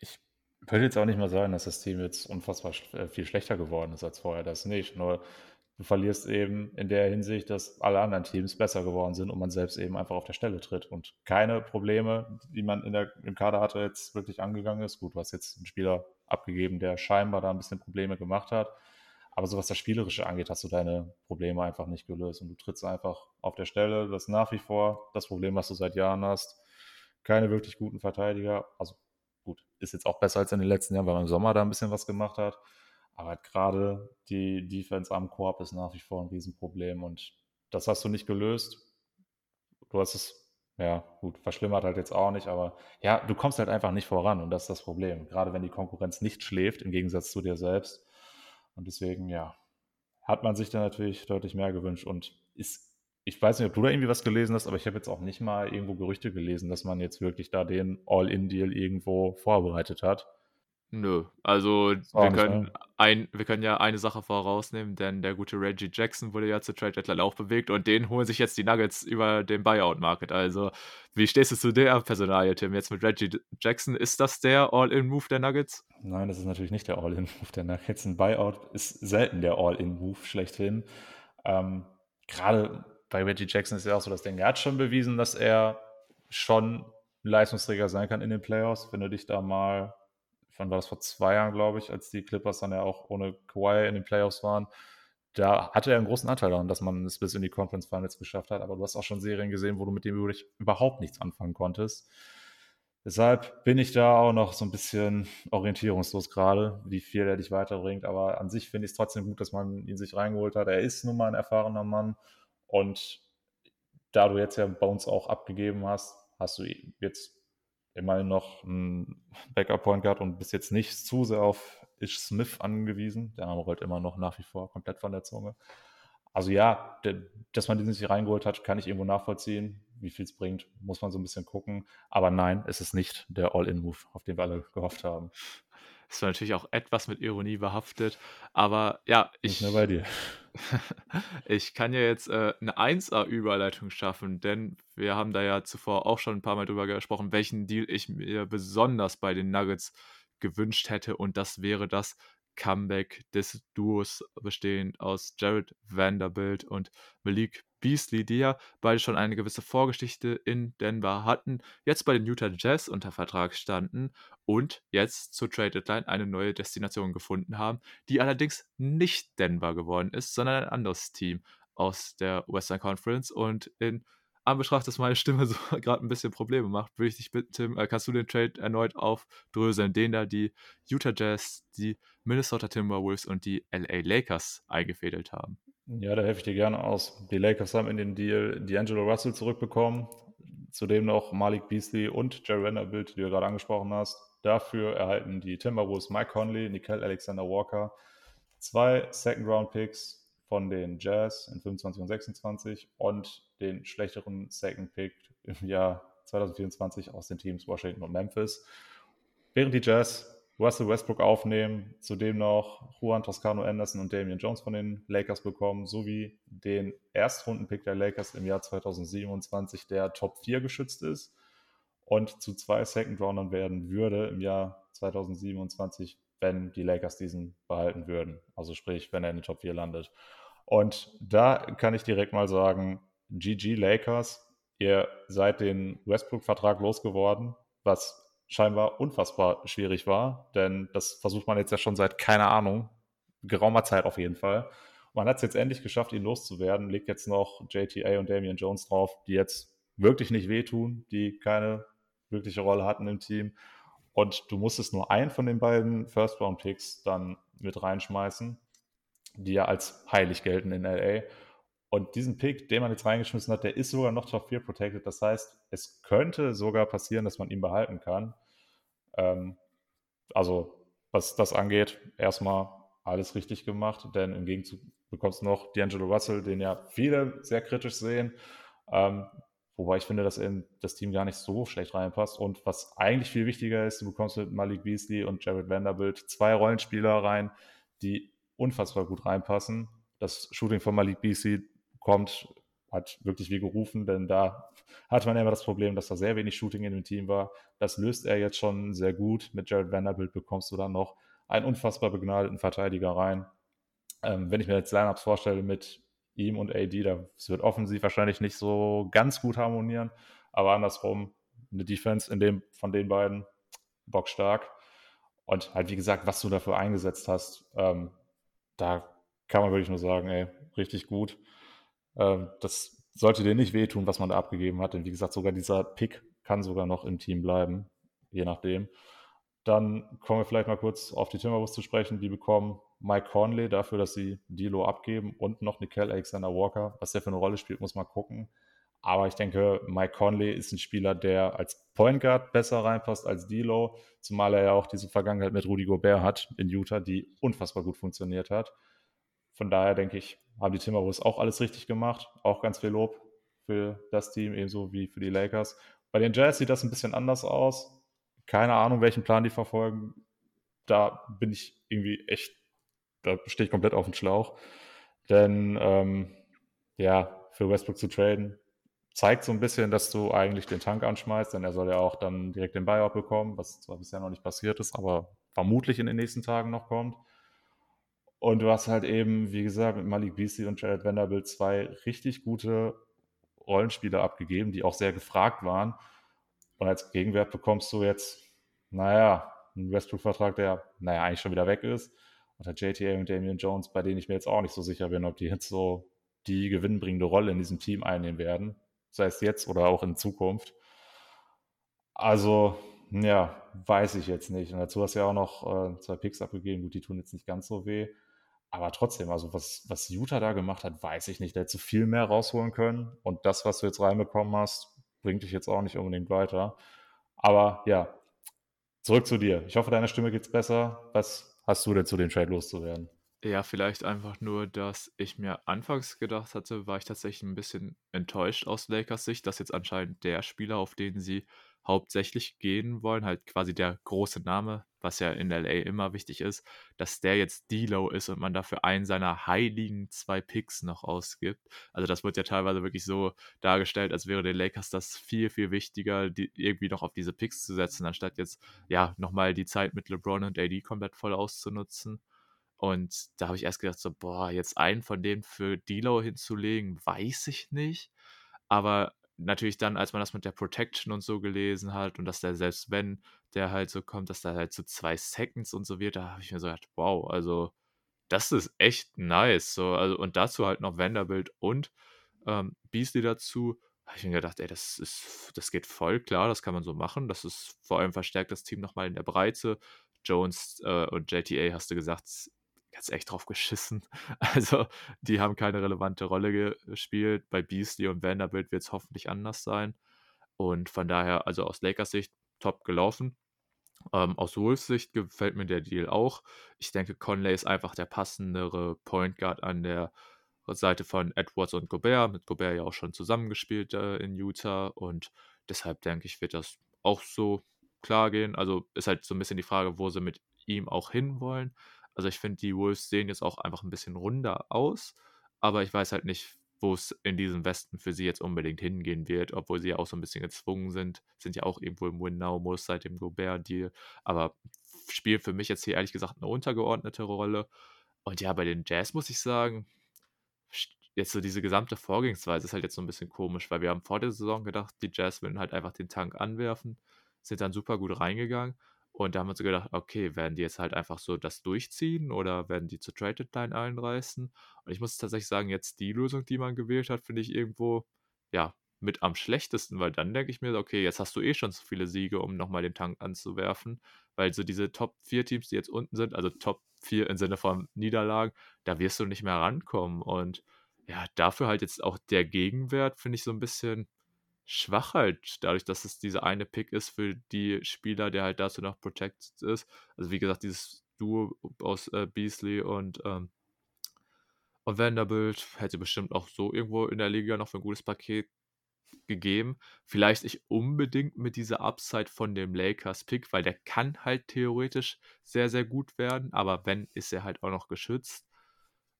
Speaker 2: ich würde jetzt auch nicht mal sagen, dass das Team jetzt unfassbar äh, viel schlechter geworden ist als vorher. Das nicht. Nur du verlierst eben in der Hinsicht, dass alle anderen Teams besser geworden sind und man selbst eben einfach auf der Stelle tritt und keine Probleme, die man in der, im Kader hatte, jetzt wirklich angegangen ist. Gut, du hast jetzt einen Spieler abgegeben, der scheinbar da ein bisschen Probleme gemacht hat. Aber so was das Spielerische angeht, hast du deine Probleme einfach nicht gelöst und du trittst einfach auf der Stelle. Das ist nach wie vor das Problem, was du seit Jahren hast. Keine wirklich guten Verteidiger. Also gut, ist jetzt auch besser als in den letzten Jahren, weil man im Sommer da ein bisschen was gemacht hat. Aber gerade die Defense am Korb ist nach wie vor ein Riesenproblem und das hast du nicht gelöst. Du hast es, ja, gut, verschlimmert halt jetzt auch nicht, aber ja, du kommst halt einfach nicht voran und das ist das Problem. Gerade wenn die Konkurrenz nicht schläft, im Gegensatz zu dir selbst. Und deswegen, ja, hat man sich da natürlich deutlich mehr gewünscht und ist, ich weiß nicht, ob du da irgendwie was gelesen hast, aber ich habe jetzt auch nicht mal irgendwo Gerüchte gelesen, dass man jetzt wirklich da den All-In-Deal irgendwo vorbereitet hat.
Speaker 1: Nö, also wir können, ein, wir können ja eine Sache vorausnehmen, denn der gute Reggie Jackson wurde ja zur Trade Deadline auch bewegt und den holen sich jetzt die Nuggets über den Buyout-Market. Also, wie stehst du zu der Personalie, Tim? Jetzt mit Reggie Jackson, ist das der All-In-Move der Nuggets?
Speaker 2: Nein, das ist natürlich nicht der All-In-Move der Nuggets. Ein Buyout ist selten der All-In-Move schlechthin. Ähm, Gerade bei Reggie Jackson ist ja auch so das Ding, er hat schon bewiesen, dass er schon Leistungsträger sein kann in den Playoffs. Wenn du dich da mal wann war das vor zwei Jahren, glaube ich, als die Clippers dann ja auch ohne Kawhi in den Playoffs waren. Da hatte er einen großen Anteil daran, dass man es bis in die Conference Finals geschafft hat. Aber du hast auch schon Serien gesehen, wo du mit dem überhaupt nichts anfangen konntest. Deshalb bin ich da auch noch so ein bisschen orientierungslos gerade, wie viel er dich weiterbringt. Aber an sich finde ich es trotzdem gut, dass man ihn sich reingeholt hat. Er ist nun mal ein erfahrener Mann. Und da du jetzt ja bei uns auch abgegeben hast, hast du jetzt immerhin noch ein Backup-Point gehabt und bis jetzt nicht zu sehr auf Ish Smith angewiesen. Der Name rollt immer noch nach wie vor komplett von der Zunge. Also ja, dass man den sich reingeholt hat, kann ich irgendwo nachvollziehen. Wie viel es bringt, muss man so ein bisschen gucken. Aber nein, es ist nicht der All-In-Move, auf den wir alle gehofft haben.
Speaker 1: Das war natürlich auch etwas mit Ironie behaftet. Aber ja, ich.
Speaker 2: Nicht bei dir.
Speaker 1: ich kann ja jetzt äh, eine 1A-Überleitung schaffen, denn wir haben da ja zuvor auch schon ein paar Mal drüber gesprochen, welchen Deal ich mir besonders bei den Nuggets gewünscht hätte. Und das wäre das Comeback des Duos bestehend aus Jared Vanderbilt und Malik Beasley, die ja beide schon eine gewisse Vorgeschichte in Denver hatten, jetzt bei den Utah Jazz unter Vertrag standen und jetzt zur Trade Deadline eine neue Destination gefunden haben, die allerdings nicht Denver geworden ist, sondern ein anderes Team aus der Western Conference und in Anbetracht, dass meine Stimme so gerade ein bisschen Probleme macht, würde ich dich bitten, Tim, äh, kannst du den Trade erneut aufdröseln, den da die Utah Jazz, die Minnesota Timberwolves und die LA Lakers eingefädelt haben?
Speaker 2: Ja, da helfe ich dir gerne aus. Die Lakers haben in den Deal D'Angelo Russell zurückbekommen, zudem noch Malik Beasley und Jerry Vanderbilt, die du gerade angesprochen hast. Dafür erhalten die Timberwolves Mike Conley, Nicole Alexander Walker, zwei Second-Round-Picks von den Jazz in 25 und 26 und den schlechteren Second Pick im Jahr 2024 aus den Teams Washington und Memphis. Während die Jazz Russell Westbrook aufnehmen, zudem noch Juan Toscano Anderson und Damian Jones von den Lakers bekommen, sowie den Erstrunden-Pick der Lakers im Jahr 2027, der Top 4 geschützt ist und zu zwei Second-Roundern werden würde im Jahr 2027, wenn die Lakers diesen behalten würden. Also sprich, wenn er in den Top 4 landet. Und da kann ich direkt mal sagen, GG Lakers, ihr seid den Westbrook-Vertrag losgeworden, was scheinbar unfassbar schwierig war, denn das versucht man jetzt ja schon seit, keine Ahnung, geraumer Zeit auf jeden Fall. Man hat es jetzt endlich geschafft, ihn loszuwerden, legt jetzt noch JTA und Damian Jones drauf, die jetzt wirklich nicht wehtun, die keine wirkliche Rolle hatten im Team und du musstest nur einen von den beiden First-Round-Picks dann mit reinschmeißen, die ja als heilig gelten in LA. Und diesen Pick, den man jetzt reingeschmissen hat, der ist sogar noch Top 4 protected. Das heißt, es könnte sogar passieren, dass man ihn behalten kann. Ähm, also, was das angeht, erstmal alles richtig gemacht, denn im Gegenzug bekommst du noch D'Angelo Russell, den ja viele sehr kritisch sehen. Ähm, Wobei ich finde, dass in das Team gar nicht so schlecht reinpasst. Und was eigentlich viel wichtiger ist, du bekommst mit Malik Beasley und Jared Vanderbilt zwei Rollenspieler rein, die unfassbar gut reinpassen. Das Shooting von Malik Beasley kommt, hat wirklich wie gerufen, denn da hatte man immer das Problem, dass da sehr wenig Shooting in dem Team war. Das löst er jetzt schon sehr gut. Mit Jared Vanderbilt bekommst du dann noch einen unfassbar begnadeten Verteidiger rein. Ähm, wenn ich mir jetzt Lineups vorstelle mit ihm und AD, das wird offensiv wahrscheinlich nicht so ganz gut harmonieren, aber andersrum, eine Defense in dem, von den beiden bockstark. Und halt, wie gesagt, was du dafür eingesetzt hast, ähm, da kann man wirklich nur sagen, ey, richtig gut. Ähm, das sollte dir nicht wehtun, was man da abgegeben hat. Denn wie gesagt, sogar dieser Pick kann sogar noch im Team bleiben, je nachdem. Dann kommen wir vielleicht mal kurz auf die Timberwolves zu sprechen. Die bekommen Mike Conley dafür, dass sie Dilo abgeben und noch Nickel Alexander Walker. Was der für eine Rolle spielt, muss man gucken. Aber ich denke, Mike Conley ist ein Spieler, der als Point Guard besser reinpasst als Dilo, zumal er ja auch diese Vergangenheit mit Rudy Gobert hat in Utah, die unfassbar gut funktioniert hat. Von daher denke ich, haben die Timberwolves auch alles richtig gemacht. Auch ganz viel Lob für das Team, ebenso wie für die Lakers. Bei den Jazz sieht das ein bisschen anders aus. Keine Ahnung, welchen Plan die verfolgen. Da bin ich irgendwie echt, da stehe ich komplett auf dem Schlauch. Denn ähm, ja, für Westbrook zu traden, zeigt so ein bisschen, dass du eigentlich den Tank anschmeißt, denn er soll ja auch dann direkt den Buyout bekommen, was zwar bisher noch nicht passiert ist, aber vermutlich in den nächsten Tagen noch kommt. Und du hast halt eben, wie gesagt, mit Malik Beasley und Jared Vanderbilt zwei richtig gute Rollenspieler abgegeben, die auch sehr gefragt waren. Und als Gegenwert bekommst du jetzt, naja, einen Westbrook-Vertrag, der, naja, eigentlich schon wieder weg ist. Und der JTA und Damian Jones, bei denen ich mir jetzt auch nicht so sicher bin, ob die jetzt so die gewinnbringende Rolle in diesem Team einnehmen werden sei es jetzt oder auch in Zukunft. Also, ja, weiß ich jetzt nicht. Und dazu hast du ja auch noch äh, zwei Picks abgegeben. Gut, die tun jetzt nicht ganz so weh. Aber trotzdem, also was, was Utah da gemacht hat, weiß ich nicht. Da hättest du viel mehr rausholen können. Und das, was du jetzt reinbekommen hast, bringt dich jetzt auch nicht unbedingt weiter. Aber ja, zurück zu dir. Ich hoffe, deiner Stimme geht's besser. Was hast du denn zu dem Trade loszuwerden?
Speaker 1: Ja, vielleicht einfach nur, dass ich mir anfangs gedacht hatte, war ich tatsächlich ein bisschen enttäuscht aus Lakers Sicht, dass jetzt anscheinend der Spieler, auf den sie hauptsächlich gehen wollen, halt quasi der große Name, was ja in LA immer wichtig ist, dass der jetzt D-Low ist und man dafür einen seiner heiligen zwei Picks noch ausgibt. Also das wird ja teilweise wirklich so dargestellt, als wäre den Lakers das viel, viel wichtiger, die irgendwie noch auf diese Picks zu setzen, anstatt jetzt ja nochmal die Zeit mit LeBron und AD komplett voll auszunutzen. Und da habe ich erst gedacht, so, boah, jetzt einen von denen für Dilo hinzulegen, weiß ich nicht. Aber natürlich dann, als man das mit der Protection und so gelesen hat und dass der selbst wenn der halt so kommt, dass der halt so zwei Seconds und so wird, da habe ich mir so gedacht, wow, also das ist echt nice. So, also, und dazu halt noch Vanderbilt und ähm, Beasley dazu. habe ich mir gedacht, ey, das ist, das geht voll klar, das kann man so machen. Das ist vor allem verstärkt das Team nochmal in der Breite. Jones äh, und JTA, hast du gesagt, jetzt echt drauf geschissen. Also, die haben keine relevante Rolle gespielt. Bei Beasley und Vanderbilt wird es hoffentlich anders sein. Und von daher, also aus Lakers Sicht, top gelaufen. Ähm, aus Wolves Sicht gefällt mir der Deal auch. Ich denke, Conley ist einfach der passendere Point Guard an der Seite von Edwards und Gobert. Mit Gobert ja auch schon zusammengespielt äh, in Utah. Und deshalb denke ich, wird das auch so klar gehen. Also ist halt so ein bisschen die Frage, wo sie mit ihm auch hinwollen. Also ich finde, die Wolves sehen jetzt auch einfach ein bisschen runder aus, aber ich weiß halt nicht, wo es in diesem Westen für sie jetzt unbedingt hingehen wird, obwohl sie ja auch so ein bisschen gezwungen sind, sind ja auch irgendwo im Win-Now-Muss seit dem Gobert-Deal, aber spielen für mich jetzt hier ehrlich gesagt eine untergeordnete Rolle. Und ja, bei den Jazz muss ich sagen, jetzt so diese gesamte Vorgehensweise ist halt jetzt so ein bisschen komisch, weil wir haben vor der Saison gedacht, die Jazz würden halt einfach den Tank anwerfen, sind dann super gut reingegangen und da haben wir uns so gedacht, okay, werden die jetzt halt einfach so das durchziehen oder werden die zur Trade Deadline einreißen? Und ich muss tatsächlich sagen, jetzt die Lösung, die man gewählt hat, finde ich irgendwo, ja, mit am schlechtesten, weil dann denke ich mir, okay, jetzt hast du eh schon so viele Siege, um nochmal den Tank anzuwerfen, weil so diese Top 4 Teams, die jetzt unten sind, also Top 4 im Sinne von Niederlagen, da wirst du nicht mehr rankommen und ja, dafür halt jetzt auch der Gegenwert, finde ich so ein bisschen, schwach halt, dadurch, dass es dieser eine Pick ist für die Spieler, der halt dazu noch protected ist. Also wie gesagt, dieses Duo aus äh, Beasley und, ähm, und Vanderbilt hätte bestimmt auch so irgendwo in der Liga noch für ein gutes Paket gegeben. Vielleicht nicht unbedingt mit dieser Upside von dem Lakers-Pick, weil der kann halt theoretisch sehr, sehr gut werden, aber wenn, ist er halt auch noch geschützt.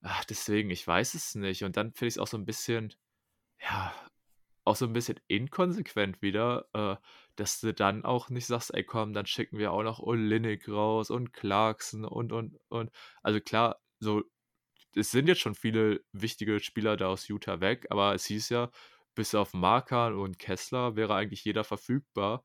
Speaker 1: Ach, deswegen, ich weiß es nicht. Und dann finde ich es auch so ein bisschen, ja, auch so ein bisschen inkonsequent wieder, äh, dass du dann auch nicht sagst: „Ey, komm, dann schicken wir auch noch Olynyk raus und Clarkson und, und, und.“ Also klar, so es sind jetzt schon viele wichtige Spieler da aus Utah weg, aber es hieß ja, bis auf Markan und Kessler wäre eigentlich jeder verfügbar.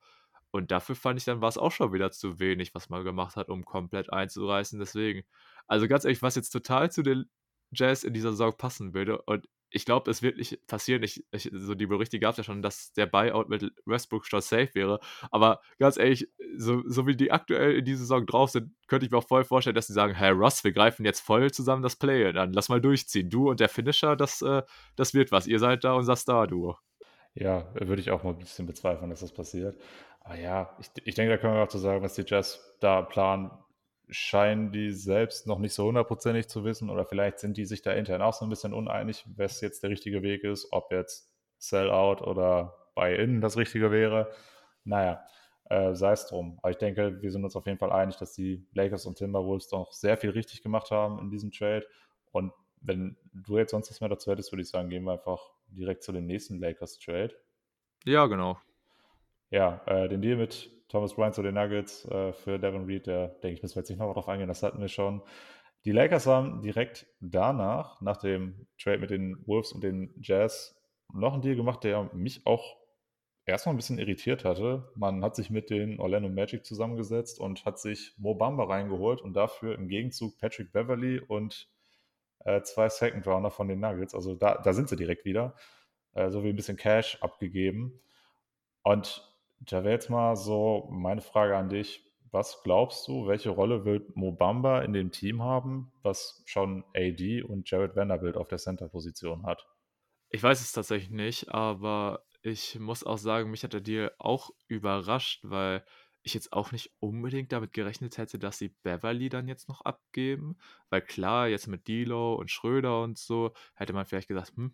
Speaker 1: Und dafür fand ich dann war es auch schon wieder zu wenig, was man gemacht hat, um komplett einzureißen. Deswegen, also ganz ehrlich, was jetzt total zu den Jazz in dieser Saison passen würde. Und ich glaube, es wird nicht passieren. Ich, ich, so die Berichte gab es ja schon, dass der Buyout mit Westbrook schon safe wäre. Aber ganz ehrlich, so, so wie die aktuell in dieser Saison drauf sind, könnte ich mir auch voll vorstellen, dass sie sagen: Hey Ross, wir greifen jetzt voll zusammen das Play. Dann lass mal durchziehen. Du und der Finisher, das, äh, das wird was. Ihr seid da unser Star-Duo.
Speaker 2: Ja, würde ich auch mal ein bisschen bezweifeln, dass das passiert. Aber ja, ich, ich denke, da können wir auch zu sagen, was die Jazz da planen, scheinen die selbst noch nicht so hundertprozentig zu wissen oder vielleicht sind die sich da intern auch so ein bisschen uneinig, was jetzt der richtige Weg ist, ob jetzt Sellout oder Buy-In das Richtige wäre. Naja, äh, sei es drum. Aber ich denke, wir sind uns auf jeden Fall einig, dass die Lakers und Timberwolves doch sehr viel richtig gemacht haben in diesem Trade. Und wenn du jetzt sonst nichts mehr dazu hättest, würde ich sagen, gehen wir einfach direkt zu dem nächsten Lakers-Trade.
Speaker 1: Ja, genau.
Speaker 2: Ja, äh, den Deal mit Thomas Bryant zu den Nuggets äh, für Devin Reed, der denke ich, müssen wir jetzt nicht noch darauf eingehen, das hatten wir schon. Die Lakers haben direkt danach, nach dem Trade mit den Wolves und den Jazz, noch einen Deal gemacht, der mich auch erstmal ein bisschen irritiert hatte. Man hat sich mit den Orlando Magic zusammengesetzt und hat sich Mo Bamba reingeholt und dafür im Gegenzug Patrick Beverly und äh, zwei Second Rounder von den Nuggets. Also da, da sind sie direkt wieder. Äh, so wie ein bisschen Cash abgegeben. Und da wäre jetzt mal so meine Frage an dich. Was glaubst du, welche Rolle wird Mobamba in dem Team haben, was schon AD und Jared Vanderbilt auf der Center-Position hat?
Speaker 1: Ich weiß es tatsächlich nicht, aber ich muss auch sagen, mich hat der Deal auch überrascht, weil ich jetzt auch nicht unbedingt damit gerechnet hätte, dass sie Beverly dann jetzt noch abgeben. Weil klar, jetzt mit Dilo und Schröder und so, hätte man vielleicht gesagt, hm,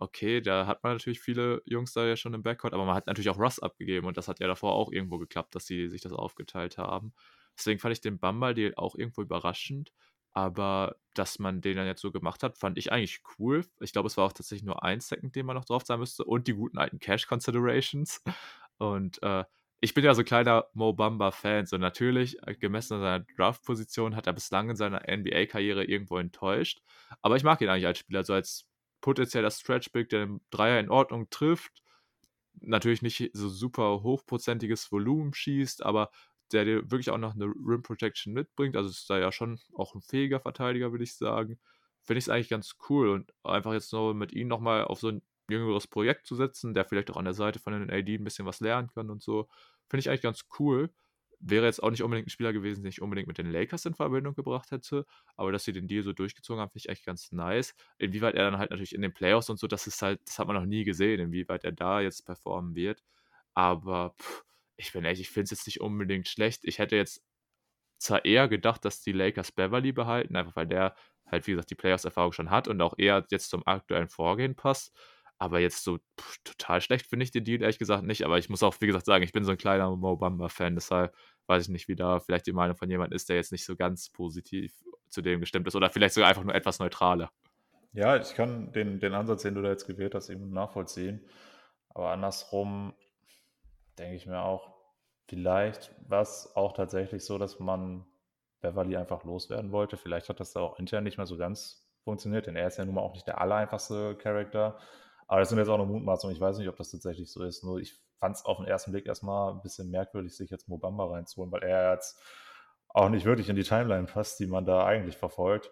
Speaker 1: okay, da hat man natürlich viele Jungs da ja schon im Backcourt, aber man hat natürlich auch Russ abgegeben und das hat ja davor auch irgendwo geklappt, dass sie sich das aufgeteilt haben. Deswegen fand ich den Bamba-Deal auch irgendwo überraschend, aber dass man den dann jetzt so gemacht hat, fand ich eigentlich cool. Ich glaube, es war auch tatsächlich nur ein Second, den man noch drauf sein müsste und die guten alten Cash Considerations. Und äh, ich bin ja so kleiner Mo Bamba-Fan, so natürlich, äh, gemessen an seiner Draft-Position, hat er bislang in seiner NBA-Karriere irgendwo enttäuscht. Aber ich mag ihn eigentlich als Spieler, so als potenzieller Stretch-Big, der den Dreier in Ordnung trifft. Natürlich nicht so super hochprozentiges Volumen schießt, aber der dir wirklich auch noch eine Rim Protection mitbringt. Also ist da ja schon auch ein fähiger Verteidiger, würde ich sagen. Finde ich es eigentlich ganz cool und einfach jetzt so mit ihm nochmal auf so ein jüngeres Projekt zu setzen, der vielleicht auch an der Seite von den AD ein bisschen was lernen kann und so. Finde ich eigentlich ganz cool wäre jetzt auch nicht unbedingt ein Spieler gewesen, den ich unbedingt mit den Lakers in Verbindung gebracht hätte, aber dass sie den Deal so durchgezogen haben, finde ich eigentlich ganz nice. Inwieweit er dann halt natürlich in den Playoffs und so, das ist halt, das hat man noch nie gesehen, inwieweit er da jetzt performen wird. Aber pff, ich bin ehrlich, ich finde es jetzt nicht unbedingt schlecht. Ich hätte jetzt zwar eher gedacht, dass die Lakers Beverly behalten, einfach weil der halt, wie gesagt, die Playoffs-Erfahrung schon hat und auch eher jetzt zum aktuellen Vorgehen passt. Aber jetzt so pff, total schlecht finde ich den Deal ehrlich gesagt nicht. Aber ich muss auch, wie gesagt, sagen, ich bin so ein kleiner Mo Bamba-Fan. Deshalb weiß ich nicht, wie da vielleicht die Meinung von jemandem ist, der jetzt nicht so ganz positiv zu dem gestimmt ist. Oder vielleicht sogar einfach nur etwas neutraler.
Speaker 2: Ja, ich kann den, den Ansatz, den du da jetzt gewählt hast, eben nachvollziehen. Aber andersrum denke ich mir auch, vielleicht war es auch tatsächlich so, dass man Beverly einfach loswerden wollte. Vielleicht hat das da auch intern nicht mehr so ganz funktioniert, denn er ist ja nun mal auch nicht der allereinfachste Charakter. Aber das sind jetzt auch noch Mutmaßungen. Ich weiß nicht, ob das tatsächlich so ist. Nur ich fand es auf den ersten Blick erstmal ein bisschen merkwürdig, sich jetzt Mobamba reinzuholen, weil er jetzt auch nicht wirklich in die Timeline passt, die man da eigentlich verfolgt.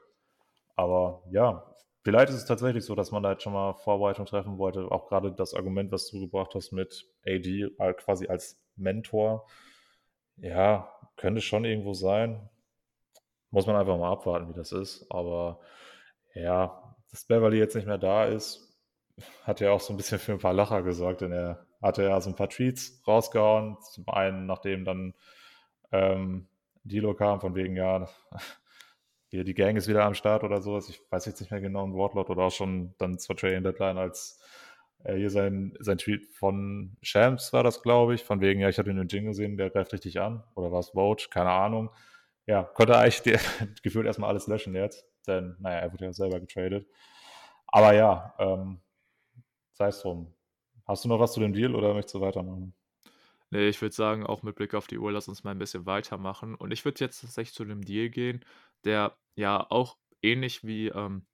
Speaker 2: Aber ja, vielleicht ist es tatsächlich so, dass man da jetzt schon mal Vorbereitung treffen wollte. Auch gerade das Argument, was du gebracht hast mit AD quasi als Mentor. Ja, könnte schon irgendwo sein. Muss man einfach mal abwarten, wie das ist. Aber ja, dass Beverly jetzt nicht mehr da ist, hat ja auch so ein bisschen für ein paar Lacher gesorgt, denn er hatte ja so ein paar Tweets rausgehauen. Zum einen, nachdem dann ähm, Dilo kam, von wegen, ja, hier die Gang ist wieder am Start oder sowas. Ich weiß jetzt nicht mehr genau ein Wortlaut oder auch schon dann zur Trading Deadline, als äh, hier sein, sein Tweet von Shams war das, glaube ich, von wegen, ja, ich habe den im Jingle gesehen, der greift richtig an. Oder war es Vogue? Keine Ahnung. Ja, konnte eigentlich die, gefühlt erstmal alles löschen jetzt, denn, naja, er wurde ja selber getradet. Aber ja, ähm, sei es drum. Hast du noch was zu dem Deal oder möchtest du weitermachen?
Speaker 1: Nee, ich würde sagen, auch mit Blick auf die Uhr, lass uns mal ein bisschen weitermachen. Und ich würde jetzt tatsächlich zu dem Deal gehen, der ja auch ähnlich wie ähm,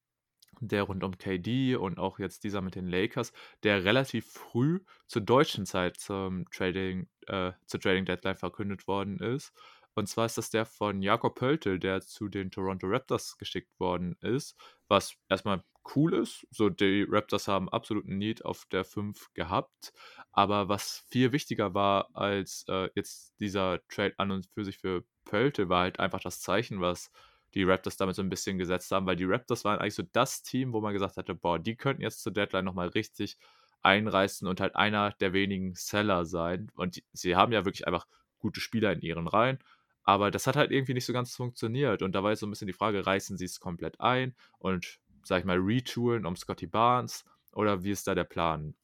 Speaker 1: der rund um KD und auch jetzt dieser mit den Lakers, der relativ früh zur deutschen Zeit zum Trading, äh, zur Trading Deadline verkündet worden ist. Und zwar ist das der von Jakob Pöltl, der zu den Toronto Raptors geschickt worden ist, was erstmal cool ist. So, die Raptors haben absoluten Need auf der 5 gehabt. Aber was viel wichtiger war als äh, jetzt dieser Trade an und für sich für Pöltl, war halt einfach das Zeichen, was die Raptors damit so ein bisschen gesetzt haben, weil die Raptors waren eigentlich so das Team, wo man gesagt hatte, boah, die könnten jetzt zur Deadline nochmal richtig einreißen und halt einer der wenigen Seller sein. Und die, sie haben ja wirklich einfach gute Spieler in ihren Reihen. Aber das hat halt irgendwie nicht so ganz funktioniert. Und da war jetzt so ein bisschen die Frage, reißen sie es komplett ein und, sag ich mal, retoolen um Scotty Barnes oder wie ist da der Plan?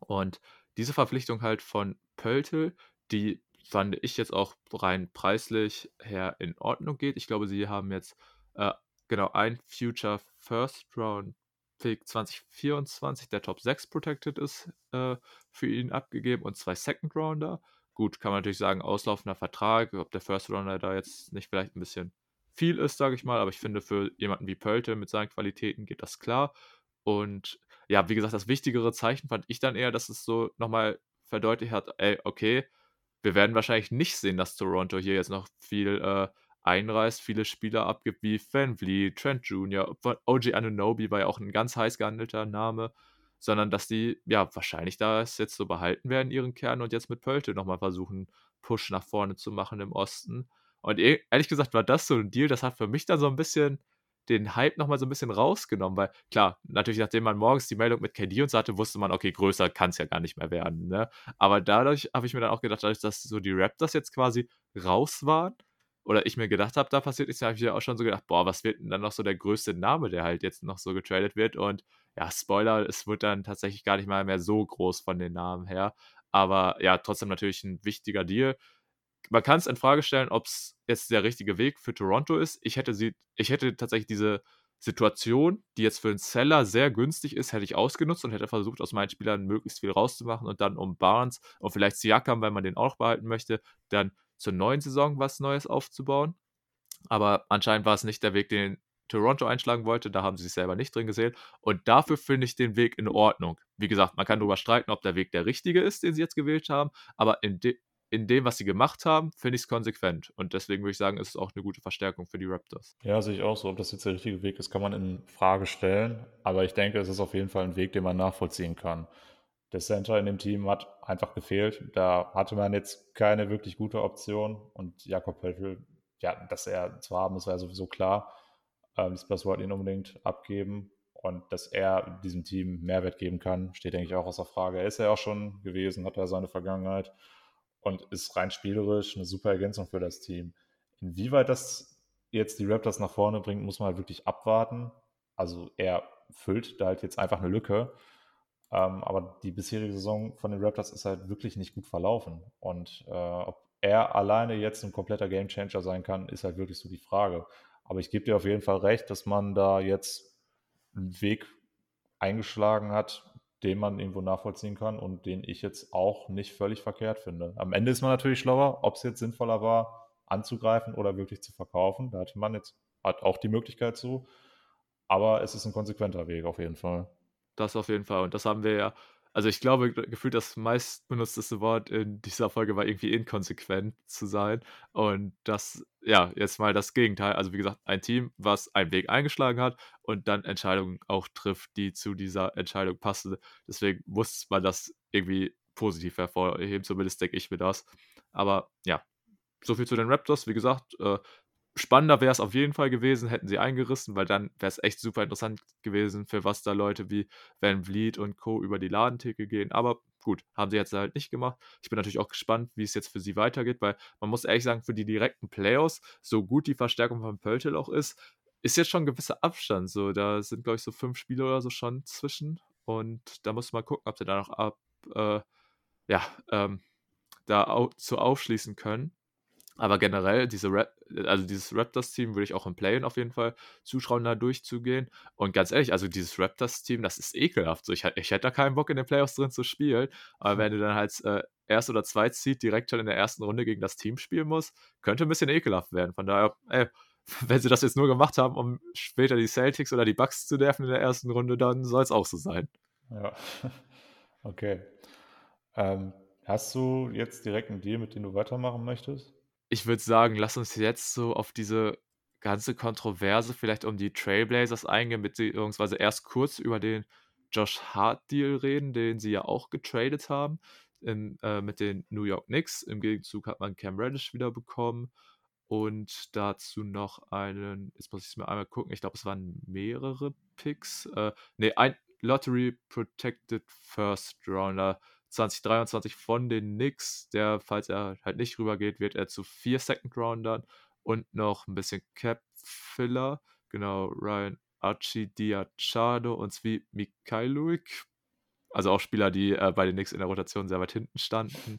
Speaker 1: Und diese Verpflichtung halt von Pöltl, die fand ich jetzt auch rein preislich her in Ordnung geht. Ich glaube, sie haben jetzt äh, genau ein Future First Round Pick 2024, der Top 6 protected ist, äh, für ihn abgegeben und zwei Second Rounder. Gut, kann man natürlich sagen, auslaufender Vertrag, ob der First Rounder da jetzt nicht vielleicht ein bisschen viel ist, sage ich mal, aber ich finde, für jemanden wie Pölte mit seinen Qualitäten geht das klar. Und ja, wie gesagt, das wichtigere Zeichen fand ich dann eher, dass es so nochmal verdeutlicht hat, ey, okay, wir werden wahrscheinlich nicht sehen, dass Toronto hier jetzt noch viel äh, einreißt, viele Spieler abgibt wie Van Vliet, Trent Jr., OG Anunobi war ja auch ein ganz heiß gehandelter Name, sondern dass die ja wahrscheinlich das jetzt so behalten werden, ihren Kern und jetzt mit Pölte nochmal versuchen, Push nach vorne zu machen im Osten. Und e ehrlich gesagt war das so ein Deal, das hat für mich dann so ein bisschen den Hype nochmal so ein bisschen rausgenommen, weil klar, natürlich, nachdem man morgens die Meldung mit KD und so hatte, wusste man, okay, größer kann es ja gar nicht mehr werden. Ne? Aber dadurch habe ich mir dann auch gedacht, dadurch, dass so die Raptors jetzt quasi raus waren, oder ich mir gedacht habe, da passiert ist, habe ich ja auch schon so gedacht, boah, was wird denn dann noch so der größte Name, der halt jetzt noch so getradet wird? Und ja, Spoiler, es wird dann tatsächlich gar nicht mal mehr so groß von den Namen her. Aber ja, trotzdem natürlich ein wichtiger Deal man kann es in Frage stellen, ob es jetzt der richtige Weg für Toronto ist. Ich hätte sie, ich hätte tatsächlich diese Situation, die jetzt für einen Seller sehr günstig ist, hätte ich ausgenutzt und hätte versucht, aus meinen Spielern möglichst viel rauszumachen und dann um Barnes und vielleicht Siakam, weil man den auch behalten möchte, dann zur neuen Saison was Neues aufzubauen. Aber anscheinend war es nicht der Weg, den Toronto einschlagen wollte. Da haben sie sich selber nicht drin gesehen. Und dafür finde ich den Weg in Ordnung. Wie gesagt, man kann darüber streiten, ob der Weg der richtige ist, den sie jetzt gewählt haben. Aber in, de in dem, was sie gemacht haben, finde ich es konsequent. Und deswegen würde ich sagen, ist es auch eine gute Verstärkung für die Raptors.
Speaker 2: Ja, sehe ich auch so. Ob das jetzt der richtige Weg ist, kann man in Frage stellen. Aber ich denke, es ist auf jeden Fall ein Weg, den man nachvollziehen kann. Der Center in dem Team hat einfach gefehlt. Da hatte man jetzt keine wirklich gute Option. Und Jakob Pöltl, ja, dass er zu haben ist, war ja sowieso klar. Ähm, Spurs wollten ihn unbedingt abgeben. Und dass er diesem Team Mehrwert geben kann, steht, denke ich, auch außer Frage. Er ist ja auch schon gewesen, hat ja seine Vergangenheit und ist rein spielerisch eine super Ergänzung für das Team. Inwieweit das jetzt die Raptors nach vorne bringt, muss man halt wirklich abwarten. Also er füllt da halt jetzt einfach eine Lücke. Ähm, aber die bisherige Saison von den Raptors ist halt wirklich nicht gut verlaufen. Und äh, ob er alleine jetzt ein kompletter Gamechanger sein kann, ist halt wirklich so die Frage. Aber ich gebe dir auf jeden Fall recht, dass man da jetzt einen Weg eingeschlagen hat, den man irgendwo nachvollziehen kann und den ich jetzt auch nicht völlig verkehrt finde. Am Ende ist man natürlich schlauer, ob es jetzt sinnvoller war, anzugreifen oder wirklich zu verkaufen. Da hatte man jetzt hat auch die Möglichkeit zu. Aber es ist ein konsequenter Weg auf jeden Fall.
Speaker 1: Das auf jeden Fall. Und das haben wir ja also ich glaube, gefühlt das meistbenutzteste Wort in dieser Folge war irgendwie inkonsequent zu sein. Und das, ja, jetzt mal das Gegenteil. Also wie gesagt, ein Team, was einen Weg eingeschlagen hat und dann Entscheidungen auch trifft, die zu dieser Entscheidung passen. Deswegen muss man das irgendwie positiv hervorheben, zumindest denke ich mir das. Aber ja, so viel zu den Raptors. Wie gesagt, äh, spannender wäre es auf jeden Fall gewesen, hätten sie eingerissen, weil dann wäre es echt super interessant gewesen, für was da Leute wie Van Vliet und Co. über die Ladentheke gehen. Aber gut, haben sie jetzt halt nicht gemacht. Ich bin natürlich auch gespannt, wie es jetzt für sie weitergeht, weil man muss ehrlich sagen, für die direkten Playoffs, so gut die Verstärkung von Pöltel auch ist, ist jetzt schon ein gewisser Abstand. So, da sind, glaube ich, so fünf Spiele oder so schon zwischen. Und da muss man gucken, ob sie da noch ab, äh, ja, ähm, da au zu aufschließen können. Aber generell, diese Rap also dieses Raptors-Team würde ich auch im Play-In auf jeden Fall zutrauen, da durchzugehen. Und ganz ehrlich, also dieses Raptors-Team, das ist ekelhaft. So, ich, ich hätte da keinen Bock, in den Playoffs drin zu spielen. Aber wenn du dann halt äh, Erst- oder Zweit-Seed direkt schon in der ersten Runde gegen das Team spielen musst, könnte ein bisschen ekelhaft werden. Von daher, ey, wenn sie das jetzt nur gemacht haben, um später die Celtics oder die Bucks zu nerven in der ersten Runde, dann soll es auch so sein.
Speaker 2: Ja, okay. Ähm, hast du jetzt direkt einen Deal, mit dem du weitermachen möchtest?
Speaker 1: Ich würde sagen, lass uns jetzt so auf diese ganze Kontroverse vielleicht um die Trailblazers eingehen, beziehungsweise erst kurz über den Josh Hart-Deal reden, den sie ja auch getradet haben im, äh, mit den New York Knicks. Im Gegenzug hat man Cam Reddish wieder bekommen und dazu noch einen, jetzt muss ich es mir einmal gucken, ich glaube, es waren mehrere Picks. Äh, ne, ein Lottery Protected First Rounder 2023 von den Knicks. Der, falls er halt nicht rübergeht, wird er zu vier Second Roundern und noch ein bisschen Cap Filler. Genau, Ryan Archie Diachado und Svi Mikhailovic. Also auch Spieler, die äh, bei den Knicks in der Rotation sehr weit hinten standen.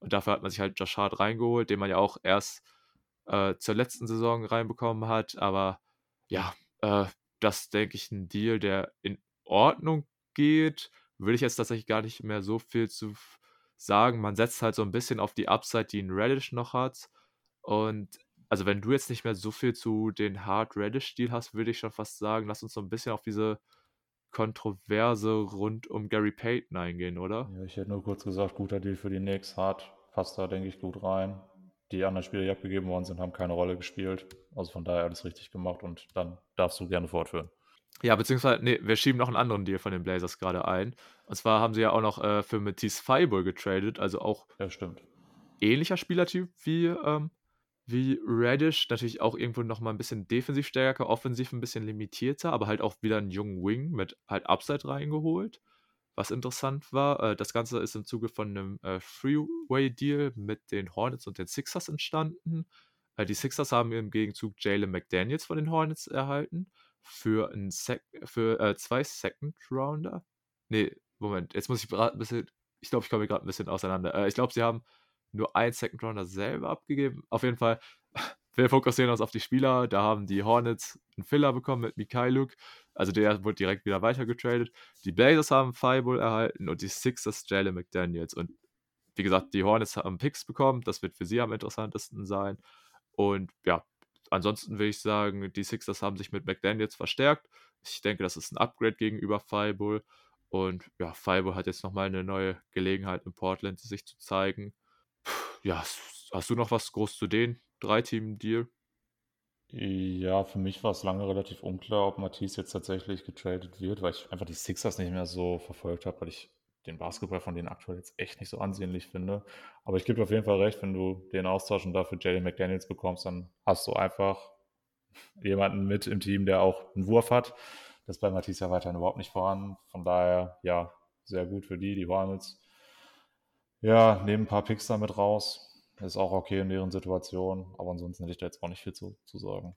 Speaker 1: Und dafür hat man sich halt Josh Hart reingeholt, den man ja auch erst äh, zur letzten Saison reinbekommen hat. Aber ja, äh, das denke ich ein Deal, der in Ordnung geht. Würde ich jetzt tatsächlich gar nicht mehr so viel zu sagen. Man setzt halt so ein bisschen auf die Upside, die ein Reddish noch hat. Und also wenn du jetzt nicht mehr so viel zu den Hard Reddish-Stil hast, würde ich schon fast sagen, lass uns so ein bisschen auf diese Kontroverse rund um Gary Payton eingehen, oder?
Speaker 2: Ja, ich hätte nur kurz gesagt, guter Deal für die Knicks. Hart passt da, denke ich, gut rein die anderen Spieler, die abgegeben worden sind, haben keine Rolle gespielt. Also von daher alles richtig gemacht und dann darfst du gerne fortführen.
Speaker 1: Ja, beziehungsweise, nee, wir schieben noch einen anderen Deal von den Blazers gerade ein. Und zwar haben sie ja auch noch äh, für Matisse Fireball getradet, also auch
Speaker 2: ja, stimmt.
Speaker 1: ähnlicher Spielertyp wie, ähm, wie Radish. Natürlich auch irgendwo nochmal ein bisschen defensiv stärker, offensiv ein bisschen limitierter, aber halt auch wieder einen jungen Wing mit halt Upside reingeholt was interessant war. Äh, das Ganze ist im Zuge von einem äh, Freeway-Deal mit den Hornets und den Sixers entstanden. Äh, die Sixers haben im Gegenzug Jalen McDaniels von den Hornets erhalten für, ein Sec für äh, zwei Second-Rounder. Nee, Moment, jetzt muss ich ein bisschen, ich glaube, ich komme gerade ein bisschen auseinander. Äh, ich glaube, sie haben nur einen Second-Rounder selber abgegeben. Auf jeden Fall wir fokussieren uns auf die Spieler. Da haben die Hornets einen Filler bekommen mit Mikhailuk. Also der wurde direkt wieder weitergetradet. Die Blazers haben Fireball erhalten und die Sixers Jalen McDaniels. Und wie gesagt, die Hornets haben Picks bekommen. Das wird für sie am interessantesten sein. Und ja, ansonsten würde ich sagen, die Sixers haben sich mit McDaniels verstärkt. Ich denke, das ist ein Upgrade gegenüber Fireball. Und ja, Fireball hat jetzt nochmal eine neue Gelegenheit in Portland, sich zu zeigen. Ja, hast du noch was groß zu denen? Drei-Team-Deal?
Speaker 2: Ja, für mich war es lange relativ unklar, ob Matisse jetzt tatsächlich getradet wird, weil ich einfach die Sixers nicht mehr so verfolgt habe, weil ich den Basketball von denen aktuell jetzt echt nicht so ansehnlich finde. Aber ich gebe dir auf jeden Fall recht, wenn du den Austausch und dafür Jalen McDaniels bekommst, dann hast du einfach jemanden mit im Team, der auch einen Wurf hat. Das ist bei Matisse ja weiterhin überhaupt nicht vorhanden. Von daher, ja, sehr gut für die, die Hornets. Ja, nehmen ein paar Picks damit raus. Ist auch okay in deren Situation, aber ansonsten hätte ich da jetzt auch nicht viel zu, zu sagen.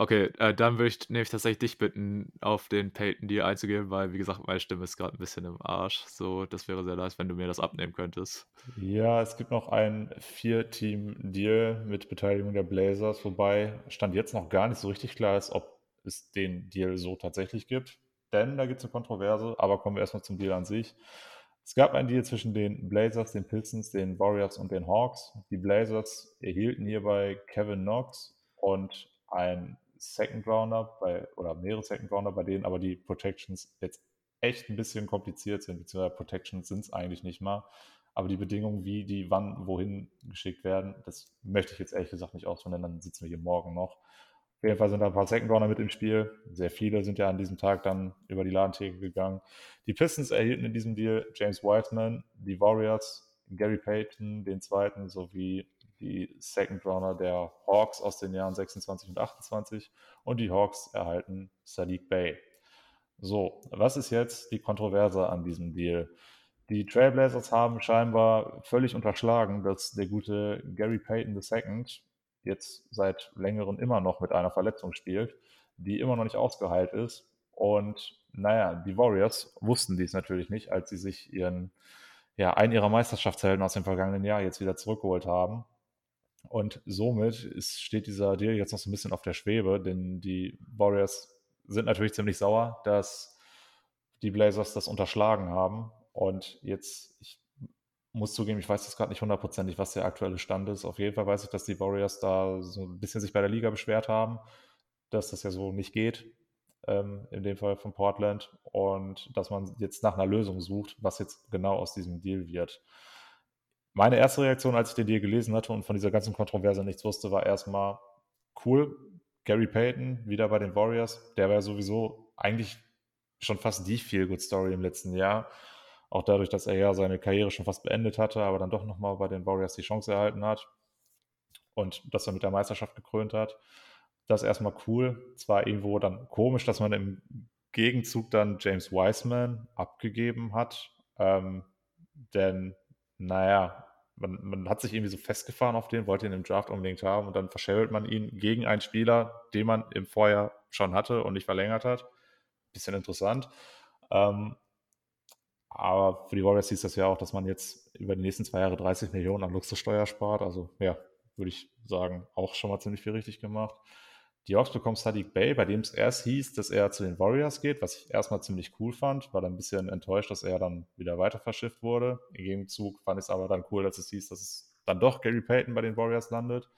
Speaker 1: Okay, äh, dann würde ich nämlich tatsächlich dich bitten, auf den Peyton Deal einzugehen, weil, wie gesagt, meine Stimme ist gerade ein bisschen im Arsch. So, das wäre sehr nice, wenn du mir das abnehmen könntest.
Speaker 2: Ja, es gibt noch ein Vier-Team-Deal mit Beteiligung der Blazers, wobei Stand jetzt noch gar nicht so richtig klar ist, ob es den Deal so tatsächlich gibt. Denn da gibt es eine Kontroverse, aber kommen wir erstmal zum Deal an sich. Es gab einen Deal zwischen den Blazers, den Pistons, den Warriors und den Hawks. Die Blazers erhielten hierbei Kevin Knox und ein Second Rounder bei, oder mehrere Second Rounder, bei denen aber die Protections jetzt echt ein bisschen kompliziert sind, beziehungsweise Protections sind es eigentlich nicht mal. Aber die Bedingungen, wie die wann wohin geschickt werden, das möchte ich jetzt ehrlich gesagt nicht denn dann sitzen wir hier morgen noch. Auf jeden Fall sind da ein paar Second Runner mit im Spiel. Sehr viele sind ja an diesem Tag dann über die Ladentheke gegangen. Die Pistons erhielten in diesem Deal James Wiseman, die Warriors, Gary Payton, den zweiten, sowie die Second Runner der Hawks aus den Jahren 26 und 28 und die Hawks erhalten Sadiq Bay. So, was ist jetzt die Kontroverse an diesem Deal? Die Trailblazers haben scheinbar völlig unterschlagen, dass der gute Gary Payton II jetzt seit längerem immer noch mit einer Verletzung spielt, die immer noch nicht ausgeheilt ist. Und naja, die Warriors wussten dies natürlich nicht, als sie sich ihren, ja, einen ihrer Meisterschaftshelden aus dem vergangenen Jahr jetzt wieder zurückgeholt haben. Und somit ist, steht dieser Deal jetzt noch so ein bisschen auf der Schwebe, denn die Warriors sind natürlich ziemlich sauer, dass die Blazers das unterschlagen haben. Und jetzt, ich muss zugeben, ich weiß jetzt gerade nicht hundertprozentig, was der aktuelle Stand ist. Auf jeden Fall weiß ich, dass die Warriors da so ein bisschen sich bei der Liga beschwert haben, dass das ja so nicht geht, ähm, in dem Fall von Portland, und dass man jetzt nach einer Lösung sucht, was jetzt genau aus diesem Deal wird. Meine erste Reaktion, als ich den Deal gelesen hatte und von dieser ganzen Kontroverse nichts wusste, war erstmal cool. Gary Payton wieder bei den Warriors, der war ja sowieso eigentlich schon fast die Feel-Good-Story im letzten Jahr auch dadurch, dass er ja seine Karriere schon fast beendet hatte, aber dann doch nochmal bei den Warriors die Chance erhalten hat und das er mit der Meisterschaft gekrönt hat. Das ist erstmal cool. Zwar irgendwo dann komisch, dass man im Gegenzug dann James Wiseman abgegeben hat, ähm, denn naja, man, man, hat sich irgendwie so festgefahren auf den, wollte ihn im Draft unbedingt haben und dann verschält man ihn gegen einen Spieler, den man im Vorjahr schon hatte und nicht verlängert hat. Bisschen interessant. Ähm, aber für die Warriors hieß das ja auch, dass man jetzt über die nächsten zwei Jahre 30 Millionen an Luxussteuer spart. Also ja, würde ich sagen, auch schon mal ziemlich viel richtig gemacht. Die Hawks bekommen Sadiq Bay, bei dem es erst hieß, dass er zu den Warriors geht, was ich erstmal ziemlich cool fand. War dann ein bisschen enttäuscht, dass er dann wieder weiter verschifft wurde. Im Gegenzug fand ich es aber dann cool, dass es hieß, dass es dann doch Gary Payton bei den Warriors landet.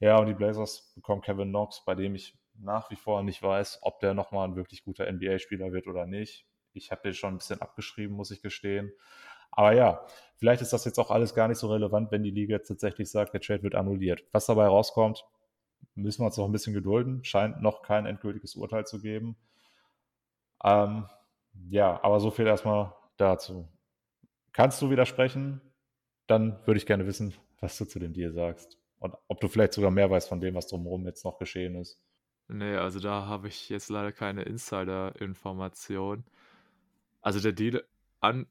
Speaker 2: Ja, und die Blazers bekommen Kevin Knox, bei dem ich nach wie vor nicht weiß, ob der nochmal ein wirklich guter NBA-Spieler wird oder nicht. Ich habe den schon ein bisschen abgeschrieben, muss ich gestehen. Aber ja, vielleicht ist das jetzt auch alles gar nicht so relevant, wenn die Liga jetzt tatsächlich sagt, der Trade wird annulliert. Was dabei rauskommt, müssen wir uns noch ein bisschen gedulden. Scheint noch kein endgültiges Urteil zu geben. Ähm, ja, aber so viel erstmal dazu. Kannst du widersprechen? Dann würde ich gerne wissen, was du zu dem Deal sagst. Und ob du vielleicht sogar mehr weißt von dem, was drumherum jetzt noch geschehen ist.
Speaker 1: Nee, also da habe ich jetzt leider keine Insider-Information. Also der Deal an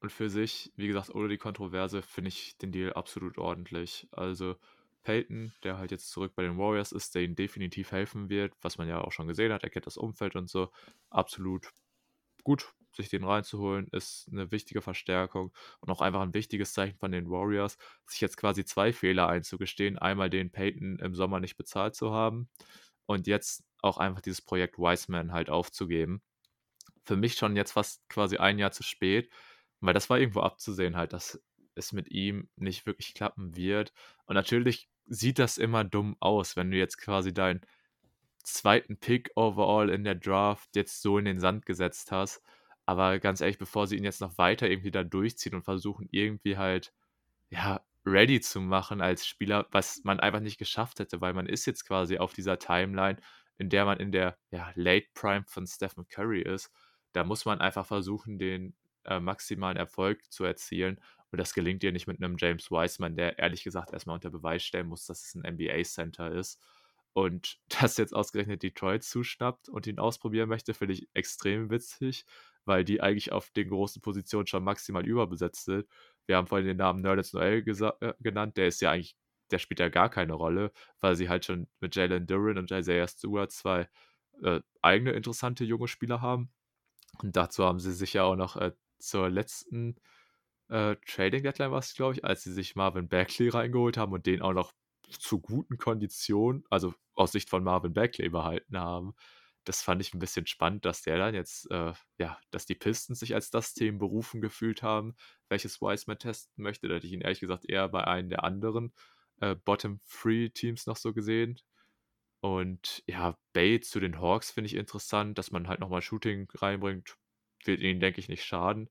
Speaker 1: und für sich, wie gesagt, ohne die Kontroverse, finde ich den Deal absolut ordentlich. Also Peyton, der halt jetzt zurück bei den Warriors ist, der ihnen definitiv helfen wird, was man ja auch schon gesehen hat, er kennt das Umfeld und so, absolut gut, sich den reinzuholen, ist eine wichtige Verstärkung und auch einfach ein wichtiges Zeichen von den Warriors, sich jetzt quasi zwei Fehler einzugestehen. Einmal den Peyton im Sommer nicht bezahlt zu haben und jetzt auch einfach dieses Projekt Wiseman halt aufzugeben. Für mich schon jetzt fast quasi ein Jahr zu spät, weil das war irgendwo abzusehen halt, dass es mit ihm nicht wirklich klappen wird. Und natürlich sieht das immer dumm aus, wenn du jetzt quasi deinen zweiten Pick overall in der Draft jetzt so in den Sand gesetzt hast. Aber ganz ehrlich, bevor sie ihn jetzt noch weiter irgendwie da durchziehen und versuchen irgendwie halt, ja, ready zu machen als Spieler, was man einfach nicht geschafft hätte, weil man ist jetzt quasi auf dieser Timeline, in der man in der ja, Late Prime von Stephen Curry ist da muss man einfach versuchen, den äh, maximalen Erfolg zu erzielen. Und das gelingt dir nicht mit einem James Wiseman, der ehrlich gesagt erstmal unter Beweis stellen muss, dass es ein NBA-Center ist. Und dass jetzt ausgerechnet Detroit zuschnappt und ihn ausprobieren möchte, finde ich extrem witzig, weil die eigentlich auf den großen Positionen schon maximal überbesetzt sind. Wir haben vorhin den Namen Nerlens Noel äh, genannt, der ist ja eigentlich, der spielt ja gar keine Rolle, weil sie halt schon mit Jalen Duran und Isaiah Stewart zwei äh, eigene interessante junge Spieler haben. Und dazu haben sie sich ja auch noch äh, zur letzten äh, Trading Deadline war es, glaube ich, als sie sich Marvin Bagley reingeholt haben und den auch noch zu guten Konditionen, also aus Sicht von Marvin Bagley behalten haben. Das fand ich ein bisschen spannend, dass der dann jetzt, äh, ja, dass die Pistons sich als das Team berufen gefühlt haben, welches Wiseman testen möchte. Da hätte ich ihn ehrlich gesagt eher bei einem der anderen äh, Bottom-Three-Teams noch so gesehen. Und ja, Bay zu den Hawks finde ich interessant, dass man halt nochmal Shooting reinbringt. Wird ihnen, denke ich, nicht schaden.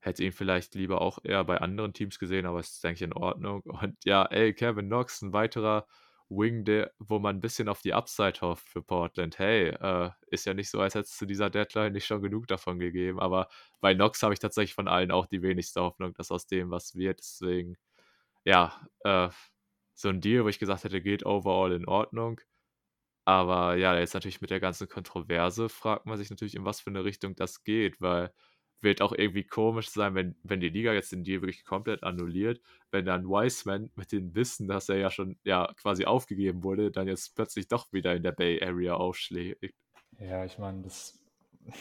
Speaker 1: Hätte ihn vielleicht lieber auch eher bei anderen Teams gesehen, aber ist, denke ich, in Ordnung. Und ja, ey, Kevin Knox, ein weiterer Wing, der, wo man ein bisschen auf die Upside hofft für Portland. Hey, äh, ist ja nicht so, als hätte es zu dieser Deadline nicht schon genug davon gegeben. Aber bei Knox habe ich tatsächlich von allen auch die wenigste Hoffnung, dass aus dem was wird. Deswegen, ja, äh, so ein Deal, wo ich gesagt hätte, geht overall in Ordnung. Aber ja, jetzt natürlich mit der ganzen Kontroverse fragt man sich natürlich, in was für eine Richtung das geht, weil wird auch irgendwie komisch sein, wenn, wenn die Liga jetzt den Deal wirklich komplett annulliert, wenn dann Wiseman mit dem Wissen, dass er ja schon ja quasi aufgegeben wurde, dann jetzt plötzlich doch wieder in der Bay Area aufschlägt.
Speaker 2: Ja, ich meine, das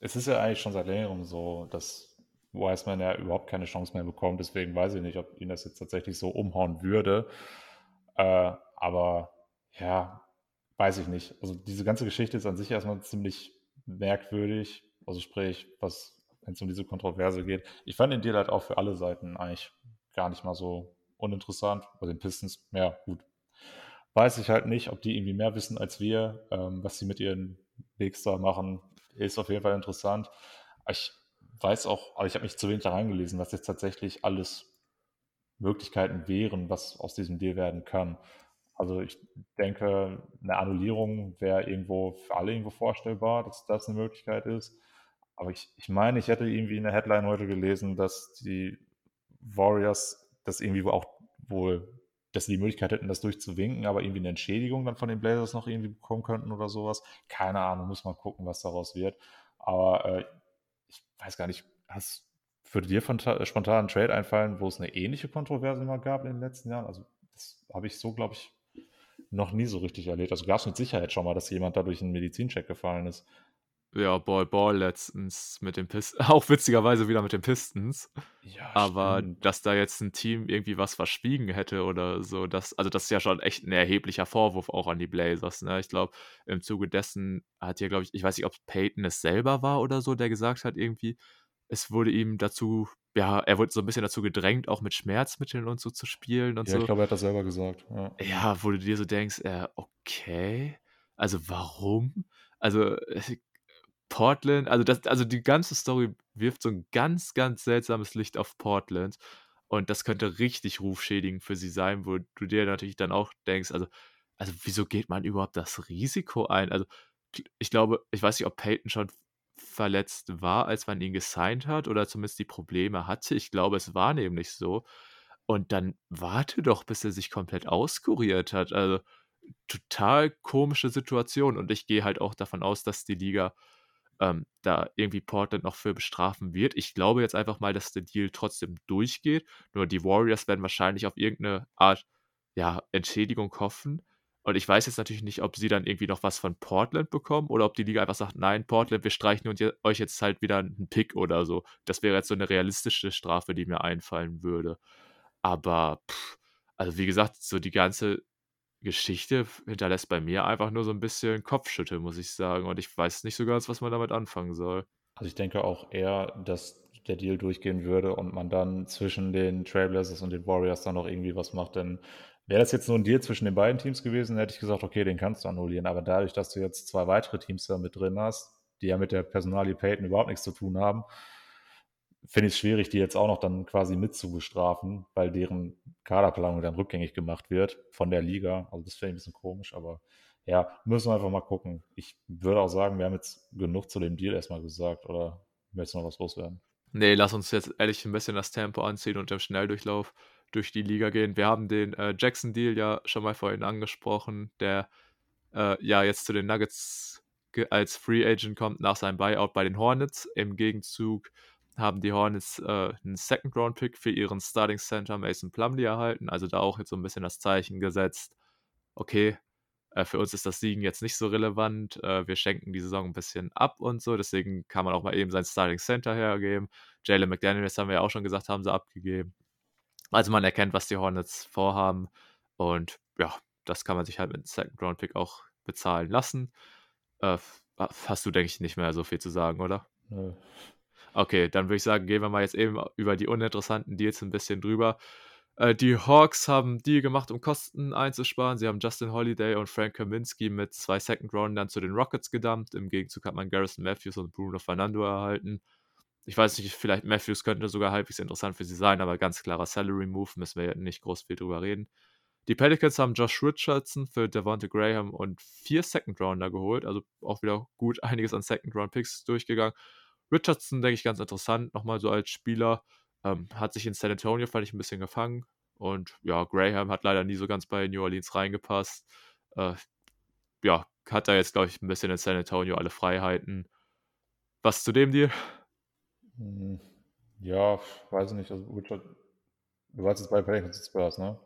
Speaker 2: es ist ja eigentlich schon seit längerem so, dass Wiseman ja überhaupt keine Chance mehr bekommt. Deswegen weiß ich nicht, ob ihn das jetzt tatsächlich so umhauen würde. Äh, aber ja, weiß ich nicht. Also diese ganze Geschichte ist an sich erstmal ziemlich merkwürdig. Also sprich, was wenn es um diese Kontroverse geht. Ich fand den Deal halt auch für alle Seiten eigentlich gar nicht mal so uninteressant. Bei den Pistons, ja, gut. Weiß ich halt nicht, ob die irgendwie mehr wissen als wir. Ähm, was sie mit ihren Bigs da machen, ist auf jeden Fall interessant. Ich weiß auch, aber ich habe mich zu wenig da reingelesen, was jetzt tatsächlich alles Möglichkeiten wären, was aus diesem Deal werden kann. Also ich denke, eine Annullierung wäre irgendwo für alle irgendwo vorstellbar, dass das eine Möglichkeit ist. Aber ich, ich meine, ich hätte irgendwie in der Headline heute gelesen, dass die Warriors das irgendwie auch wohl, dass sie die Möglichkeit hätten, das durchzuwinken, aber irgendwie eine Entschädigung dann von den Blazers noch irgendwie bekommen könnten oder sowas. Keine Ahnung, muss mal gucken, was daraus wird. Aber äh, ich weiß gar nicht, hast, würde dir spontan ein Trade einfallen, wo es eine ähnliche Kontroverse mal gab in den letzten Jahren? Also das habe ich so, glaube ich, noch nie so richtig erlebt. Also gab es mit Sicherheit schon mal, dass jemand dadurch einen Medizincheck gefallen ist.
Speaker 1: Ja, Ball Ball letztens mit den Pistons, auch witzigerweise wieder mit den Pistons. Ja, Aber stimmt. dass da jetzt ein Team irgendwie was verschwiegen hätte oder so, das, also das ist ja schon echt ein erheblicher Vorwurf auch an die Blazers. Ne? Ich glaube, im Zuge dessen hat ja, glaube ich, ich weiß nicht, ob Peyton es selber war oder so, der gesagt hat, irgendwie, es wurde ihm dazu, ja, er wurde so ein bisschen dazu gedrängt, auch mit Schmerzmitteln und so zu spielen und
Speaker 2: ja,
Speaker 1: so.
Speaker 2: ich glaube, er hat das selber gesagt. Ja,
Speaker 1: ja wo du dir so denkst, äh, okay, also warum? Also äh, Portland, also das also die ganze Story wirft so ein ganz, ganz seltsames Licht auf Portland und das könnte richtig rufschädigend für sie sein, wo du dir natürlich dann auch denkst, also also wieso geht man überhaupt das Risiko ein? Also, ich glaube ich weiß nicht, ob Peyton schon verletzt war, als man ihn gesigned hat oder zumindest die Probleme hatte. Ich glaube, es war nämlich so. Und dann warte doch, bis er sich komplett auskuriert hat. Also, total komische Situation und ich gehe halt auch davon aus, dass die Liga ähm, da irgendwie Portland noch für bestrafen wird. Ich glaube jetzt einfach mal, dass der Deal trotzdem durchgeht. Nur die Warriors werden wahrscheinlich auf irgendeine Art ja, Entschädigung hoffen. Und ich weiß jetzt natürlich nicht, ob sie dann irgendwie noch was von Portland bekommen oder ob die Liga einfach sagt, nein, Portland, wir streichen euch jetzt halt wieder einen Pick oder so. Das wäre jetzt so eine realistische Strafe, die mir einfallen würde. Aber, pff, also wie gesagt, so die ganze Geschichte hinterlässt bei mir einfach nur so ein bisschen Kopfschütteln, muss ich sagen. Und ich weiß nicht so ganz, was man damit anfangen soll.
Speaker 2: Also ich denke auch eher, dass der Deal durchgehen würde und man dann zwischen den Trailblazers und den Warriors dann noch irgendwie was macht. Denn wäre das jetzt nur ein Deal zwischen den beiden Teams gewesen, hätte ich gesagt, okay, den kannst du annullieren. Aber dadurch, dass du jetzt zwei weitere Teams da mit drin hast, die ja mit der Personalie Payton überhaupt nichts zu tun haben, finde ich es schwierig, die jetzt auch noch dann quasi mitzubestrafen, weil deren Kaderplanung dann rückgängig gemacht wird von der Liga. Also das finde ich ein bisschen komisch, aber ja, müssen wir einfach mal gucken. Ich würde auch sagen, wir haben jetzt genug zu dem Deal erstmal gesagt, oder möchtest du noch was loswerden?
Speaker 1: Nee, lass uns jetzt ehrlich ein bisschen das Tempo anziehen und im Schnelldurchlauf durch die Liga gehen. Wir haben den äh, Jackson-Deal ja schon mal vorhin angesprochen, der äh, ja jetzt zu den Nuggets als Free Agent kommt nach seinem Buyout bei den Hornets. Im Gegenzug haben die Hornets äh, einen Second-Round-Pick für ihren Starting Center Mason Plumlee erhalten. Also da auch jetzt so ein bisschen das Zeichen gesetzt, okay, äh, für uns ist das Siegen jetzt nicht so relevant. Äh, wir schenken die Saison ein bisschen ab und so. Deswegen kann man auch mal eben sein Starting Center hergeben. Jalen McDaniels haben wir ja auch schon gesagt, haben sie abgegeben. Also man erkennt, was die Hornets vorhaben. Und ja, das kann man sich halt mit einem Second-Round-Pick auch bezahlen lassen. Äh, hast du, denke ich, nicht mehr so viel zu sagen, oder? Nö. Okay, dann würde ich sagen, gehen wir mal jetzt eben über die uninteressanten Deals ein bisschen drüber. Äh, die Hawks haben Deal gemacht, um Kosten einzusparen. Sie haben Justin Holiday und Frank Kaminski mit zwei Second Roundern zu den Rockets gedumpt. Im Gegenzug hat man Garrison Matthews und Bruno Fernando erhalten. Ich weiß nicht, vielleicht Matthews könnte sogar halbwegs interessant für sie sein, aber ganz klarer Salary Move, müssen wir nicht groß viel drüber reden. Die Pelicans haben Josh Richardson für Devonta Graham und vier Second Rounder geholt, also auch wieder gut einiges an Second Round Picks durchgegangen. Richardson, denke ich, ganz interessant, nochmal so als Spieler. Ähm, hat sich in San Antonio, fand ich, ein bisschen gefangen. Und ja, Graham hat leider nie so ganz bei New Orleans reingepasst. Äh, ja, hat da jetzt, glaube ich, ein bisschen in San Antonio alle Freiheiten. Was zu dem Deal?
Speaker 2: Hm, ja, weiß ich nicht. Also Richard, du warst jetzt bei Pelicans Spurs, ne?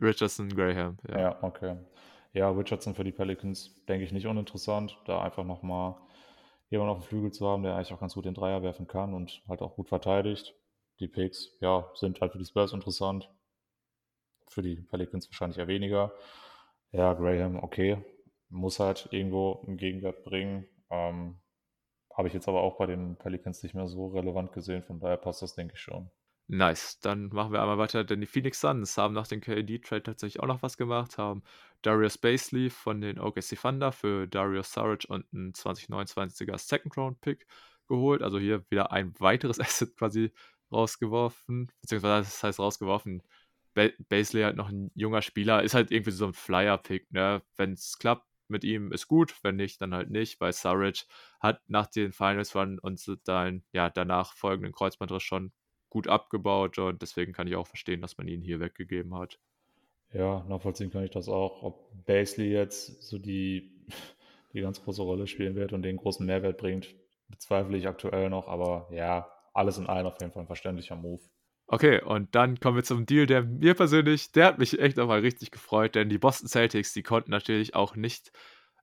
Speaker 1: Richardson, Graham,
Speaker 2: ja. Ja, okay. Ja, Richardson für die Pelicans, denke ich, nicht uninteressant. Da einfach nochmal jemanden auf dem Flügel zu haben, der eigentlich auch ganz gut den Dreier werfen kann und halt auch gut verteidigt. Die Picks, ja, sind halt für die Spurs interessant. Für die Pelicans wahrscheinlich eher weniger. Ja, Graham, okay. Muss halt irgendwo einen Gegenwert bringen. Ähm, habe ich jetzt aber auch bei den Pelicans nicht mehr so relevant gesehen, von daher passt das, denke ich schon.
Speaker 1: Nice. Dann machen wir einmal weiter, denn die Phoenix Suns haben nach dem KD-Trade tatsächlich auch noch was gemacht, haben Darius Basley von den OKC Thunder für Darius Saric und einen 2029er Second-Round-Pick geholt. Also hier wieder ein weiteres Asset quasi rausgeworfen, beziehungsweise das heißt rausgeworfen. Ba Basley halt noch ein junger Spieler, ist halt irgendwie so ein Flyer-Pick, ne? Wenn es klappt mit ihm, ist gut, wenn nicht, dann halt nicht, weil Saric hat nach den Finals Run und dann, ja, danach folgenden Kreuzbandriss schon gut abgebaut und deswegen kann ich auch verstehen, dass man ihn hier weggegeben hat.
Speaker 2: Ja, nachvollziehen kann ich das auch. Ob Basley jetzt so die, die ganz große Rolle spielen wird und den großen Mehrwert bringt, bezweifle ich aktuell noch, aber ja, alles in allem auf jeden Fall ein verständlicher Move.
Speaker 1: Okay, und dann kommen wir zum Deal, der mir persönlich, der hat mich echt nochmal richtig gefreut, denn die Boston Celtics, die konnten natürlich auch nicht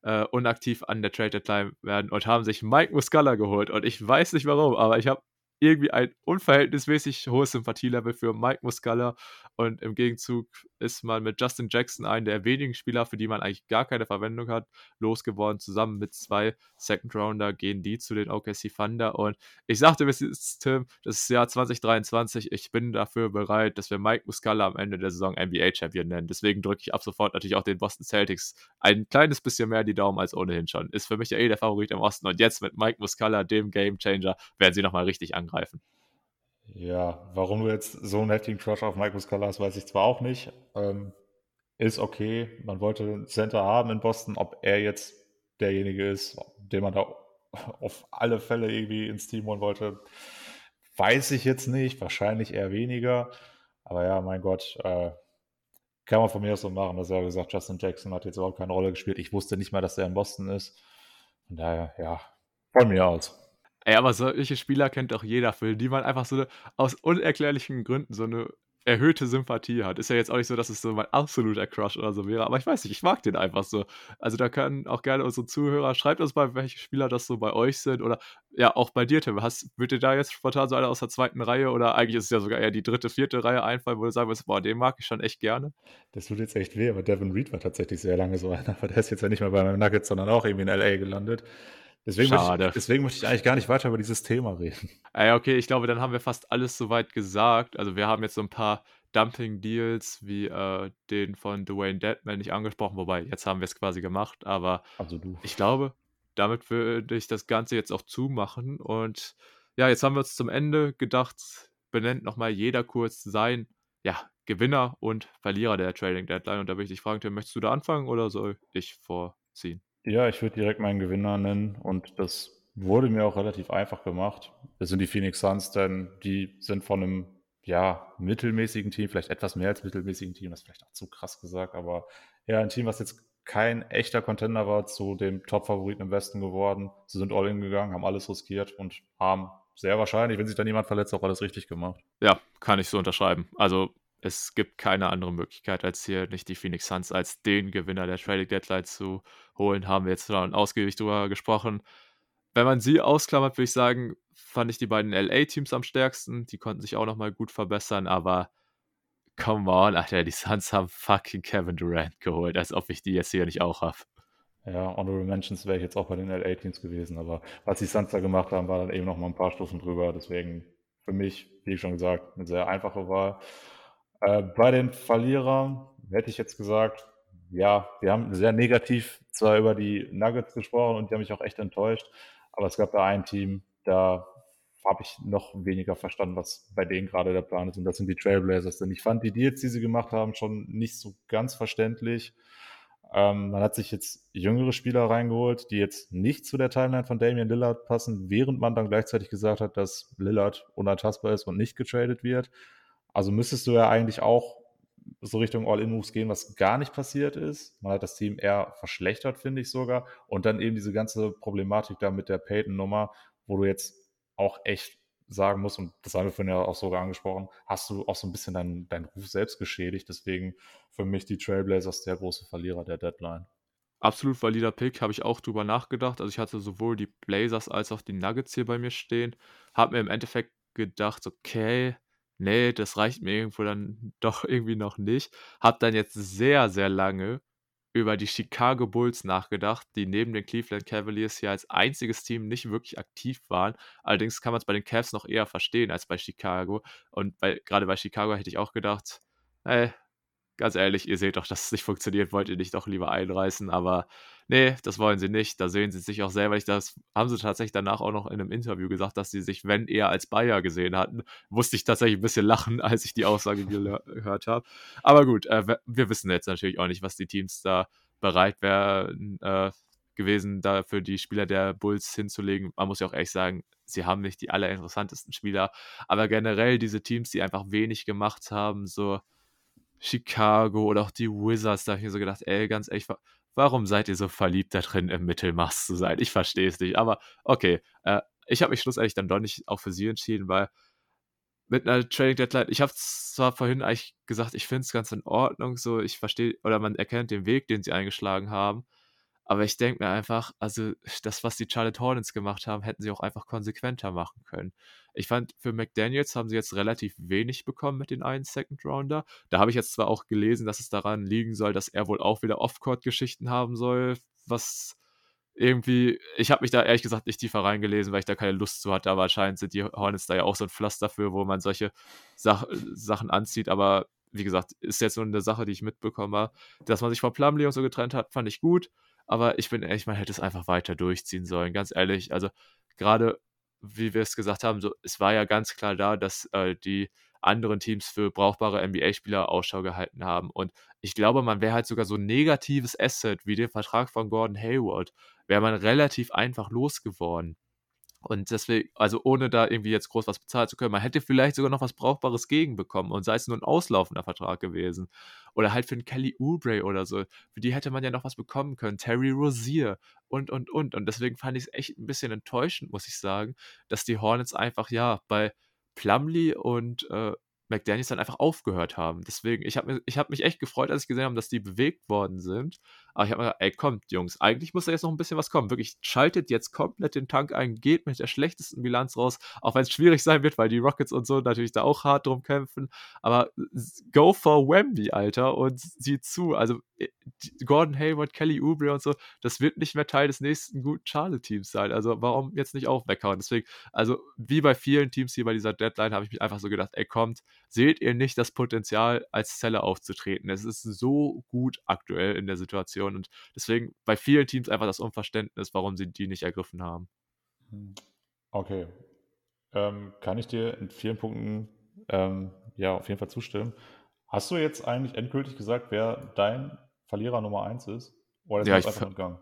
Speaker 1: äh, unaktiv an der Trade Deadline werden und haben sich Mike Muscala geholt. Und ich weiß nicht warum, aber ich habe irgendwie ein unverhältnismäßig hohes Sympathielevel für Mike Muscala und im Gegenzug ist man mit Justin Jackson einen der wenigen Spieler, für die man eigentlich gar keine Verwendung hat, losgeworden. Zusammen mit zwei Second Rounder gehen die zu den OKC Thunder und ich sagte bis jetzt, Tim, das ist Jahr 2023, ich bin dafür bereit, dass wir Mike Muscala am Ende der Saison NBA Champion nennen. Deswegen drücke ich ab sofort natürlich auch den Boston Celtics ein kleines bisschen mehr die Daumen als ohnehin schon. Ist für mich ja eh der Favorit im Osten und jetzt mit Mike Muscala, dem Game Changer, werden sie nochmal richtig angreifen angreifen.
Speaker 2: Ja, warum du jetzt so einen heftigen Crush auf Mike Muscala hast, weiß ich zwar auch nicht. Ähm, ist okay. Man wollte einen Center haben in Boston. Ob er jetzt derjenige ist, den man da auf alle Fälle irgendwie ins Team holen wollte, weiß ich jetzt nicht. Wahrscheinlich eher weniger. Aber ja, mein Gott, äh, kann man von mir aus so machen. dass er gesagt, Justin Jackson hat jetzt überhaupt keine Rolle gespielt. Ich wusste nicht mal, dass er in Boston ist. Von daher, ja, von mir aus.
Speaker 1: Ey, aber solche Spieler kennt doch jeder, für die man einfach so 'ne aus unerklärlichen Gründen so eine erhöhte Sympathie hat. Ist ja jetzt auch nicht so, dass es so mein absoluter Crush oder so wäre, aber ich weiß nicht, ich mag den einfach so. Also, da können auch gerne unsere Zuhörer schreibt uns mal, welche Spieler das so bei euch sind oder ja, auch bei dir, Tim. Hast wird dir da jetzt spontan so einer aus der zweiten Reihe oder eigentlich ist es ja sogar eher die dritte, vierte Reihe einfallen, wo du sagen würdest: „Boah, den mag ich schon echt gerne?“
Speaker 2: Das tut jetzt echt weh, aber Devin Reed war tatsächlich sehr lange so einer, aber der ist jetzt ja nicht mehr bei meinen Nuggets, sondern auch irgendwie in L.A. gelandet. Deswegen Schade. Möchte ich, deswegen möchte ich eigentlich gar nicht weiter über dieses Thema reden.
Speaker 1: Ja, okay, ich glaube, dann haben wir fast alles soweit gesagt. Also wir haben jetzt so ein paar Dumping-Deals wie äh, den von Dwayne Deadman nicht angesprochen, wobei jetzt haben wir es quasi gemacht, aber
Speaker 2: also
Speaker 1: ich glaube, damit würde ich das Ganze jetzt auch zumachen. Und ja, jetzt haben wir uns zum Ende gedacht, benennt nochmal jeder kurz sein ja, Gewinner und Verlierer der Trading Deadline. Und da würde ich dich fragen, möchtest du da anfangen oder soll ich vorziehen?
Speaker 2: Ja, ich würde direkt meinen Gewinner nennen und das wurde mir auch relativ einfach gemacht. Das sind die Phoenix Suns, denn die sind von einem ja, mittelmäßigen Team, vielleicht etwas mehr als mittelmäßigen Team, das ist vielleicht auch zu krass gesagt, aber ja, ein Team, was jetzt kein echter Contender war, zu dem Top-Favoriten im Westen geworden. Sie sind all in gegangen, haben alles riskiert und haben sehr wahrscheinlich, wenn sich da niemand verletzt, auch alles richtig gemacht.
Speaker 1: Ja, kann ich so unterschreiben. Also es gibt keine andere Möglichkeit, als hier nicht die Phoenix Suns als den Gewinner der Trading Deadline zu holen. Haben wir jetzt schon ausgiebig drüber gesprochen. Wenn man sie ausklammert, würde ich sagen, fand ich die beiden LA-Teams am stärksten. Die konnten sich auch nochmal gut verbessern, aber come on, Alter, die Suns haben fucking Kevin Durant geholt, als ob ich die jetzt hier nicht auch habe.
Speaker 2: Ja, Honorable Mentions wäre ich jetzt auch bei den LA-Teams gewesen, aber was die Suns da gemacht haben, war dann eben noch mal ein paar Stufen drüber. Deswegen für mich, wie schon gesagt, eine sehr einfache Wahl. Äh, bei den Verlierern hätte ich jetzt gesagt, ja, wir haben sehr negativ zwar über die Nuggets gesprochen und die haben mich auch echt enttäuscht, aber es gab da ein Team, da habe ich noch weniger verstanden, was bei denen gerade der Plan ist. Und das sind die Trailblazers. Denn ich fand die Deals, die sie gemacht haben, schon nicht so ganz verständlich. Ähm, man hat sich jetzt jüngere Spieler reingeholt, die jetzt nicht zu der Timeline von Damian Lillard passen, während man dann gleichzeitig gesagt hat, dass Lillard unantastbar ist und nicht getradet wird. Also müsstest du ja eigentlich auch so Richtung All-In-Moves gehen, was gar nicht passiert ist. Man hat das Team eher verschlechtert, finde ich sogar. Und dann eben diese ganze Problematik da mit der Payton-Nummer, wo du jetzt auch echt sagen musst, und das haben wir vorhin ja auch sogar angesprochen, hast du auch so ein bisschen deinen, deinen Ruf selbst geschädigt. Deswegen für mich die Trailblazers der große Verlierer der Deadline.
Speaker 1: Absolut valider Pick, habe ich auch drüber nachgedacht. Also ich hatte sowohl die Blazers als auch die Nuggets hier bei mir stehen. Habe mir im Endeffekt gedacht, okay, nee, das reicht mir irgendwo dann doch irgendwie noch nicht. Hab dann jetzt sehr, sehr lange über die Chicago Bulls nachgedacht, die neben den Cleveland Cavaliers hier als einziges Team nicht wirklich aktiv waren. Allerdings kann man es bei den Cavs noch eher verstehen als bei Chicago. Und bei, gerade bei Chicago hätte ich auch gedacht, ey, ganz ehrlich, ihr seht doch, dass es nicht funktioniert, wollt ihr nicht doch lieber einreißen, aber nee, das wollen sie nicht. Da sehen sie sich auch selber nicht. Das haben sie tatsächlich danach auch noch in einem Interview gesagt, dass sie sich, wenn eher als Bayer gesehen hatten. Musste ich tatsächlich ein bisschen lachen, als ich die Aussage gehört habe. Aber gut, äh, wir wissen jetzt natürlich auch nicht, was die Teams da bereit wären äh, gewesen, da für die Spieler der Bulls hinzulegen. Man muss ja auch ehrlich sagen, sie haben nicht die allerinteressantesten Spieler, aber generell diese Teams, die einfach wenig gemacht haben, so Chicago oder auch die Wizards, da habe ich mir so gedacht, ey, ganz ehrlich, warum seid ihr so verliebt da drin, im Mittelmaß zu sein? Ich verstehe es nicht, aber okay. Äh, ich habe mich schlussendlich dann doch nicht auch für sie entschieden, weil mit einer Trading Deadline, ich habe zwar vorhin eigentlich gesagt, ich finde es ganz in Ordnung, so ich verstehe, oder man erkennt den Weg, den sie eingeschlagen haben, aber ich denke mir einfach, also das, was die Charlotte Hornets gemacht haben, hätten sie auch einfach konsequenter machen können. Ich fand, für McDaniels haben sie jetzt relativ wenig bekommen mit den einen Second Rounder. Da habe ich jetzt zwar auch gelesen, dass es daran liegen soll, dass er wohl auch wieder Off-Court-Geschichten haben soll, was irgendwie, ich habe mich da ehrlich gesagt nicht tiefer reingelesen, weil ich da keine Lust zu hatte, aber anscheinend sind die Hornets da ja auch so ein Pflaster für, wo man solche Sach Sachen anzieht, aber wie gesagt, ist jetzt nur eine Sache, die ich mitbekomme. Dass man sich von Plumlee und so getrennt hat, fand ich gut. Aber ich bin ehrlich, man hätte es einfach weiter durchziehen sollen, ganz ehrlich. Also gerade, wie wir es gesagt haben, so, es war ja ganz klar da, dass äh, die anderen Teams für brauchbare NBA-Spieler Ausschau gehalten haben. Und ich glaube, man wäre halt sogar so ein negatives Asset wie den Vertrag von Gordon Hayward, wäre man relativ einfach losgeworden. Und deswegen, also ohne da irgendwie jetzt groß was bezahlen zu können, man hätte vielleicht sogar noch was Brauchbares gegenbekommen und sei es nur ein auslaufender Vertrag gewesen. Oder halt für einen Kelly Oubre oder so. Für die hätte man ja noch was bekommen können. Terry Rozier und, und, und. Und deswegen fand ich es echt ein bisschen enttäuschend, muss ich sagen, dass die Hornets einfach, ja, bei Plumlee und äh, McDaniels dann einfach aufgehört haben. Deswegen, ich habe hab mich echt gefreut, als ich gesehen habe, dass die bewegt worden sind. Aber ich habe mir gedacht, ey, kommt, Jungs, eigentlich muss da jetzt noch ein bisschen was kommen. Wirklich, schaltet jetzt komplett den Tank ein, geht mit der schlechtesten Bilanz raus, auch wenn es schwierig sein wird, weil die Rockets und so natürlich da auch hart drum kämpfen. Aber go for Wemby, Alter, und sieh zu. Also, äh, Gordon Hayward, Kelly Oubre und so, das wird nicht mehr Teil des nächsten guten Charlotte-Teams sein. Also, warum jetzt nicht auch weghauen? Deswegen, also, wie bei vielen Teams hier bei dieser Deadline, habe ich mich einfach so gedacht, ey, kommt, seht ihr nicht das Potenzial, als Zelle aufzutreten? Es ist so gut aktuell in der Situation und deswegen bei vielen Teams einfach das Unverständnis, warum sie die nicht ergriffen haben.
Speaker 2: Hm. Okay. Ähm, kann ich dir in vielen Punkten ähm, ja auf jeden Fall zustimmen. Hast du jetzt eigentlich endgültig gesagt, wer dein Verlierer Nummer 1 ist?
Speaker 1: Oder ist ja, das einfach entgangen?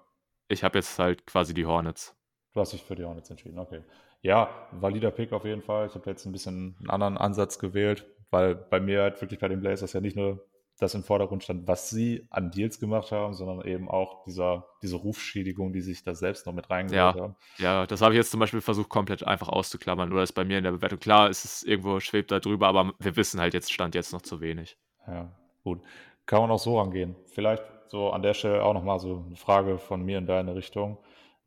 Speaker 1: Ich habe jetzt halt quasi die Hornets.
Speaker 2: Du hast dich für die Hornets entschieden, okay. Ja, valider Pick auf jeden Fall. Ich habe jetzt ein bisschen einen anderen Ansatz gewählt weil bei mir halt wirklich bei den Blazers ja nicht nur das im Vordergrund stand, was sie an Deals gemacht haben, sondern eben auch dieser, diese Rufschädigung, die sich da selbst noch mit reingeholt
Speaker 1: ja,
Speaker 2: haben.
Speaker 1: Ja, das habe ich jetzt zum Beispiel versucht, komplett einfach auszuklammern. Oder ist bei mir in der Bewertung klar, ist es irgendwo schwebt da drüber, aber wir wissen halt jetzt, stand jetzt noch zu wenig.
Speaker 2: Ja, gut. Kann man auch so rangehen. Vielleicht so an der Stelle auch nochmal so eine Frage von mir in deine Richtung.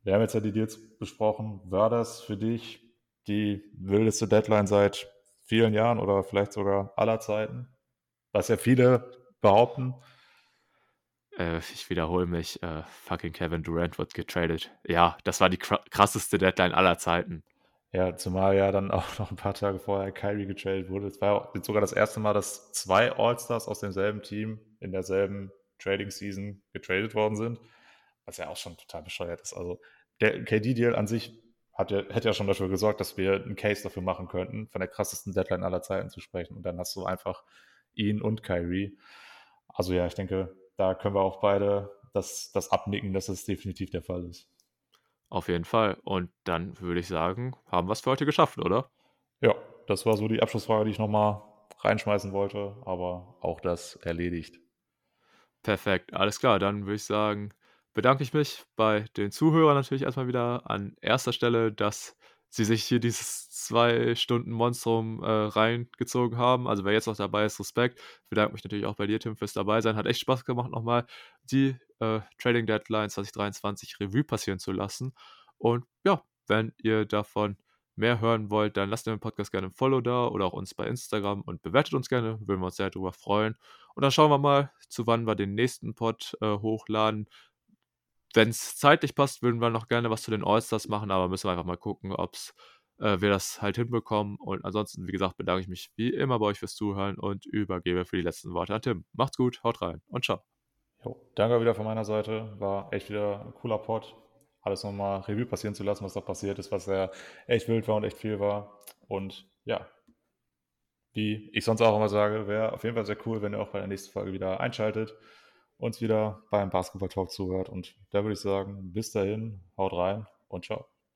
Speaker 2: Wir haben jetzt ja die Deals besprochen. War das für dich die wildeste Deadline seit vielen Jahren oder vielleicht sogar aller Zeiten, was ja viele behaupten.
Speaker 1: Äh, ich wiederhole mich, äh, fucking Kevin Durant wird getradet. Ja, das war die krasseste Deadline aller Zeiten.
Speaker 2: Ja, zumal ja dann auch noch ein paar Tage vorher Kyrie getradet wurde. Es war sogar das erste Mal, dass zwei All-Stars aus demselben Team in derselben Trading-Season getradet worden sind, was ja auch schon total bescheuert ist. Also der KD-Deal an sich hat ja, hätte ja schon dafür gesorgt, dass wir einen Case dafür machen könnten, von der krassesten Deadline aller Zeiten zu sprechen. Und dann hast du einfach ihn und Kyrie. Also ja, ich denke, da können wir auch beide das, das abnicken, dass es definitiv der Fall ist.
Speaker 1: Auf jeden Fall. Und dann würde ich sagen, haben wir es für heute geschafft, oder?
Speaker 2: Ja, das war so die Abschlussfrage, die ich nochmal reinschmeißen wollte, aber auch das erledigt.
Speaker 1: Perfekt, alles klar. Dann würde ich sagen, bedanke ich mich bei den Zuhörern natürlich erstmal wieder an erster Stelle, dass sie sich hier dieses zwei Stunden Monstrum äh, reingezogen haben. Also wer jetzt noch dabei ist, Respekt. Ich bedanke mich natürlich auch bei dir, Tim, fürs dabei sein. Hat echt Spaß gemacht, nochmal die äh, Trading Deadline 2023 Revue passieren zu lassen. Und ja, wenn ihr davon mehr hören wollt, dann lasst dem Podcast gerne ein Follow da oder auch uns bei Instagram und bewertet uns gerne, würden wir uns sehr darüber freuen. Und dann schauen wir mal, zu wann wir den nächsten Pod äh, hochladen. Wenn es zeitlich passt, würden wir noch gerne was zu den Allstars machen, aber müssen wir einfach mal gucken, ob äh, wir das halt hinbekommen. Und ansonsten, wie gesagt, bedanke ich mich wie immer bei euch fürs Zuhören und übergebe für die letzten Worte an Tim. Macht's gut, haut rein und ciao.
Speaker 2: Jo, danke wieder von meiner Seite. War echt wieder ein cooler Pod. Alles nochmal Revue passieren zu lassen, was da passiert ist, was ja echt wild war und echt viel war. Und ja, wie ich sonst auch immer sage, wäre auf jeden Fall sehr cool, wenn ihr auch bei der nächsten Folge wieder einschaltet, uns wieder beim Basketball Talk zuhört. Und da würde ich sagen, bis dahin, haut rein und ciao.